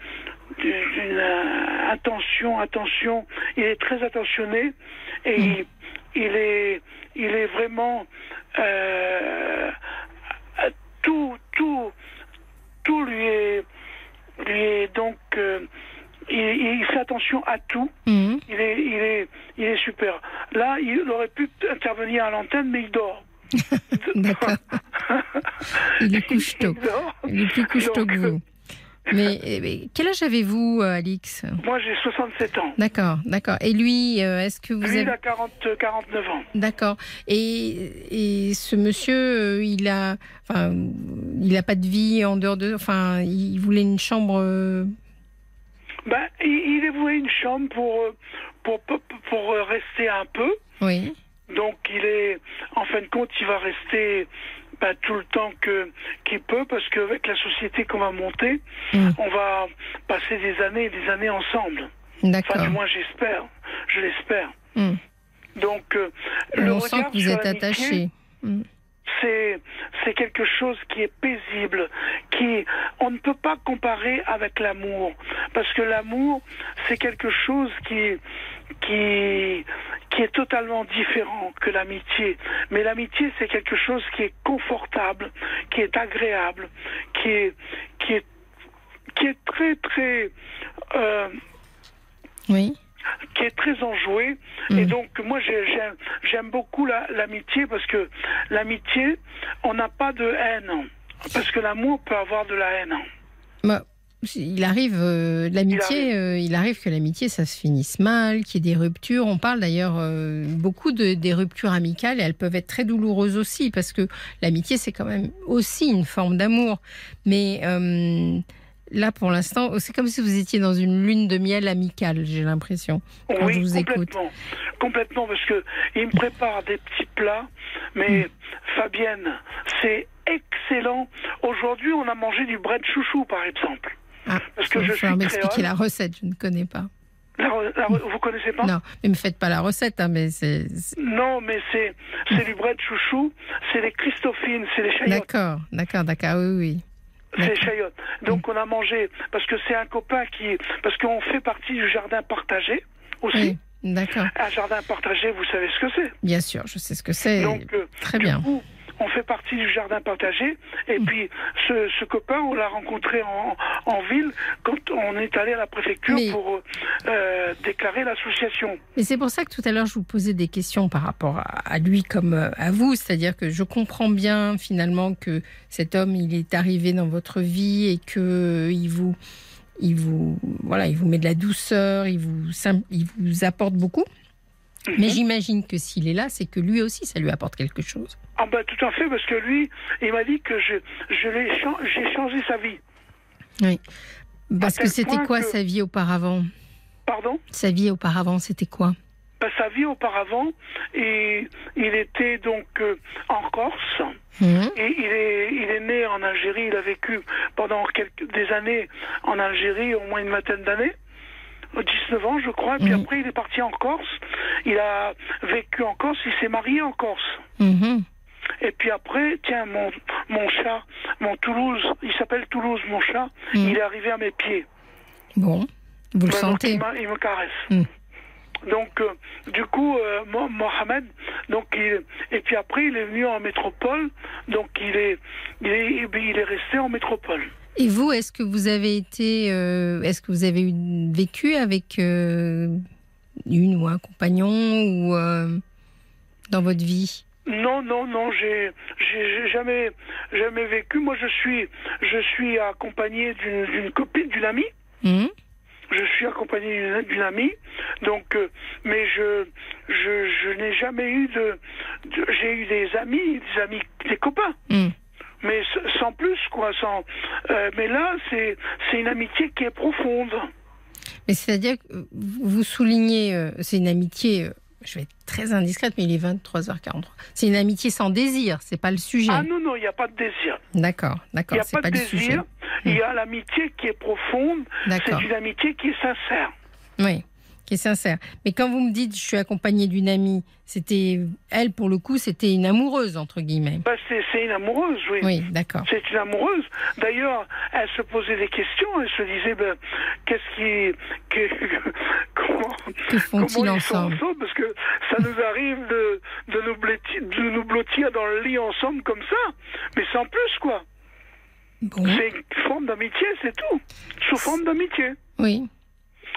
d'une euh, attention, attention, il est très attentionné et il, il est il est vraiment euh, tout tout tout lui est lui est donc euh, il, il fait attention à tout. Mhm. Il est, il est, il est super. Là, il aurait pu intervenir à l'antenne, mais il dort. (laughs) D'accord. (laughs) Il est couche tôt. Il est plus couche tôt que vous. Mais, eh, mais quel âge avez-vous, euh, Alix? Moi, j'ai 67 ans. D'accord, d'accord. Et lui, euh, est-ce que vous Lui, il a 40, 49 ans. D'accord. Et, et ce monsieur, euh, il a, enfin, il n'a pas de vie en dehors de, enfin, il voulait une chambre. Ben, il, il voulu une chambre pour, euh, pour, pour, pour euh, rester un peu. Oui. Donc, il est, en fin de compte, il va rester ben, tout le temps que qu'il peut, parce qu'avec la société qu'on va monter, Mm. on va passer des années et des années ensemble. D'accord. Enfin, du moins, j'espère. Je l'espère. Mm. Donc, euh, le On sent regard que vous êtes attaché. Mm. C'est quelque chose qui est paisible, qui on ne peut pas comparer avec l'amour parce que l'amour c'est quelque chose qui qui qui est totalement différent que l'amitié. Mais l'amitié c'est quelque chose qui est confortable, qui est agréable, qui est qui est qui est très très euh, Oui. Qui est très enjoué. Mm. Et donc, moi, j'ai- j'aime beaucoup la- l'amitié parce que l'amitié, on n'a pas de haine. Parce que l'amour peut avoir de la haine. Bah, il arrive, euh, l'amitié, euh, il arrive que l'amitié, ça se finisse mal, qu'il y ait des ruptures. On parle d'ailleurs euh, beaucoup de, des ruptures amicales et elles peuvent être très douloureuses aussi parce que l'amitié, c'est quand même aussi une forme d'amour. Mais là, pour l'instant, c'est comme si vous étiez dans une lune de miel amicale, j'ai l'impression, quand oui, je vous écoute. complètement. Complètement, parce que il me prépare des petits plats. Mais Mm. Fabienne, c'est excellent. Aujourd'hui, on a mangé du bread chouchou, par exemple. Ah, Parce que je va falloir suis m'expliquer la recette, je ne connais pas. La la vous connaissez pas? Non, mais me faites pas la recette, hein, mais c'est... c'est- Non, mais c'est c'est du bread chouchou, c'est les Christophines, c'est les chayotes. D'accord, d'accord, d'accord, oui, oui. C'est chayotte. Donc on a mangé parce que c'est un copain qui parce qu'on fait partie du jardin partagé aussi. Oui, d'accord. Un jardin partagé, vous savez ce que c'est. Bien sûr, je sais ce que c'est. Donc euh, Très bien. coup, on fait partie du jardin partagé. Et puis ce, ce copain, on l'a rencontré en, en ville quand on est allé à la préfecture Mais- pour euh, déclarer l'association. Et c'est pour ça que tout à l'heure, je vous posais des questions par rapport à, à lui comme euh, à vous. C'est-à-dire que je comprends bien finalement que cet homme, il est arrivé dans votre vie et que euh, vous, il vous, voilà, il vous met de la douceur, il vous, il vous apporte beaucoup. Mais j'imagine que s'il est là, c'est que lui aussi, ça lui apporte quelque chose. Ah ben tout à fait, parce que lui, il m'a dit que je, je l'ai chan- j'ai changé sa vie. Oui. Parce que c'était quoi que- sa vie auparavant? Pardon? Sa vie auparavant, c'était quoi? Ben, Sa vie auparavant, et il était donc euh, en Corse. Mhm. Et il est, il est né en Algérie, il a vécu pendant quelques, des années en Algérie, au moins une vingtaine d'années, 19 ans je crois, et puis Mhm. après il est parti en Corse, il a vécu en Corse, il s'est marié en Corse. Mhm. Et puis après, tiens, mon, mon chat, mon Toulouse, il s'appelle Toulouse, mon chat, Mhm. il est arrivé à mes pieds. Bon, vous le Ben, sentez il, me caresse. Donc, euh, du coup, euh, Mo- Mohamed, donc il, et puis après, il est venu en métropole. Donc, il est, il est, il est resté en métropole. Et vous, est-ce que vous avez été, euh, est-ce que vous avez eu- vécu avec euh, une ou un compagnon ou euh, dans votre vie? Non, non, non, j'ai, j'ai j'ai jamais, jamais vécu. Moi, je suis, je suis accompagné d'une d'une copine, d'une amie. Hum Je suis accompagné d'une- d'une amie, donc, euh, mais je, je, je n'ai jamais eu de, de- j'ai eu des amis, des amis, des copains, Hum. Mais sans plus, quoi, sans. euh, mais là, c'est, c'est une amitié qui est profonde. Mais c'est-à-dire que vous soulignez, euh, c'est une amitié, euh, je vais être très indiscrète, mais il est 23h43. C'est une amitié sans désir, c'est pas le sujet. Ah non, non, il n'y a pas de désir. D'accord, Il d'accord, n'y a pas pas, de désir. Il y a l'amitié qui est profonde. C'est une amitié qui est sincère. Oui, qui est sincère. Mais quand vous me dites je suis accompagnée d'une amie, c'était elle pour le coup, c'était une amoureuse entre guillemets. Bah, c'est, c'est une amoureuse, oui. Oui, d'accord. C'est une amoureuse. D'ailleurs, elle se posait des questions. Elle se disait, ben, qu'est-ce qui, que- (laughs) comment, Que comment ils sont ensemble ensemble? Parce que ça nous arrive de, de nous blottir, de nous blottir dans le lit ensemble comme ça, mais sans plus, quoi. Bon, C'est une forme d'amitié, c'est tout. Sous forme d'amitié. oui.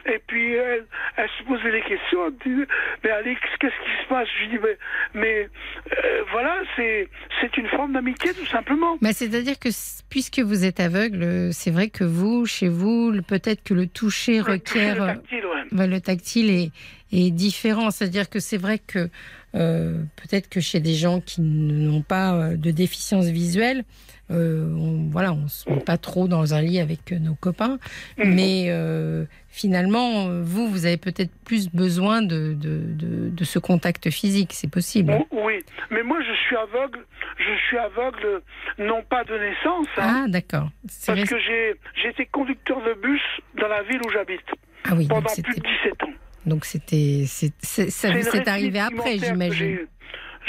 Et puis elle, elle se posait des questions. Elle me disait, mais Alex, qu'est-ce qui se passe? Je lui dis, mais, mais euh, voilà, c'est, c'est une forme d'amitié, tout simplement. Bah, C'est-à-dire que puisque vous êtes aveugle, c'est vrai que vous, chez vous, peut-être que le toucher Le toucher, requiert... le euh, tactile, ouais. Le tactile est, est différent. C'est-à-dire que c'est vrai que euh, peut-être que chez des gens qui n'ont pas de déficience visuelle, euh, on, voilà, on se met pas trop dans un lit avec nos copains. Mhm. Mais euh, finalement, euh, vous, vous avez peut-être plus besoin de, de, de, de ce contact physique. C'est possible. Oui, mais moi je suis aveugle. Je suis aveugle, non pas de naissance, hein, Ah, d'accord. Parce que j'ai été conducteur de bus dans la ville où j'habite Ah oui, pendant plus de 17 ans. Donc c'était. c'est- arrivé après, j'imagine.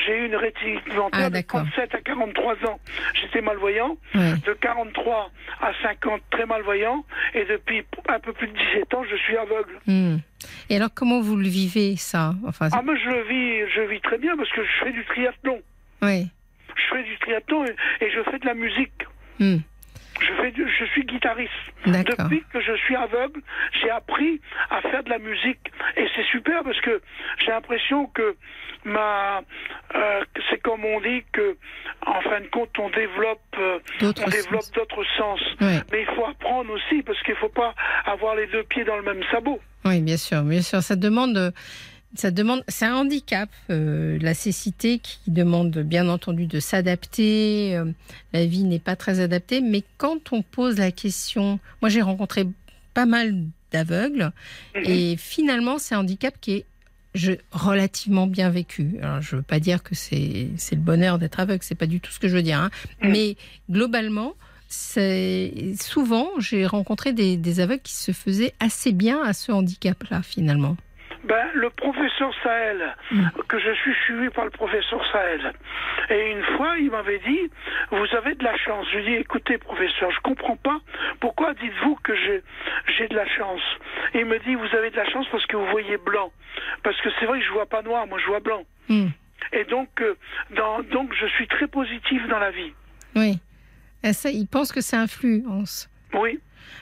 J'ai eu une rétinite Ah, de d'accord. 37 à 43 ans. J'étais malvoyant. Ouais. De 43 à 50, très malvoyant. Et depuis un peu plus de 17 ans, je suis aveugle. Hmm. Et alors, comment vous le vivez, ça? Enfin, Ah, mais je le vis, je vis très bien parce que je fais du triathlon. oui. Je fais du triathlon et, et je fais de la musique. Hmm. Je, fais du- je suis guitariste. Depuis que je suis aveugle, j'ai appris à faire de la musique. Et c'est super parce que j'ai l'impression que ma. euh, c'est comme on dit que, en fin de compte, on développe, euh, on développe sens. d'autres sens. Ouais. Mais il faut apprendre aussi parce qu'il ne faut pas avoir les deux pieds dans le même sabot. Oui, bien sûr, bien sûr. Ça demande, ça demande, c'est un handicap, euh, la cécité qui demande bien entendu de s'adapter. euh, la vie n'est pas très adaptée, mais quand on pose la question, moi j'ai rencontré pas mal d'aveugles Mhm. et finalement c'est un handicap qui est je, relativement bien vécu. Alors, je veux pas dire que c'est c'est le bonheur d'être aveugle, c'est pas du tout ce que je veux dire, hein. Mhm. mais globalement. C'est souvent j'ai rencontré des, des aveugles qui se faisaient assez bien à ce handicap-là finalement. Ben, le professeur Sahel, Mm. que je suis suivi par le professeur Sahel. Et une fois, il m'avait dit, vous avez de la chance. Je lui ai dit, écoutez, professeur, je comprends pas. Pourquoi dites-vous que j'ai, de la chance? Et il me dit, vous avez de la chance parce que vous voyez blanc. Parce que c'est vrai que je vois pas noir, moi je vois blanc. Hmm. Et donc, euh, dans, donc je suis très positif dans la vie. Oui. Et ça, ils pensent que ça influence. Oui.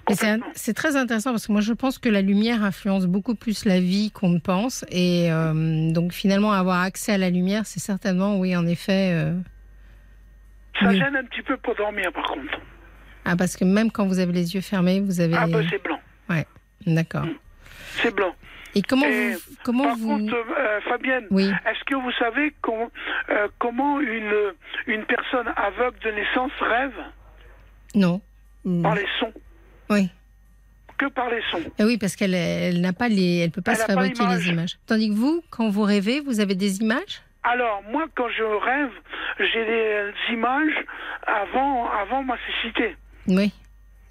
Mais c'est très intéressant parce que moi je pense que la lumière influence beaucoup plus la vie qu'on ne pense. Et euh, donc finalement avoir accès à la lumière, c'est certainement, oui, en effet. euh, Ça oui. gêne un petit peu pour dormir, par contre. Ah, parce que même quand vous avez les yeux fermés, vous avez. Ah, ben c'est blanc. D'accord. C'est blanc. Et comment Et vous. Comment Par vous... contre, euh, Fabienne, Oui. Est-ce que vous savez com- euh, comment une, une personne aveugle de naissance rêve? Non. Par les sons. Oui. Que par les sons. Ah oui, parce qu'elle elle n'a pas les, elle peut pas Elle se pas fabriquer l'image. les images. Tandis que vous, quand vous rêvez, vous avez des images? Alors, moi, quand je rêve, j'ai des images avant, avant ma cécité. Oui.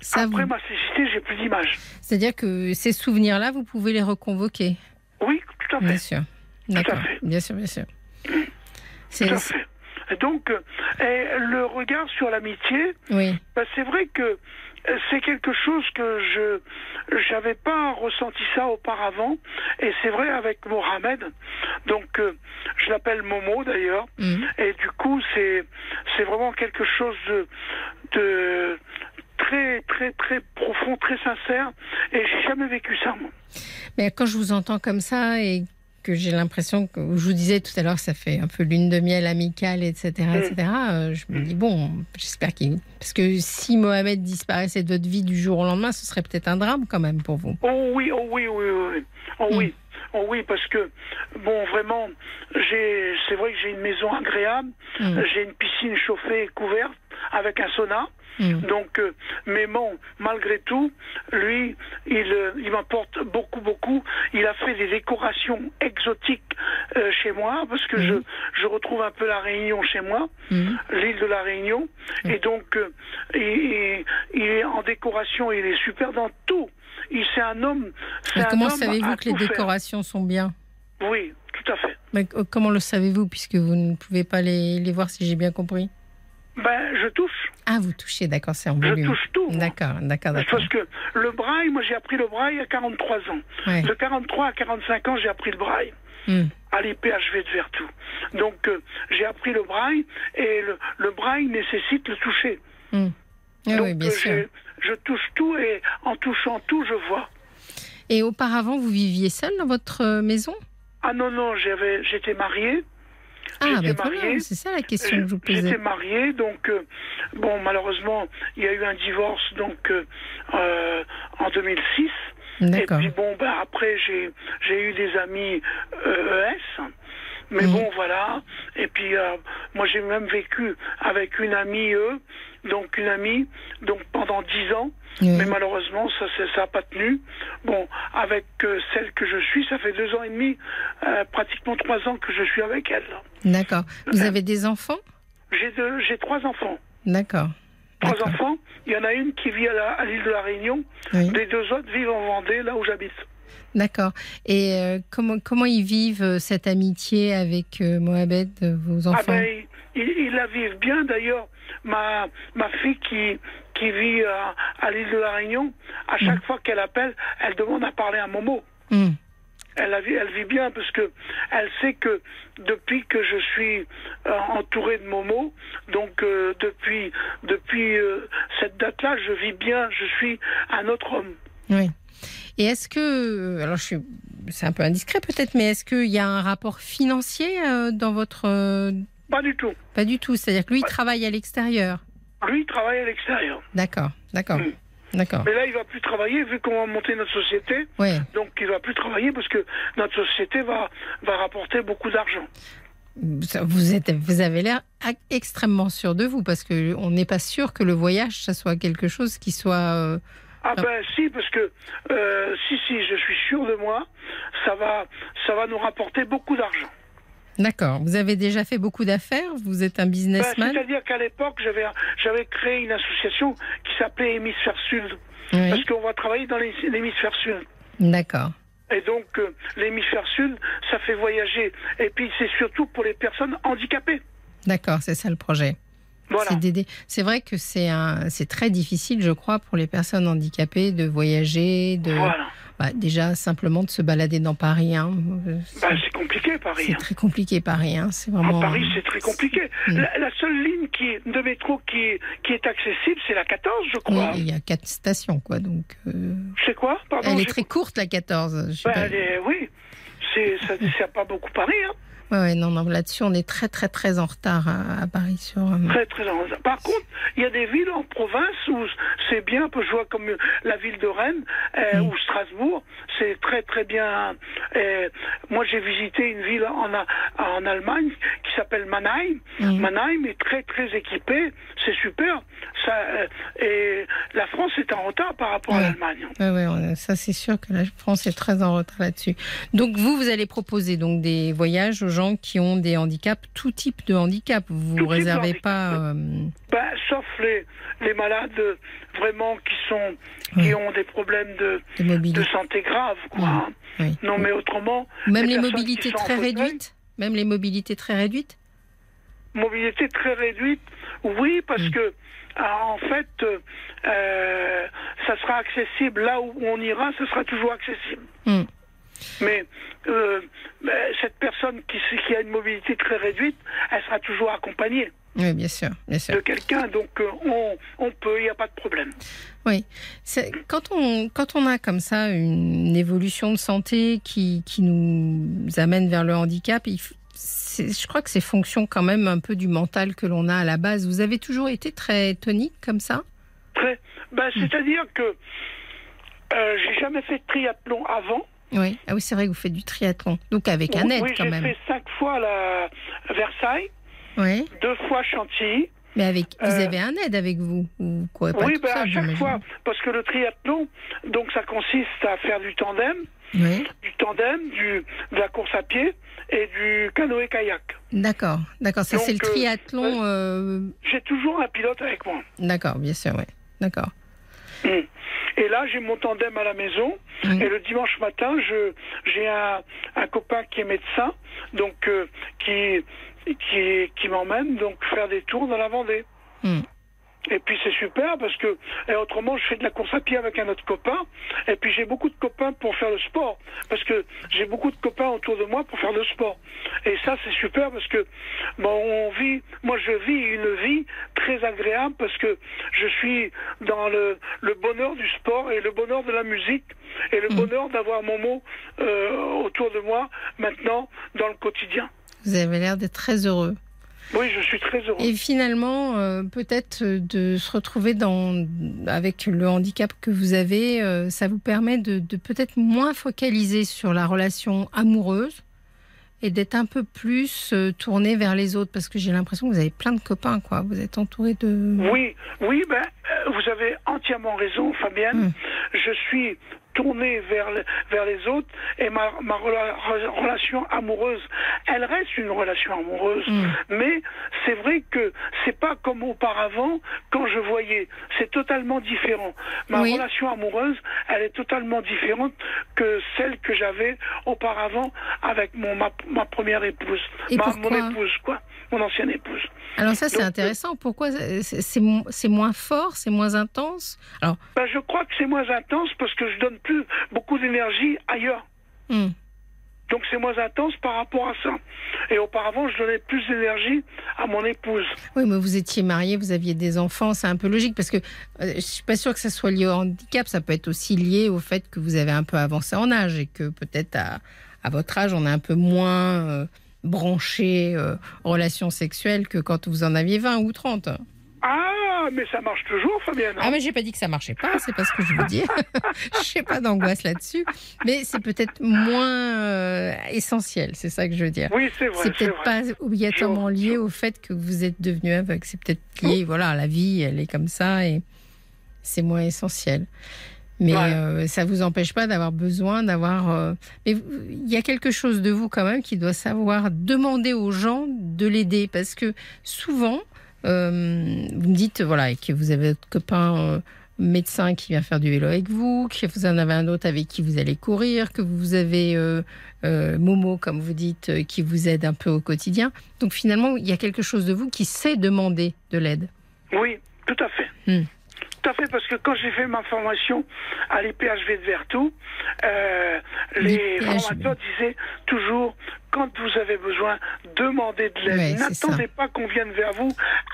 Ça, Après vous... ma cécité, j'ai plus d'images. c'est-à-dire que ces souvenirs-là, vous pouvez les reconvoquer? Oui, tout à Bien fait. sûr. D'accord. Bien sûr, bien sûr. C'est Tout à fait. Et donc, euh, et le regard sur l'amitié, oui. ben, c'est vrai que c'est quelque chose que je j'avais pas ressenti ça auparavant et c'est vrai avec Mohamed donc euh, je l'appelle Momo d'ailleurs Mhm. et du coup c'est c'est vraiment quelque chose de, de très très très profond très sincère et j'ai jamais vécu ça moi. Mais quand je vous entends comme ça et que j'ai l'impression que je vous disais tout à l'heure, ça fait un peu lune de miel amicale, etc., etc. euh, je me dis bon, j'espère qu'il parce que si Mohamed disparaissait de votre vie du jour au lendemain, ce serait peut-être un drame quand même pour vous. Oh oui, oh oui, oui, oui, oui. Oh oui. Oh oui, parce que, bon, vraiment, c'est vrai que j'ai une maison agréable, Mm. j'ai une piscine chauffée et couverte avec un sauna. Mm. Donc, euh, mais bon, malgré tout, lui, il, euh, il m'apporte beaucoup, beaucoup. Il a fait des décorations exotiques euh, chez moi, parce que je, je retrouve un peu la Réunion chez moi, l'île de la Réunion. Et donc, il est en décoration, il est super dans tout. Il c'est un homme. Mais comment savez-vous que les faire. décorations sont bien? Oui, tout à fait. Mais, Comment le savez-vous puisque vous ne pouvez pas les, les voir si j'ai bien compris? Ben, je touche. Ah, vous touchez, d'accord, c'est en Je volume. touche tout. D'accord, d'accord, d'accord. Parce que le braille, moi j'ai appris le braille à 43 ans. Ouais. De 43 à 45 ans, j'ai appris le braille. Mm. à l'IPHV de Vertou. Donc euh, j'ai appris le braille et le, le braille nécessite le toucher. Mm. Ah Donc oui, bien euh, sûr. Je touche tout et en touchant tout, je vois. Et auparavant, vous viviez seul dans votre euh, maison? Ah non, non, j'étais marié. Ah, marié. c'est ça la question que je vous posais. J'étais marié, donc euh, bon, malheureusement, il y a eu un divorce donc euh, en 2006. Et puis bon, ben après j'ai j'ai eu des amis ES. Mais Mhm. bon, voilà. Et puis, euh, moi, j'ai même vécu avec une amie, eux, donc une amie, donc pendant dix ans. Mais malheureusement, ça ça n'a pas tenu. Bon, avec euh, celle que je suis, ça fait deux ans et demi, euh, pratiquement trois ans que je suis avec elle. D'accord. Vous avez des enfants? J'ai deux, j'ai trois enfants. D'accord. Trois enfants. Il y en a une qui vit à l'île de la Réunion. Oui. Les deux autres vivent en Vendée, là où j'habite. D'accord. Et euh, comment, comment ils vivent euh, cette amitié avec euh, Mohamed, vos Ah enfants? ben, ils, la vivent bien. D'ailleurs, ma, ma fille qui, qui vit à, à l'île de la Réunion, à chaque fois qu'elle appelle, elle demande à parler à Momo. Hmm. Elle, vit, elle vit bien parce que elle sait que depuis que je suis entouré de Momo, donc euh, depuis depuis euh, cette date-là, je vis bien. Je suis un autre homme. Oui. Et est-ce que, alors je suis, c'est un peu indiscret peut-être, mais est-ce qu'il y a un rapport financier euh, dans votre, euh, Pas du tout. pas du tout, c'est-à-dire que lui il travaille à l'extérieur. Lui, il travaille à l'extérieur. D'accord, d'accord, Mm. d'accord. Mais là, il va plus travailler vu qu'on va monter notre société. Ouais. Donc, il va plus travailler parce que notre société va, va rapporter beaucoup d'argent. Vous êtes, vous avez l'air extrêmement sûr de vous parce que on n'est pas sûr que le voyage ça soit quelque chose qui soit. euh, Ah ben si, parce que euh, si, si, je suis sûr de moi, ça va, ça va nous rapporter beaucoup d'argent. D'accord. Vous avez déjà fait beaucoup d'affaires? Vous êtes un Ben, businessman? C'est-à-dire qu'à l'époque, j'avais, j'avais créé une association qui s'appelait Hémisphère Sud, Oui. parce qu'on va travailler dans l'hémisphère Sud. D'accord. Et donc, euh, l'hémisphère Sud, ça fait voyager. Et puis, c'est surtout pour les personnes handicapées. D'accord, c'est ça le projet. Voilà. C'est vrai que c'est très difficile, je crois, pour les personnes handicapées de voyager, de Voilà. bah, déjà simplement de se balader dans Paris. hein. Euh, C'est Ben, c'est compliqué, Paris. c'est hein. très compliqué Paris. hein. C'est À vraiment. Paris, c'est très compliqué. Mm. La, la seule ligne qui, est- de métro qui, qui est accessible, c'est la 14, je Oui, crois. il y a quatre stations, quoi. Donc, euh, C'est quoi? Pardon elle est très courte, la 14. Je sais Ben, pas. elle est- Oui, c'est, ça ne sert pas beaucoup Paris. Hein. Ouais, ouais, non, non, là-dessus, on est très, très, très en retard à, à Paris sur. euh, Très, très en- Par contre, il y a des villes en province où c'est bien, je vois comme la ville de Rennes euh, Mm. ou Strasbourg, c'est très, très bien. Euh, moi, j'ai visité une ville en, en Allemagne qui s'appelle Mannheim. Mm. Mannheim est très, très équipé, c'est super. Ça, et la France est en retard par rapport à l'Allemagne. Ouais, ouais, ça c'est sûr que la France est très en retard là-dessus. Donc vous, vous allez proposer donc des voyages aux gens qui ont des handicaps, tout type de handicap. Vous de réservez pas. euh, Ben, sauf les, les malades vraiment qui sont qui ont des problèmes de, de de santé grave. Quoi. Oui. Non, mais autrement, Même les mobilités très réduites? Même les mobilités très réduites? mobilité très réduite, oui, parce que ah, en fait, euh, ça sera accessible là où on ira, ce sera toujours accessible. Mm. Mais euh, mais cette personne qui, a une mobilité très réduite, elle sera toujours accompagnée Oui, bien sûr, bien sûr. de quelqu'un, donc euh, on, on peut, il n'y a pas de problème. Oui. Quand on, quand on a comme ça une évolution de santé qui, qui nous amène vers le handicap, il je crois que c'est fonction quand même un peu du mental que l'on a à la base. Vous avez toujours été très tonique comme ça? Très, ben, C'est-à-dire que euh, j'ai jamais fait de triathlon avant. Oui. Ah oui, c'est vrai que vous faites du triathlon. Donc avec un aide oui, quand j'ai même. fait cinq fois la Versailles, Oui. deux fois Chantilly. Mais avec, vous Euh, avez un aide avec vous ou quoi? Pas oui, seul, à chaque fois, parce que le triathlon, donc ça consiste à faire du tandem, Oui. du tandem, du, de la course à pied et du canoë-kayak. D'accord, d'accord. Ça c'est le euh, triathlon. euh, J'ai toujours un pilote avec moi. D'accord, bien sûr, oui. D'accord. Mm. Et là, j'ai mon tandem à la maison. Et le dimanche matin, je j'ai un, un copain qui est médecin, donc euh, qui qui, qui m'emmène donc faire des tours dans la Vendée. Mm. Et puis c'est super parce que et autrement je fais de la course à pied avec un autre copain et puis j'ai beaucoup de copains pour faire le sport parce que j'ai beaucoup de copains autour de moi pour faire le sport et ça c'est super parce que bon on vit moi je vis une vie très agréable parce que je suis dans le, le bonheur du sport et le bonheur de la musique et le Mm. bonheur d'avoir mon mot euh, autour de moi maintenant dans le quotidien. Vous avez l'air d'être très heureux. Oui, je suis très heureux. Et finalement, euh, peut-être euh, de se retrouver dans, avec le handicap que vous avez, euh, ça vous permet de, de peut-être moins focaliser sur la relation amoureuse et d'être un peu plus tourné vers les autres. Parce que j'ai l'impression que vous avez plein de copains, quoi. Vous êtes entouré de. Oui, oui, ben, vous avez entièrement raison, Fabienne. Mm. Je suis tourné vers, le- vers les autres et ma, ma rela- re- relation amoureuse, elle reste une relation amoureuse. Mm. Mais c'est vrai que c'est pas comme auparavant quand je voyais. C'est totalement différent. Ma Oui. relation amoureuse, elle est totalement différente que celle que j'avais auparavant avec mon, ma, ma première épouse. Et ma, mon épouse, quoi. Mon ancienne épouse. Alors ça, c'est Donc, intéressant. Pourquoi c'est moins fort, c'est moins intense? Alors, Ben, je crois que c'est moins intense parce que je donne plus beaucoup d'énergie ailleurs. hmm, Donc c'est moins intense par rapport à ça. Et auparavant, je donnais plus d'énergie à mon épouse. oui, mais vous étiez marié, vous aviez des enfants, c'est un peu logique parce que euh, je suis pas sûre que ça soit lié au handicap. Ça peut être aussi lié au fait que vous avez un peu avancé en âge et que peut-être à, à votre âge, on est un peu moins euh, branché euh, relations sexuelles que quand vous en aviez 20 ou 30. Ah, mais ça marche toujours, Fabienne. Ah mais j'ai pas dit que ça marchait pas, c'est pas ce que je veux dire. (laughs) Je n'ai pas d'angoisse là-dessus, mais c'est peut-être moins euh, essentiel, c'est ça que je veux dire. oui, c'est vrai. c'est peut-être pas obligatoirement lié au fait que vous êtes devenu aveugle. C'est peut-être lié, voilà, la vie, elle est comme ça et c'est moins essentiel. Mais Ouais. euh, ça vous empêche pas d'avoir besoin d'avoir. euh, Mais il y a quelque chose de vous quand même qui doit savoir demander aux gens de l'aider parce que souvent, euh, vous me dites voilà que vous avez votre copain. euh, médecin qui vient faire du vélo avec vous, que vous en avez un autre avec qui vous allez courir, que vous avez euh, Momo, comme vous dites, qui vous aide un peu au quotidien. Donc finalement, il y a quelque chose de vous qui sait demander de l'aide. Oui, tout à fait. Hmm. Tout à fait, parce que quand j'ai fait ma formation à l'IPHV de Vertou, euh, les formateurs disaient toujours quand vous avez besoin, demandez de l'aide. Ouais. N'attendez pas qu'on vienne vers vous,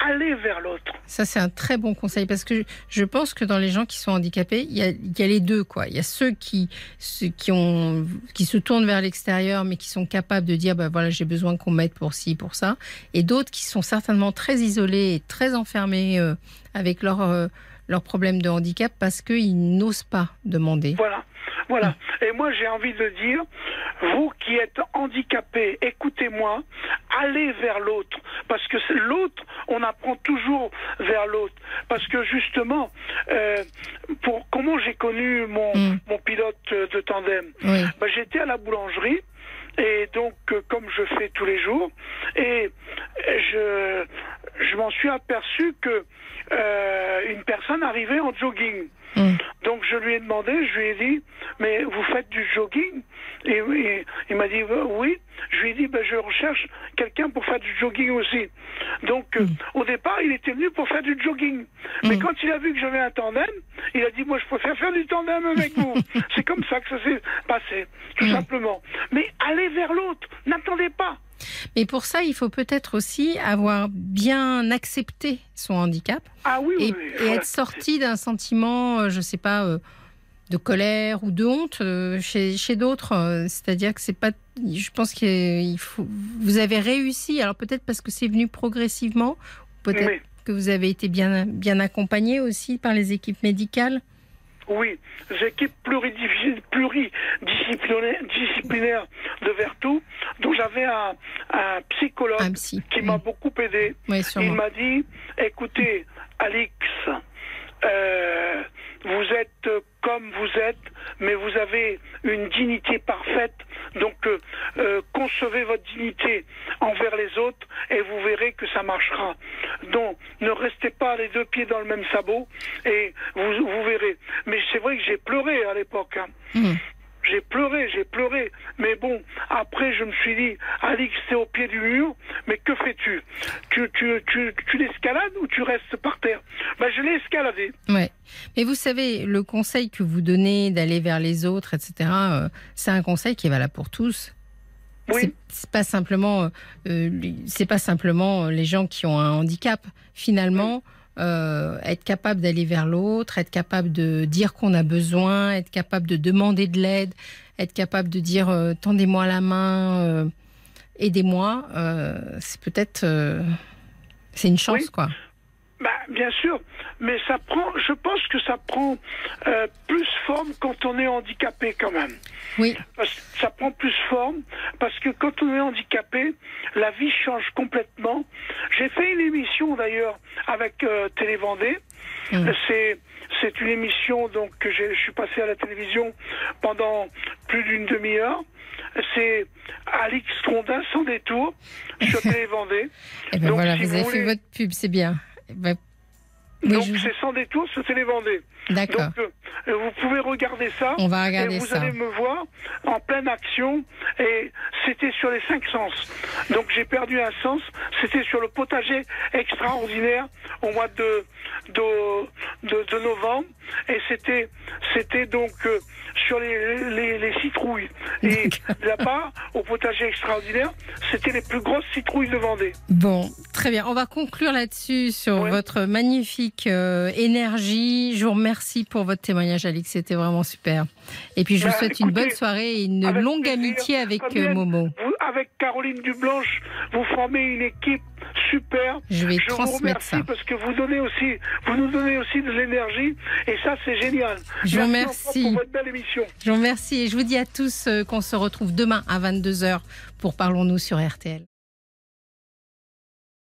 allez vers l'autre. Ça, c'est un très bon conseil parce que je pense que dans les gens qui sont handicapés, il y a, il y a les deux. Quoi. Il y a ceux qui, ceux qui, ont, qui se tournent vers l'extérieur mais qui sont capables de dire bah, voilà, j'ai besoin qu'on m'aide pour ci, pour ça. Et d'autres qui sont certainement très isolés et très enfermés euh, avec leur, euh, leurs problèmes de handicap parce qu'ils n'osent pas demander. Voilà. Voilà. Et moi, j'ai envie de dire, vous qui êtes handicapés, écoutez-moi, allez vers l'autre. Parce que c'est l'autre, on apprend toujours vers l'autre. Parce que justement, euh, pour comment j'ai connu mon, Mm. mon pilote de tandem? Oui. ben, J'étais à la boulangerie. Et donc, euh, comme je fais tous les jours, et je, je m'en suis aperçu que euh, une personne arrivait en jogging. Mm. Donc je lui ai demandé, je lui ai dit, mais vous faites du jogging? Et, et il m'a dit euh, oui. Je lui ai dit, ben, je recherche quelqu'un pour faire du jogging aussi. Donc euh, au départ, il était venu pour faire du jogging. Mais Mm. quand il a vu que j'avais un tandem, il a dit, moi je préfère faire du tandem avec vous. (laughs) C'est comme ça que ça s'est passé, tout simplement. Mais allez vers l'autre, n'attendez pas. Mais pour ça, il faut peut-être aussi avoir bien accepté son handicap Ah oui, et, oui, et voilà. être sorti d'un sentiment, euh, je sais pas, euh, de colère ou de honte euh, chez, chez d'autres. C'est-à-dire que c'est pas. Je pense faut. Vous avez réussi. Alors peut-être parce que c'est venu progressivement, peut-être que vous avez été bien bien accompagné aussi par les équipes médicales. Oui, les équipes pluridisciplinaires pluridisciplinaires disciplinaires de Vertou, dont j'avais un, un psychologue Un psy. qui m'a beaucoup aidé. Oui, Il m'a dit, écoutez, Alix, euh, vous êtes comme vous êtes, mais vous avez une dignité parfaite. Donc, euh, euh, concevez votre dignité envers les autres et vous verrez que ça marchera. Donc, ne restez pas les deux pieds dans le même sabot et vous, vous verrez. Mais c'est vrai que j'ai pleuré à l'époque. hein. Mm. J'ai pleuré, j'ai pleuré. Mais bon, après, je me suis dit, Alix, t'es au pied du mur, mais que fais-tu? Tu, tu, tu, tu l'escalades ou tu restes par terre? Ben, Je l'ai escaladé. Ouais. Mais vous savez, le conseil que vous donnez d'aller vers les autres, etc., euh, c'est un conseil qui est valable pour tous. Oui. C'est- C'est pas simplement, euh, euh, c'est pas simplement les gens qui ont un handicap. Finalement, euh, être capable d'aller vers l'autre, être capable de dire qu'on a besoin, être capable de demander de l'aide, être capable de dire euh, tendez-moi la main, euh, aidez-moi, euh, c'est peut-être, euh, c'est une chance Oui. quoi. Bah, bien sûr, mais ça prend, je pense que ça prend euh, plus forme quand on est handicapé quand même. Oui. Ça prend plus forme parce que quand on est handicapé, la vie change complètement. J'ai fait une émission d'ailleurs avec euh, Télé Vendée. Mm. C'est c'est une émission donc que j'ai- je suis passé à la télévision pendant plus d'une demi-heure. C'est Alix Trondin sans détour sur (laughs) Télé Vendée. Et ben Donc, voilà, si vous vous avez voulez- fait votre pub, c'est bien. Oui, Donc je- c'est sans détour sur Télé Vendée. D'accord. Donc, euh, vous pouvez regarder ça. On va regarder et vous ça. allez me voir en pleine action. Et c'était sur les cinq sens. Donc, j'ai perdu un sens. C'était sur le potager extraordinaire au mois de, de, de, de novembre. Et c'était, c'était donc euh, sur les, les, les citrouilles. Et là-bas, au potager extraordinaire, c'était les plus grosses citrouilles de Vendée. Bon, très bien. On va conclure là-dessus sur Ouais. votre magnifique euh, énergie. Je vous remercie pour votre témoignage, Alix. C'était vraiment super. Et puis, je vous Bah, souhaite une bonne soirée et une longue plaisir. amitié avec euh, Momo. Vous, avec Caroline Dublanche, vous formez une équipe super. Je vais Je vous transmettre remercie ça. parce que vous donnez aussi, vous nous donnez aussi de l'énergie et ça c'est génial. Je vous Merci remercie. pour votre belle émission. Je vous remercie et je vous dis à tous euh, qu'on se retrouve demain à 22h pour Parlons-nous sur RTL.